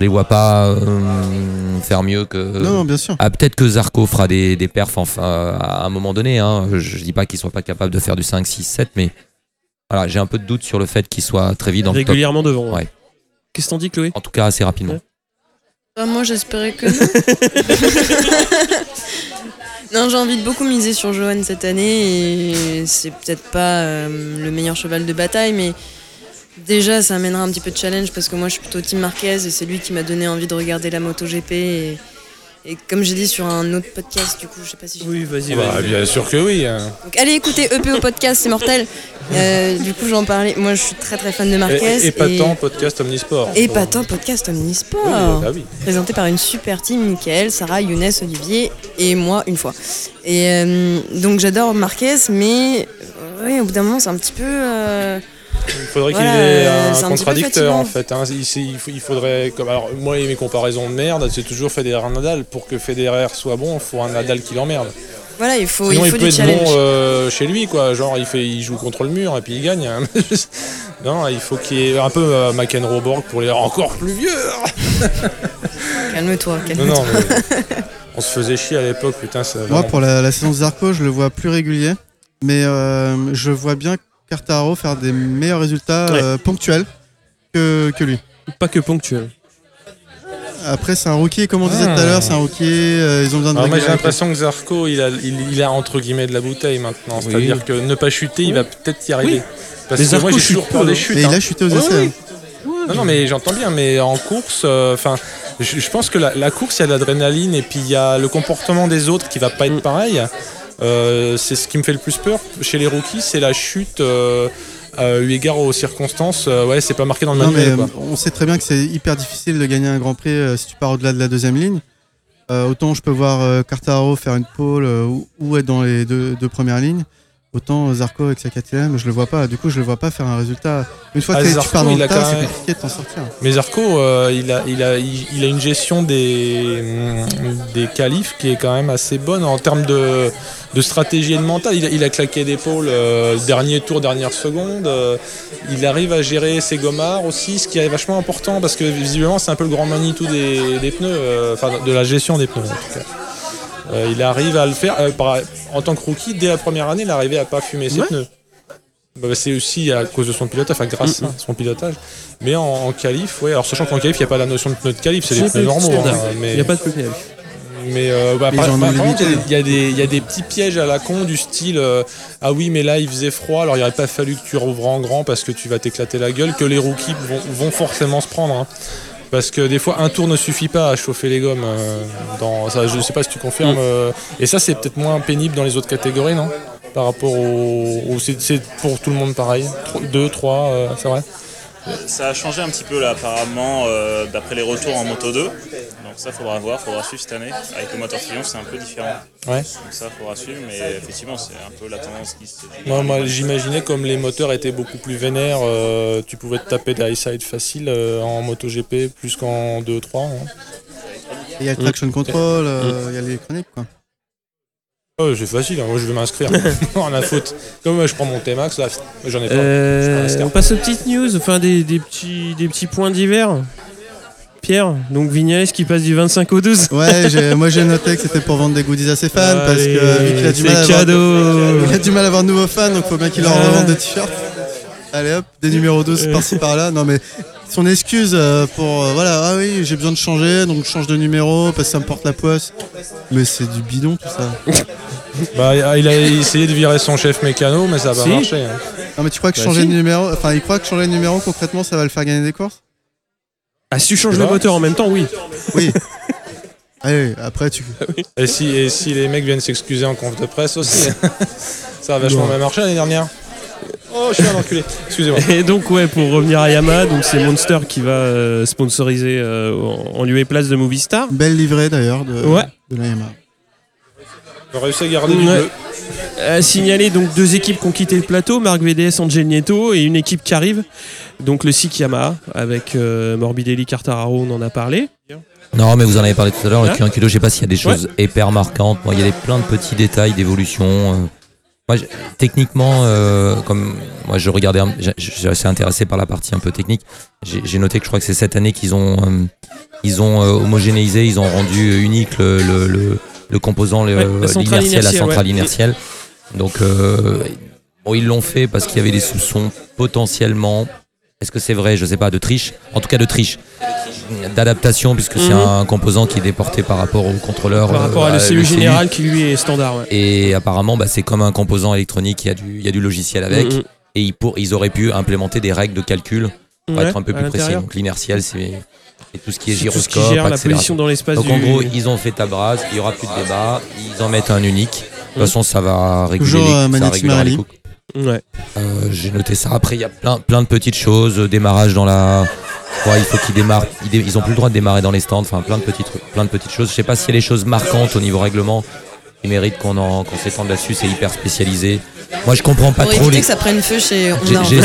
les vois pas euh, faire mieux que. Non, non, bien sûr. Ah, peut-être que Zarco fera des, des perfs enfin, à un moment donné. Hein. Je, je dis pas qu'il soit pas capable de faire du 5, 6, 7, mais voilà, j'ai un peu de doute sur le fait qu'il soit très vite dans le top. Régulièrement devant. Ouais. Qu'est-ce que t'en dis, Chloé? En tout cas, assez rapidement. Ouais. Moi, j'espérais que non. non, j'ai envie de beaucoup miser sur Johan cette année et c'est peut-être pas euh, le meilleur cheval de bataille, mais déjà, ça amènera un petit peu de challenge parce que moi, je suis plutôt Team Marquez et c'est lui qui m'a donné envie de regarder la MotoGP. Et, et comme j'ai dit sur un autre podcast, du coup, je sais pas si Oui, vas-y, Bah, vas-y. bien sûr que oui. hein. Donc allez écouter EPO Podcast, c'est mortel. Euh, du coup, j'en parlais. Moi, je suis très très fan de Marquez. Et, épatant podcast Omnisport. Et épatant podcast Omnisport. Oui, bah oui. Présenté par une super team, Mickaël, Sarah, Younes, Olivier et moi une fois. Et euh, donc j'adore Marquez, mais euh, ouais, au bout d'un moment, c'est un petit peu. euh, Il faudrait Voilà, qu'il ait euh, un contradicteur en fait. hein. Il, c'est- il faut- il faudrait. Comme, alors, moi et mes comparaisons de merde, c'est toujours Federer Nadal. Pour que Federer soit bon, il faut un Nadal qui l'emmerde. voilà, il faut, Sinon, il peut du être challenge. bon euh, chez lui, quoi. Genre, il, fait, il joue contre le mur et puis il gagne. hein. non, il faut qu'il y ait un peu euh, McEnroe Borg pour les encore plus vieux. Calme-toi, Non, calme-toi. non, mais on se faisait chier à l'époque, putain. Ça, Moi, vraiment. pour la, la saison de Zarco, je le vois plus régulier. Mais euh, je vois bien Cartaro faire des meilleurs résultats Ouais. euh, ponctuels que, que lui. Pas que ponctuel. Après, c'est un rookie, comme on disait Ah. tout à l'heure, c'est un rookie. euh, ils ont besoin de Alors moi j'ai l'impression que Zarco il a, il, il a entre guillemets de la bouteille maintenant. C'est-à-dire que ne pas chuter, il va peut-être y arriver. Parce Mais que moi Zarco j'ai toujours peur peu, des hein. chutes. Et hein. il a chuté aux Ouais, essais. ouais. hein. Non, non, mais j'entends bien, mais en course, euh, enfin, je, je pense que la, la course, il y a de l'adrénaline et puis il y a le comportement des autres qui va pas être Mm. pareil. Euh, c'est ce qui me fait le plus peur chez les rookies, c'est la chute. Euh, eu égard aux circonstances, euh, ouais, c'est pas marqué dans le Non, mais manuel. quoi. on sait très bien que c'est hyper difficile de gagner un grand prix euh, si tu pars au-delà de la deuxième ligne. Autant je peux voir Cartaro faire une pole ou, ou être dans les deux, deux premières lignes. Autant Zarco avec sa KTM, je le vois pas. Du coup, je le vois pas faire un résultat. Une fois Ah, que t'es- tu Zarco, pars dans il le a tas, quand c'est même- compliqué de t'en sortir. Mais Zarco, euh, il, a, il, a, il, a une gestion des, mm, des qualifs qui est quand même assez bonne en termes de, de stratégie et de mental. Il a, il a claqué d'épaule euh, dernier tour, dernière seconde. euh, il arrive à gérer ses gommards aussi, ce qui est vachement important parce que visiblement c'est un peu le grand Manitou des, des pneus, euh, enfin de la gestion des pneus en tout cas. Euh, il arrive à le faire. euh, par- en tant que rookie, dès la première année, il arrivait à pas fumer ses Ouais. pneus. Bah, c'est aussi à cause de son pilotage, enfin grâce à son pilotage. Mais en, en qualif, ouais, alors sachant qu'en qualif, il n'y a pas la notion de pneus de qualif, c'est des pneus normaux. hein, mais Il n'y a pas de PPL. mais euh, bah, Mais par, contre, il y, a des- y y a petits pièges à la con du style euh, Ah oui, mais là il faisait froid, alors il n'aurait pas fallu que tu rouvres en grand parce que tu vas t'éclater la gueule, que les rookies vont, vont forcément se prendre. hein. Parce que des fois, un tour ne suffit pas à chauffer les gommes. euh, dans, je ne sais pas si tu confirmes. euh, et ça, c'est peut-être moins pénible dans les autres catégories, non? Par rapport au. c'est, pour tout le monde pareil. 2, 3, c'est vrai Ça a changé un petit peu là apparemment euh, d'après les retours en Moto 2. Ça faudra voir, faudra suivre cette année. Avec le moteur Triumph c'est un peu différent. Ouais. Donc ça faudra suivre, mais effectivement c'est un peu la tendance qui se... Moi, moi, j'imaginais comme les moteurs étaient beaucoup plus vénères, euh, tu pouvais te taper des high side facile euh, en MotoGP plus qu'en 2-3. hein. Et Il y a le traction control, euh, il y a l'électronique. Quoi. Oh, c'est facile, hein, moi je vais m'inscrire. Rien à foutre. Comme euh, je prends mon T-Max, là, j'en ai pas. Euh, on passe aux petites news, enfin des, des petits, des petits points divers. Pierre, donc Vignales qui passe du 25 au 12. Ouais, moi j'ai noté que c'était pour vendre des goodies à ses fans parce que vu qu'il a du mal à avoir-. Il a du mal à avoir de nouveaux fans, donc faut bien qu'il leur Ouais. revende des t-shirts. Allez hop, des numéros 12 Ouais. par-ci par-là. Non mais son excuse euh, pour euh, voilà, ah oui, j'ai besoin de changer, donc je change de numéro parce que ça me porte la poisse. Mais c'est du bidon tout ça. Bah, il a essayé de virer son chef mécano, mais ça n'a pas Si. marché. hein. Non mais tu crois que Bah, changer si. de numéro, enfin il croit que changer de numéro concrètement ça va le faire gagner des courses? Ah, si tu changes le moteur en même temps, oui. Oui. Allez, après tu. Et si, et si les mecs viennent s'excuser en conf de presse aussi, ça a vachement bien marché l'année dernière. Oh, je suis un enculé. Excusez-moi. Et donc ouais, pour revenir à Yamaha, donc c'est Monster qui va euh, sponsoriser euh, en en lieu et place de Movistar. Belle livrée d'ailleurs de, Ouais. de la Yamaha. Ils ont réussi à garder du Ouais. bleu. À signaler donc deux équipes qui ont quitté le plateau, Marc VDS, Angel Nieto et une équipe qui arrive, donc le SIC Yamaha avec euh, Morbidelli, Cartararo, on en a parlé. Non, mais vous en avez parlé tout à l'heure, le Hein Q1 kilo, je sais pas s'il y a des choses hyper marquantes. Moi, il y a des, plein de petits détails d'évolution. euh. Moi, je- techniquement, euh, comme moi, je regardais, je je suis assez intéressé par la partie un peu technique. J'ai j'ai noté que je crois que c'est cette année qu'ils ont, euh, ils ont euh, homogénéisé, ils ont rendu unique le, le, le, le composant, Ouais, la centrale l'inertiel, la centrale ouais. inertielle. Donc, euh, bon, ils l'ont fait parce qu'il y avait des soupçons potentiellement. Est-ce que c'est vrai? Je sais pas, de triche. En tout cas, de triche. D'adaptation, puisque c'est Mhm. un composant qui est déporté par rapport au contrôleur. Par rapport à euh, l'ECU général qui lui est standard. ouais. Et apparemment, bah, c'est comme un composant électronique, il y a du, il y a du logiciel avec. Mhm. Et ils, pour, ils auraient pu implémenter des règles de calcul pour être un peu à plus précis. Donc l'inertiel, c'est c'est tout ce qui est C'est tout ce qui gyroscope, gère la position dans l'espace Donc du... en gros, ils ont fait tabras, il y aura plus de débat, ils en mettent un unique. De toute façon, ça va réguler Toujours, les, euh, ça régulera les. Ouais. Euh, J'ai noté ça. Après, il y a plein, plein de petites choses. euh, Démarrage dans la. Ouais, il faut qu'ils démarrent. Ils, dé- ils ont plus le droit de démarrer dans les stands. Enfin, plein de petits trucs, plein de petites choses. Je sais pas s'il y a des choses marquantes au niveau règlement. Ils méritent qu'on en- qu'on s'étende là-dessus. C'est hyper spécialisé. Moi, je comprends pas Pour trop les. que ça prenne feu chez J'ai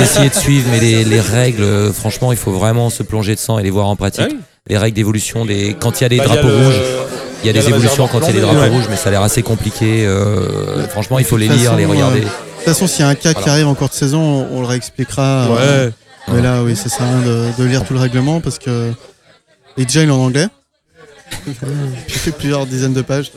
essayé, de suivre, mais les, les règles, euh, franchement, il faut vraiment se plonger de sang et les voir en pratique. Ah oui. Les règles d'évolution, des... quand il y a des Bah, il y a drapeaux le- rouges, il y a il y a des évolutions quand il y a des drapeaux Ouais. rouges, mais ça a l'air assez compliqué. euh, franchement, il faut les lire, les regarder. euh, De toute façon, s'il y a un cas qui arrive en cours de saison, on, le réexpliquera. euh, Ouais. Mais là, oui, ça sert à rien de, de lire tout le règlement parce que. Et déjà, il est en anglais. J'ai fait plusieurs dizaines de pages.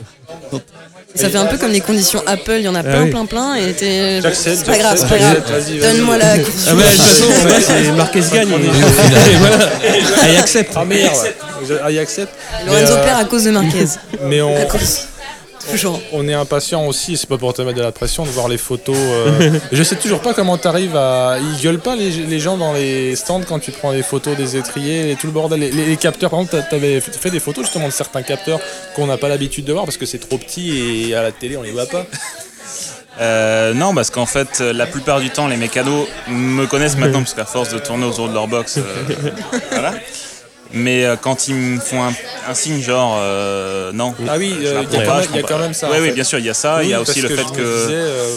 Ça fait un peu comme les conditions Apple, il y en a Ah plein, oui. plein, plein, et t'es. C'est pas grave, c'est pas grave. Donne-moi la. Ah ouais, de toute façon, c'est Marquez gagne. Et voilà. Ah, il accepte. Ah merde Ah, il accepte. Lorenzo Mais, euh, perd à cause de Marquez. Mais on, La course. Toujours. on est impatient aussi, c'est pas pour te mettre de la pression, de voir les photos. euh, je sais toujours pas comment t'arrives à. Ils gueulent pas les, les gens dans les stands quand tu prends les photos des étriers et tout le bordel. Les, les- les capteurs, par exemple, t'a- t'avais fait des photos justement de certains capteurs qu'on n'a pas l'habitude de voir parce que c'est trop petit et à la télé on les voit pas. Euh, non, parce qu'en fait, la plupart du temps, les mécanos me connaissent maintenant, parce qu'à force de tourner autour de leur box, euh, voilà. Mais euh, quand ils me font un, un signe genre euh, non, Ah oui, euh, il y a quand même- ça, Oui, oui, bien sûr, il y a ça. il y a aussi le fait que. disais, euh,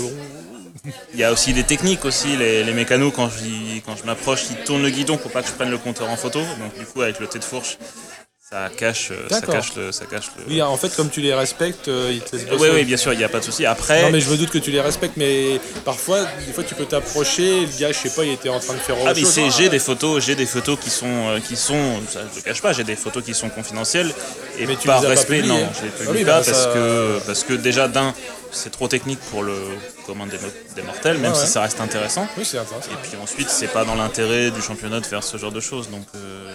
Il y a aussi des techniques aussi, les, les mécanos quand je, quand je m'approche, ils tournent le guidon pour pas que je prenne le compteur en photo. Donc du coup avec le thé de fourche, ça cache, euh, ça cache le, ça cache le. oui, en fait, comme tu les respectes, euh, ils te laissent oui, oui, bien sûr, il n'y a pas de souci. Après, Non mais je me doute que tu les respectes, mais parfois, des fois tu peux t'approcher, le gars, je sais pas, il était en train de faire autre Ah mais chose. c'est- j'ai des photos, j'ai des photos qui sont euh, qui sont ça je le cache pas, j'ai des photos qui sont confidentielles et Mais tu par les as pas respect publiées. non, je les Ah publie oui, pas bah, parce ça- que parce que déjà d'un c'est trop technique pour le commun des, des mortels même ouais. si ça reste intéressant Oui, c'est intéressant. et puis ensuite c'est pas dans l'intérêt du championnat de faire ce genre de choses donc euh,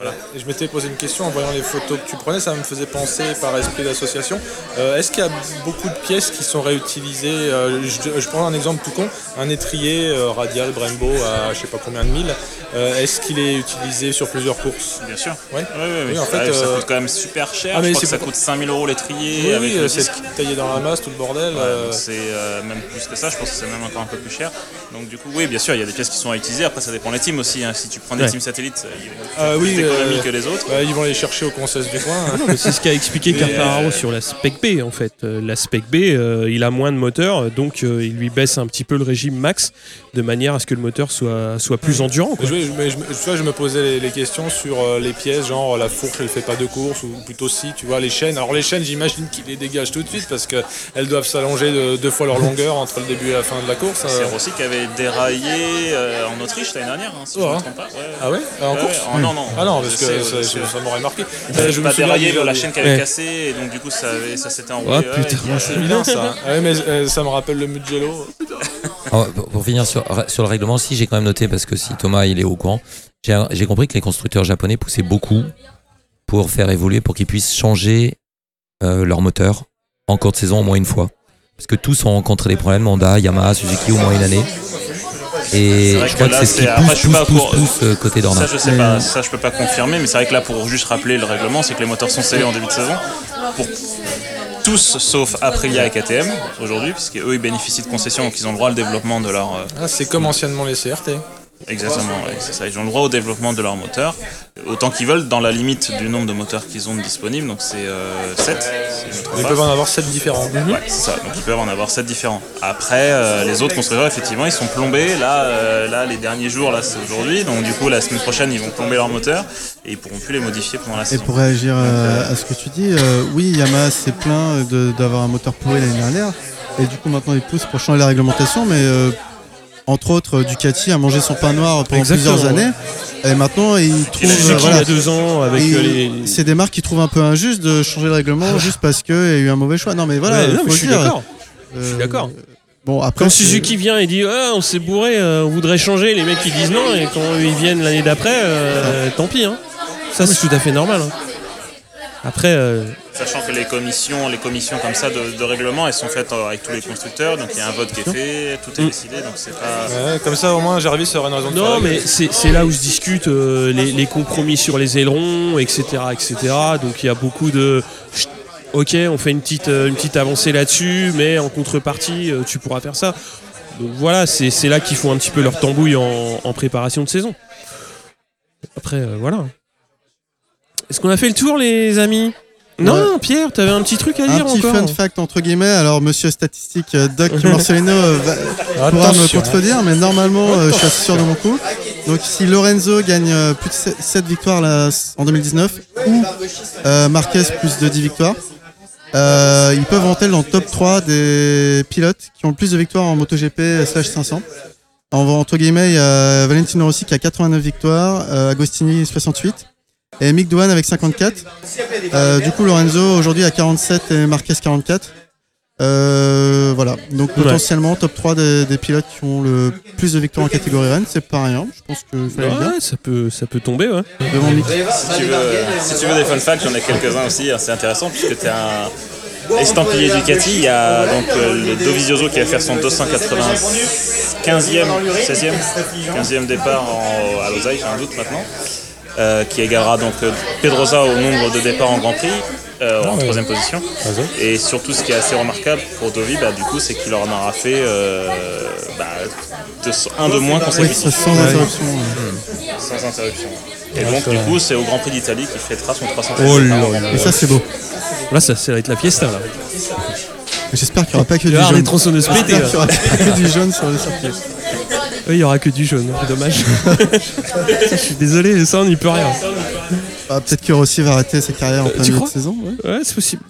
voilà. Et je m'étais posé une question en voyant les photos que tu prenais, ça me faisait penser par esprit d'association. Euh, Est-ce qu'il y a beaucoup de pièces qui sont réutilisées euh, je, je prends un exemple tout con, un étrier euh, radial Brembo à je sais pas combien de mille. euh, Est-ce qu'il est utilisé sur plusieurs courses? Bien sûr. Ouais. Ouais, Oui, ouais. en fait, Ouais, ça coûte quand même super cher. ah, mais je crois que ça coûte 5000 euros l'étrier Oui, oui, c'est taillé dans la masse, tout le bordel. Ouais, c'est euh, même plus que ça, je pense que c'est même encore un peu plus cher. Donc du coup, oui, bien sûr, il y a des pièces qui sont à utiliser. Après, ça dépend des teams aussi. hein. Si tu prends des teams satellites, vont Ah faire oui, euh, que les autres. ouais, ils vont les chercher au conseil du coin. hein. C'est ce qu'a expliqué Cartararo euh, sur la Spec B en fait. Euh, La Spec B, euh, il a moins de moteur, donc euh, il lui baisse un petit peu le régime max de manière à ce que le moteur soit, soit plus endurant. quoi. Je, je, mais je, me- je posais les, les questions sur euh, les pièces, genre la fourche elle fait pas de course, ou plutôt si, tu vois, les chaînes. Alors les chaînes, j'imagine qu'ils les dégagent tout de suite parce qu'elles doivent s'allonger de deux fois leur longueur entre le début et la fin de la course. C'est euh. Rossi qui avait déraillé euh, en Autriche l'année dernière, hein, si je Oh, ne me trompe pas. Ouais. Ah ouais En course ouais. Oh, non, non. Ah non, parce que sais, ça, m'aurait marqué. Je pas déraillé, la chaîne qui avait Ouais. cassé, et donc du coup ça, s'était Oh enroulé. Ouais, putain. C'est évident ça. Ah ouais, mais ça me rappelle le Mugello. Alors, pour, pour finir sur, sur le règlement, si j'ai quand même noté, parce que si Thomas il est au courant, j'ai compris que les constructeurs japonais poussaient beaucoup pour faire évoluer, pour qu'ils puissent changer euh, leur moteur en cours de saison au moins une fois. Parce que tous ont rencontré des problèmes, Honda, Yamaha, Suzuki au moins une année. Et je crois que c'est ce qui pousse, pousse, pousse, pour- pousse, euh, côté Dorna. Ça je sais pas, ça je peux pas confirmer, mais c'est vrai que là pour juste rappeler le règlement, c'est que les moteurs sont scellés en début de saison pour tous sauf Aprilia et KTM aujourd'hui, puisqu'eux ils bénéficient de concessions donc ils ont le droit au développement de leur. euh, Ah, c'est comme anciennement les CRT. Exactement, ouais, c'est ça. Ils ont le droit au développement de leur moteur, autant qu'ils veulent, dans la limite du nombre de moteurs qu'ils ont disponibles. Donc c'est 7. Ils peuvent en avoir 7 différents. Ouais, c'est ça. Donc ils peuvent en avoir 7 différents. Après, euh, les autres constructeurs, effectivement, ils sont plombés. Là, euh, là les derniers jours, là, c'est aujourd'hui. Donc du coup, la semaine prochaine, ils vont plomber leur moteur et ils pourront plus les modifier pendant la Et saison. pour réagir euh, à ce que tu dis, euh, oui, Yamaha s'est plaint de- d'avoir un moteur pourri l'année dernière. Et du coup, maintenant, ils poussent pour changer la réglementation. Mais euh, entre autres, Ducati a mangé son pain noir pendant Exactement, plusieurs années. Et maintenant, trouvent. Suzuki, euh, voilà. il y a deux ans avec euh, les. C'est des marques qui trouvent un peu injuste de changer le règlement juste parce qu'il y a eu un mauvais choix. Non, mais voilà, Ouais, non, faut mais le je suis d'accord. Euh, Je suis d'accord. Bon, après. Quand Suzuki vient et dit Ah, on s'est bourré, euh, on voudrait changer, les mecs ils disent non, et quand ils viennent l'année d'après, euh, tant pis. Hein. Ça c'est tout à fait normal. hein. Après, euh, Sachant que les commissions, les commissions comme ça de, de règlement, elles sont faites euh, avec tous les constructeurs. Donc il y a un vote qui est fait, tout est Mm. décidé. Donc c'est pas. Ouais, comme ça, au moins, Jarvis aurait une raison de non, mais c'est là où se discutent euh, les, les compromis sur les ailerons, etc., etc. Donc il y a beaucoup de Ok, on fait une petite, euh, une petite avancée là-dessus, mais en contrepartie, tu pourras faire ça. Donc voilà, c'est c'est là qu'ils font un petit peu leur tambouille en, en préparation de saison. Après, euh, voilà. Est-ce qu'on a fait le tour, les amis? Non, Pierre, t'avais un petit truc à Un dire petit encore fun fact entre guillemets. Alors, monsieur statistique euh, Doc Morcelino euh, va- pourra me Attention. contredire, mais normalement, euh, je suis assez sûr de mon coup. Donc, si Lorenzo gagne plus de 7 victoires là, en 2019 ou euh, Marquez plus de 10 victoires, euh, ils peuvent rentrer dans le top 3 des pilotes qui ont le plus de victoires en MotoGP slash 500. En, entre guillemets, il y a Valentino Rossi qui a 89 victoires, Agostini 68 et Mick Doohan avec 54. Euh, du coup, Lorenzo aujourd'hui a 47 et Marquez 44. Euh, voilà, donc Ouais. potentiellement top 3 des, des pilotes qui ont le plus de victoires en catégorie Rennes, c'est pas rien, je pense. Ouais, ça peut, ça peut tomber, ouais. Devant Mick. Si tu veux, si tu veux des fun facts, j'en ai quelques-uns aussi, c'est intéressant puisque tu es un estampillé Ducati. Il y a donc euh, le Dovizioso qui va faire son 295e, 16e, 15e départ en- à Lausanne, j'ai un doute maintenant, euh, qui égalera donc euh, Pedrosa au nombre de départs en Grand Prix. euh, en troisième position. Et surtout, ce qui est assez remarquable pour Dovi, bah, du coup, c'est qu'il en aura fait euh, bah, un de moins Oui, consécutif, sans interruption. sans interruption. Et donc, du coup, c'est au Grand Prix d'Italie qu'il fêtera son 300 Oh là Et ça, c'est beau. Là, ça, ça va être la fiesta, là. J'espère qu'il n'y aura pas que du jaune. J'espère qu'il n'y aura pas que du jaune sur le circuit. Oui, il y aura que du jaune, c'est dommage. Je suis désolé, ça, on n'y peut rien. Ah, Peut-être que Rossi va arrêter sa carrière en Euh, plein tu milieu de saison. ouais. Ouais, c'est possible.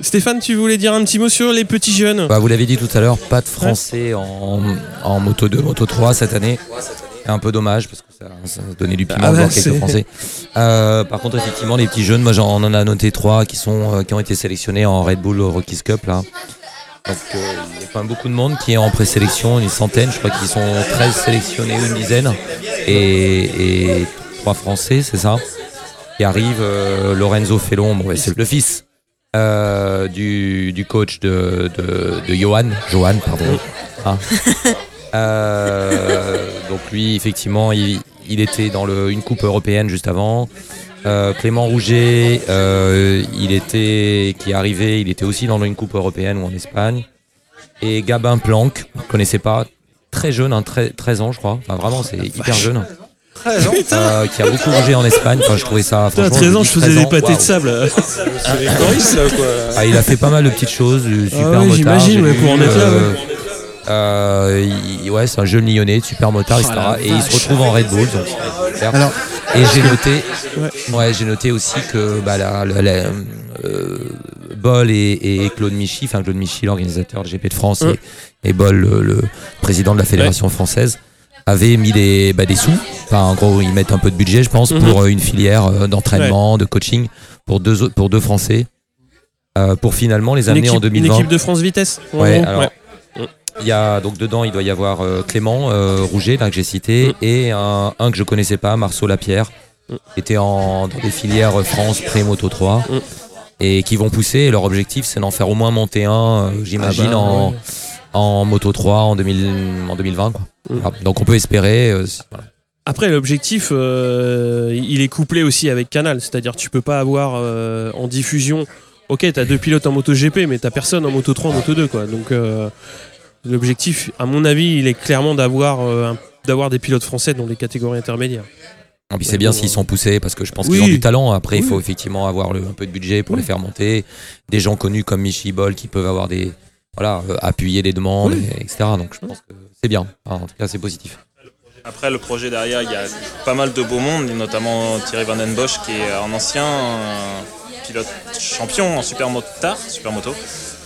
Stéphane, tu voulais dire un petit mot sur les petits jeunes? Bah, vous l'avez dit tout à l'heure, pas de français en, en moto 2, moto 3 cette année. C'est un peu dommage parce que ça, ça donnait du piment Ah bah, voir quelques c'est- français. Euh, par contre, effectivement, les petits jeunes, moi j'en on en a noté trois qui, sont, euh, qui ont été sélectionnés en Red Bull Rockies Cup. Là. Donc euh, il y a quand même beaucoup de monde qui est en présélection, une centaine, je crois qu'ils sont 13 sélectionnés, une dizaine, et, et trois français, c'est ça Qui arrivent, euh, Lorenzo bon, ouais, c'est le fils euh, du, du coach de, de, de Johan, Johan, pardon. Hein. Euh, donc lui, effectivement, il, il était dans le, une coupe européenne juste avant. Euh, Clément Rouget, euh, il était, qui est arrivé, il était aussi dans une coupe européenne ou en Espagne. Et Gabin Planck, je ne connaissais pas, très jeune, hein, très- 13 ans je crois, enfin vraiment c'est hyper jeune. 13 ans Euh, qui a beaucoup bougé en Espagne, enfin je trouvais ça franchement. 13 ans, je faisais 13 des pâtés de sable. C'est quoi. Ah, il a fait pas mal de petites choses, du super ouais, motard. j'imagine, ouais, pour en être là, euh, il- ouais, c'est un jeune lyonnais, super motard, etc. Oh la et il se retrouve en Red Bull, donc. Alors, Et j'ai noté, Ouais. ouais, j'ai noté aussi que bah, la, la- la- euh, Boll et, et Claude Michy, enfin Claude Michy, l'organisateur de GP de France, Ouais. et, et Boll, le, le président de la fédération française, avaient mis des, bah, des sous. Enfin, en gros, ils mettent un peu de budget, je pense, Mhm. pour euh, une filière euh, d'entraînement, de coaching pour deux, autres- pour deux Français, euh, pour finalement les amener en équipe, une 2020. équipe de France Vitesse. Ouais, alors. Il y a donc dedans, il doit y avoir euh, Clément euh, Rouget, là, que j'ai cité, Mm. et un, un que je connaissais pas, Marceau Lapierre, Mm. qui était en, dans des filières France Pré-Moto 3, Mm. et qui vont pousser. Et leur objectif, c'est d'en faire au moins monter un, euh, j'imagine, Ah bah, en, ouais. en Moto 3 en, 2000, en 2020. Quoi. Mm. Donc on peut espérer. euh, voilà. Après, l'objectif, euh, il est couplé aussi avec Canal. C'est-à-dire, tu peux pas avoir euh, en diffusion. Ok, t'as deux pilotes en moto GP, mais t'as personne en moto 3, en moto 2, quoi. Donc, euh, l'objectif, à mon avis, il est clairement d'avoir euh, d'avoir des pilotes français dans les catégories intermédiaires. Et puis c'est bien s'ils sont poussés parce que je pense Oui. qu'ils ont du talent. Après, il faut effectivement avoir le- un peu de budget pour Oui. les faire monter. Des gens connus comme Michi Bol qui peuvent avoir des. Voilà, euh, appuyer les demandes, et- etc. Donc je pense que c'est bien. Enfin, en tout cas, c'est positif. Après, le projet derrière, il y a pas mal de beaux mondes, notamment Thierry Van Den Bosch, qui est un ancien euh, pilote champion en supermotard, supermoto,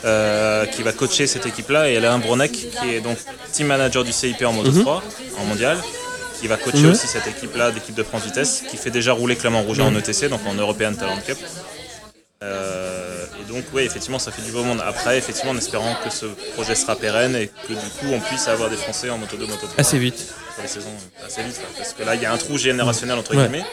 euh, qui va coacher cette équipe-là. Et Alain Bronek, qui est donc team manager du CIP en Moto Mhm. 3, en mondial, qui va coacher Mhm. aussi cette équipe-là d'équipe de France Vitesse, qui fait déjà rouler Clément Rouget en ETC, donc en European Talent Cup. Euh, et donc, oui, effectivement, ça fait du beau monde. Après, effectivement, en espérant que ce projet sera pérenne et que du coup, on puisse avoir des Français en Moto 2, Moto 3 Assez vite. les saisons euh, assez vite. Parce que là, il y a un trou générationnel, entre Ouais. guillemets,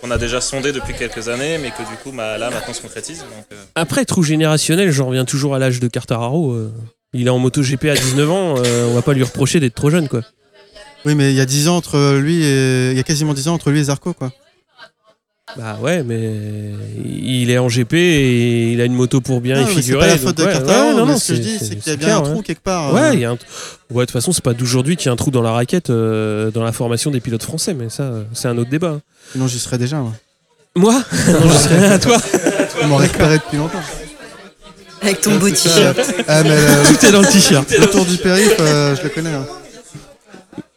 qu'on a déjà sondé depuis quelques années, mais que du coup, bah, là, maintenant, se concrétise. Donc, euh, Après, trou générationnel, j'en reviens toujours à l'âge de Cartararo. euh, il est en MotoGP à 19 ans, euh, on va pas lui reprocher d'être trop jeune, quoi. Oui, mais il y a 10 ans entre lui et. Il y a quasiment 10 ans entre lui et Zarco, quoi. Bah ouais, mais il est en GP et il a une moto pour bien Non, y mais c'est figurer. pas la faute de ouais, non, non, ce que je dis, c'est- qu'il y a bien clair, un ouais. trou quelque part. Ouais, euh. il y a un... ouais, de toute façon, c'est pas d'aujourd'hui qu'il y a un trou dans la raquette euh, dans la formation des pilotes français, mais ça, c'est un autre débat. Sinon, j'y serais déjà. moi. Moi Non, je serais à toi. On m'en récupéré depuis longtemps. Avec ton beau t-shirt. Ah, mais euh, Tout est dans le t-shirt. le tour du périph', euh, je le connais. hein.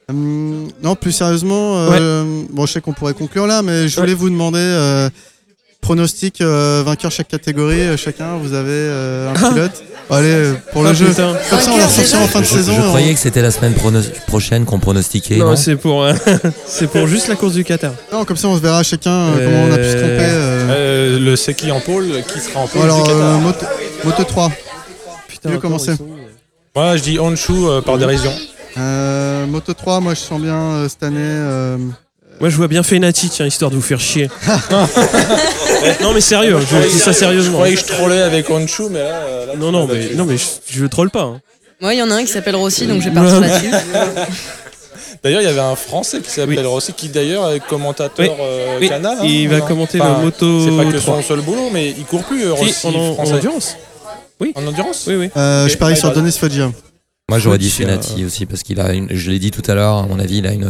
Hum, non, plus sérieusement, euh, bon, je sais qu'on pourrait conclure là, mais je voulais vous demander euh, pronostic euh, vainqueur chaque catégorie, euh, chacun. Vous avez euh, un pilote. Allez, euh, pour le Ah, jeu. putain. Comme ça, on la Vainqueur, sortira en fin de Je, saison. je on- croyais que c'était la semaine prochaine qu'on pronostiquait. Non, non c'est pour, euh, c'est pour juste la course du Qatar. Non, comme ça, on se verra chacun euh, comment on a pu se tromper. euh. Euh, le c'est qui en pôle Qui sera en pôle Alors, du Qatar euh, moto, moto 3. Putain, veux attends, commencer Moi, je dis Honshu euh, par dérision. Euh, moto 3, moi je sens bien euh, cette année. euh, Moi, je vois bien Fenati, tiens, histoire de vous faire chier. non, mais sérieux, je dis ça Je sérieusement. croyais que je trollais avec Honshu, mais là. euh, là, Non, non, tu m'as mais, battu. non, mais je, je troll pas. hein. Moi, il y en a un qui s'appelle Rossi, donc je vais partir là-dessus. D'ailleurs, il y avait un Français qui s'appelle Rossi, qui d'ailleurs est commentateur Oui. euh, Oui, canal. hein, il va commenter Enfin, le moto. C'est pas que 3. son seul boulot, mais il court plus, euh, Rossi, Si, en, en français. endurance. En endurance Oui, oui. euh, je parie bye sur. Denis Foggia. Moi, j'aurais dit. Fenati aussi parce qu'il a, une, je l'ai dit tout à l'heure, à mon avis, il a une,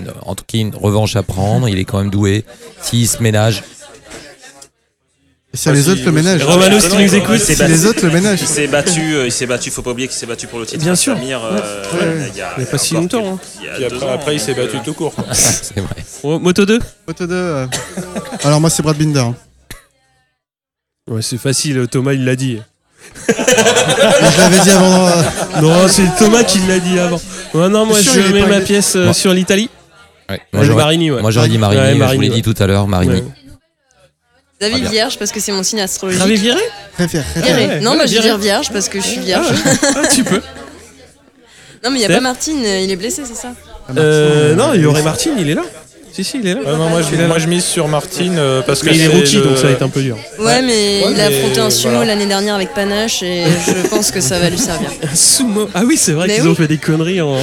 une- en tout cas une revanche à prendre. Il est quand même doué. S'il se ménage, Ah, les si, autres le ménage. qui vrai, nous quoi. écoute. C'est C'est les autres le ménage. Il s'est battu, euh, il s'est battu, faut pas oublier qu'il s'est battu pour le titre. Bien sûr. Euh, Ouais. il y a, pas si longtemps, hein. après, ans, après, il s'est battu euh, tout court. c'est vrai. Moto 2 Moto 2. euh. Alors moi c'est Brad Binder. Ouais, c'est facile, Thomas il l'a dit. Je l'avais dit avant. euh, Non, c'est Thomas qui l'a dit avant. Ouais, non, moi je mets ma pièce euh, sur l'Italie. Ouais. Euh, Moi, j'aurais, Marini, ouais. moi, j'aurais dit Marini. Ouais, je vous Marini, l'ai dit tout à l'heure, Marini. Ouais. David. Vierge, parce que c'est mon signe astrologique. Ravi viré Préfère. Non, moi je vais dire Vierge parce que je suis vierge. Ah, tu peux. Non, mais il n'y a pas Martine, il est blessé, c'est ça? Euh, non, il y aurait Martin, il est là. Si, si, il est là. Ouais, non, moi, je, moi, je mise sur Martine euh, parce que il est c'est rookie, le- donc ça va être un peu dur. Ouais, mais Ouais, il a affronté un sumo voilà. l'année dernière avec Panache et je pense que ça va lui servir. Un sumo. Ah oui, c'est vrai qu'ils oui. ont fait des conneries en.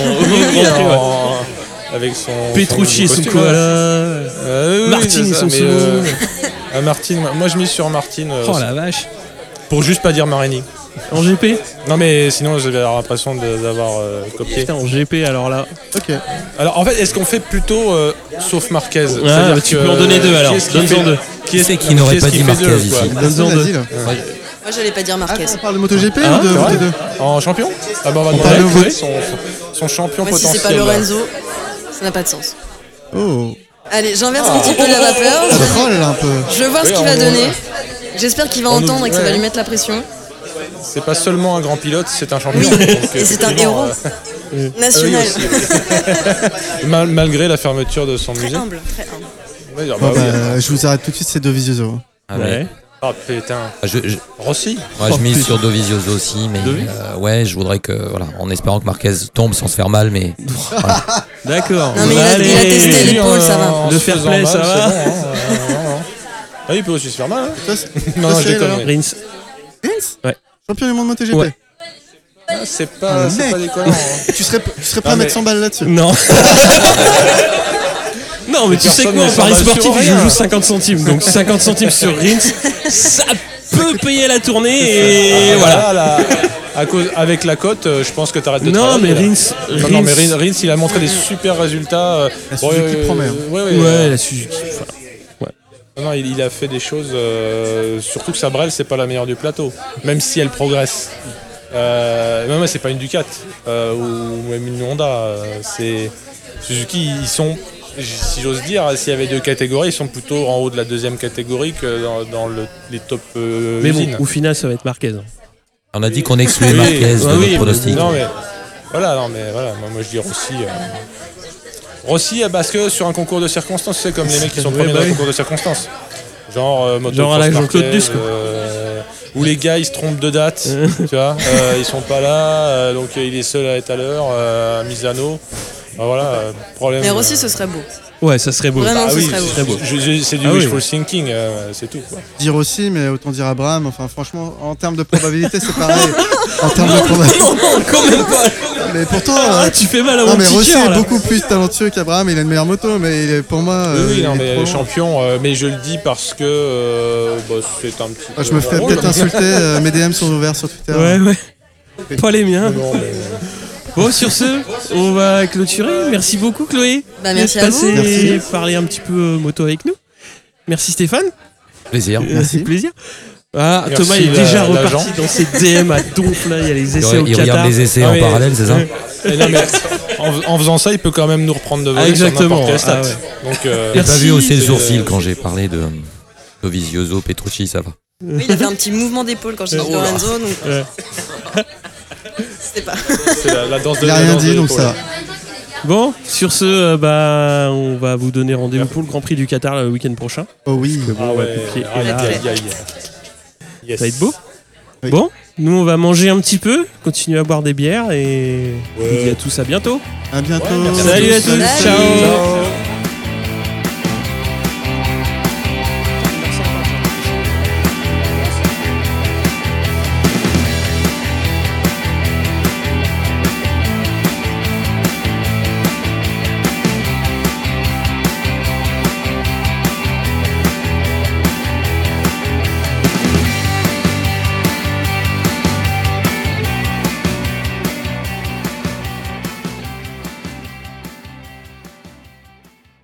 Avec son. Petrucci et son koala. Euh, oui, Martine et son sumo. euh, euh, Martine, moi- moi je mise sur Martine euh, Oh la vache. Pour juste pas dire Marini. En GP Non mais sinon j'avais l'impression de- d'avoir euh, copié. Putain, en GP alors là. Ok. Alors en fait est-ce qu'on fait plutôt euh, sauf Marquez? Ah, bah, tu que, peux en donner deux, qui alors. Donne-en deux. Qui est-ce Qui c'est qui n'aurait pas dit Marquez deux, ici Donne-en deux. là. Moi, j'allais pas dire Marquez. On parle de MotoGP Ah, ou de c'est vrai Moto2 En champion? Ah bah on va parle demander de- son, son champion Moi, si potentiel. c'est pas Lorenzo, ça n'a pas de sens. Oh. Allez, j'inverse un petit peu la vapeur. Je voir ce qu'il va on- donner. J'espère qu'il va on nous- entendre et que ça va lui mettre la pression. C'est pas seulement un grand pilote, c'est un champion. Oui, Donc, et c'est un héros euh, national. oui, mal- malgré la fermeture de son Très musée. humble, très humble. Ouais, ah, bah oui. bah, je vous arrête tout de suite, c'est Dovizioso. ah ouais. Ouais. Ah putain. Ah, je- je- Rossi Moi, je mise sur Dovizioso aussi, mais euh, ouais, je voudrais que, voilà, en espérant que Marquez tombe sans se faire mal, mais D'accord. Non, mais il a- il a Allez. testé les- l'épaule, ça va. Le fair play, ça va. Ah, il peut aussi se faire mal. hein. Non, non, je déconne. mais- Rins. Rins Ouais. Champion du monde MotoGP. Ouais. Ah, C'est pas, c'est mec. pas déconnant. hein. Tu serais, tu serais prêt Non, à mettre mais- 100 balles là-dessus Non. non, mais tu sais Personne quoi, en ne Paris sportif, je rien. joue 50 centimes. Donc 50 centimes sur Rins, ça peut payer la tournée et voilà. Ah, là, à à cause, avec la cote, euh, je pense que tu arrêtes de Non, travailler, mais là. Rins. Non, non, mais Rins, Rins, il a montré des super résultats. euh, La Suzuki promet, hein. ouais, ouais, Ouais, euh, la Suzuki. enfin, non, il, il a fait des choses. euh, surtout que sa Brel, c'est pas la meilleure du plateau, même si elle progresse. Euh, mais c'est pas une Ducat euh, ou même une Honda. euh, c'est Suzuki, ils sont. Si j'ose dire, s'il y avait deux catégories, ils sont plutôt en haut de la deuxième catégorie que dans, dans le- les top euh, Mais bon, au final, ça va être Marquez. hein. On a dit qu'on excluait Oui, Marquez de oui, pronostic. Non mais voilà, non mais voilà, moi, moi, je dis Rossi. Euh, Rossi, euh, parce que sur un concours de circonstances, c'est comme les mecs qui sont premiers bah dans un oui. concours de circonstances. Genre euh, Genre à la Jean-Claude Duss, euh, où les gars ils se trompent de date, tu vois, euh, ils sont pas là, euh, donc euh, il est seul à être à l'heure, euh, à Misano. Bah, voilà, euh, problème. Mais Rossi, euh, ce serait beau. Ouais, ça serait beau. Vraiment, ah ce oui, serait beau. c'est du Ah oui. wishful thinking, euh, c'est tout. Quoi. Dire aussi, mais autant dire Abraham. Enfin, franchement, en termes de probabilité, c'est pareil. en termes de probabilité. Quand même pas. Mais pourtant. Ah, tu fais mal à non, mon mais petit Rossi cœur, est là. beaucoup plus talentueux qu'Abraham. Il a une meilleure moto, mais il est, pour moi. Oui, euh, oui, non, est mais trop- champion, euh, mais je le dis parce que euh, bah, c'est un petit. Ah, je peu me mon ferais rôle. peut-être insulter. euh, mes DM sont ouverts sur Twitter. Ouais, ouais. Pas les miens. Non, mais- Bon, sur ce, on va clôturer. Merci beaucoup, Chloé. Bah, merci d'être à vous. Merci. parler un petit peu euh, moto avec nous. Merci Stéphane. Plaisir. Euh, Merci. C'est plaisir. Ah, Merci, Thomas est déjà l'agent. reparti dans ses DM à donf là. Il y a les Il, essais au il Qatar. regarde les essais Ah en parallèle, c'est ça Ouais. Et non, mais en, en faisant ça, il peut quand même nous reprendre de Ah, exactement. sur. Ah Donc, euh, J'ai pas vu hausser le C'est, sourcil euh, quand j'ai parlé de Dovizioso, Petrucci, ça va. Oui, il a fait un petit mouvement d'épaule quand j'ai dit. Lorenzo, donc Ouais. c'était pas. c'est la, la danse de Il a la rien dit, donc ça va. Bon, sur ce, euh, bah, on va vous donner rendez-vous pour le Grand Prix du Qatar le week-end prochain. Oh oui. Ah ouais, aïe, aïe. Yes. Ça va être beau. Oui. Bon, nous on va manger un petit peu, continuer à boire des bières et on vous dit à tous à bientôt. À bientôt. Ouais, Salut à tous, Salut. ciao. Ciao.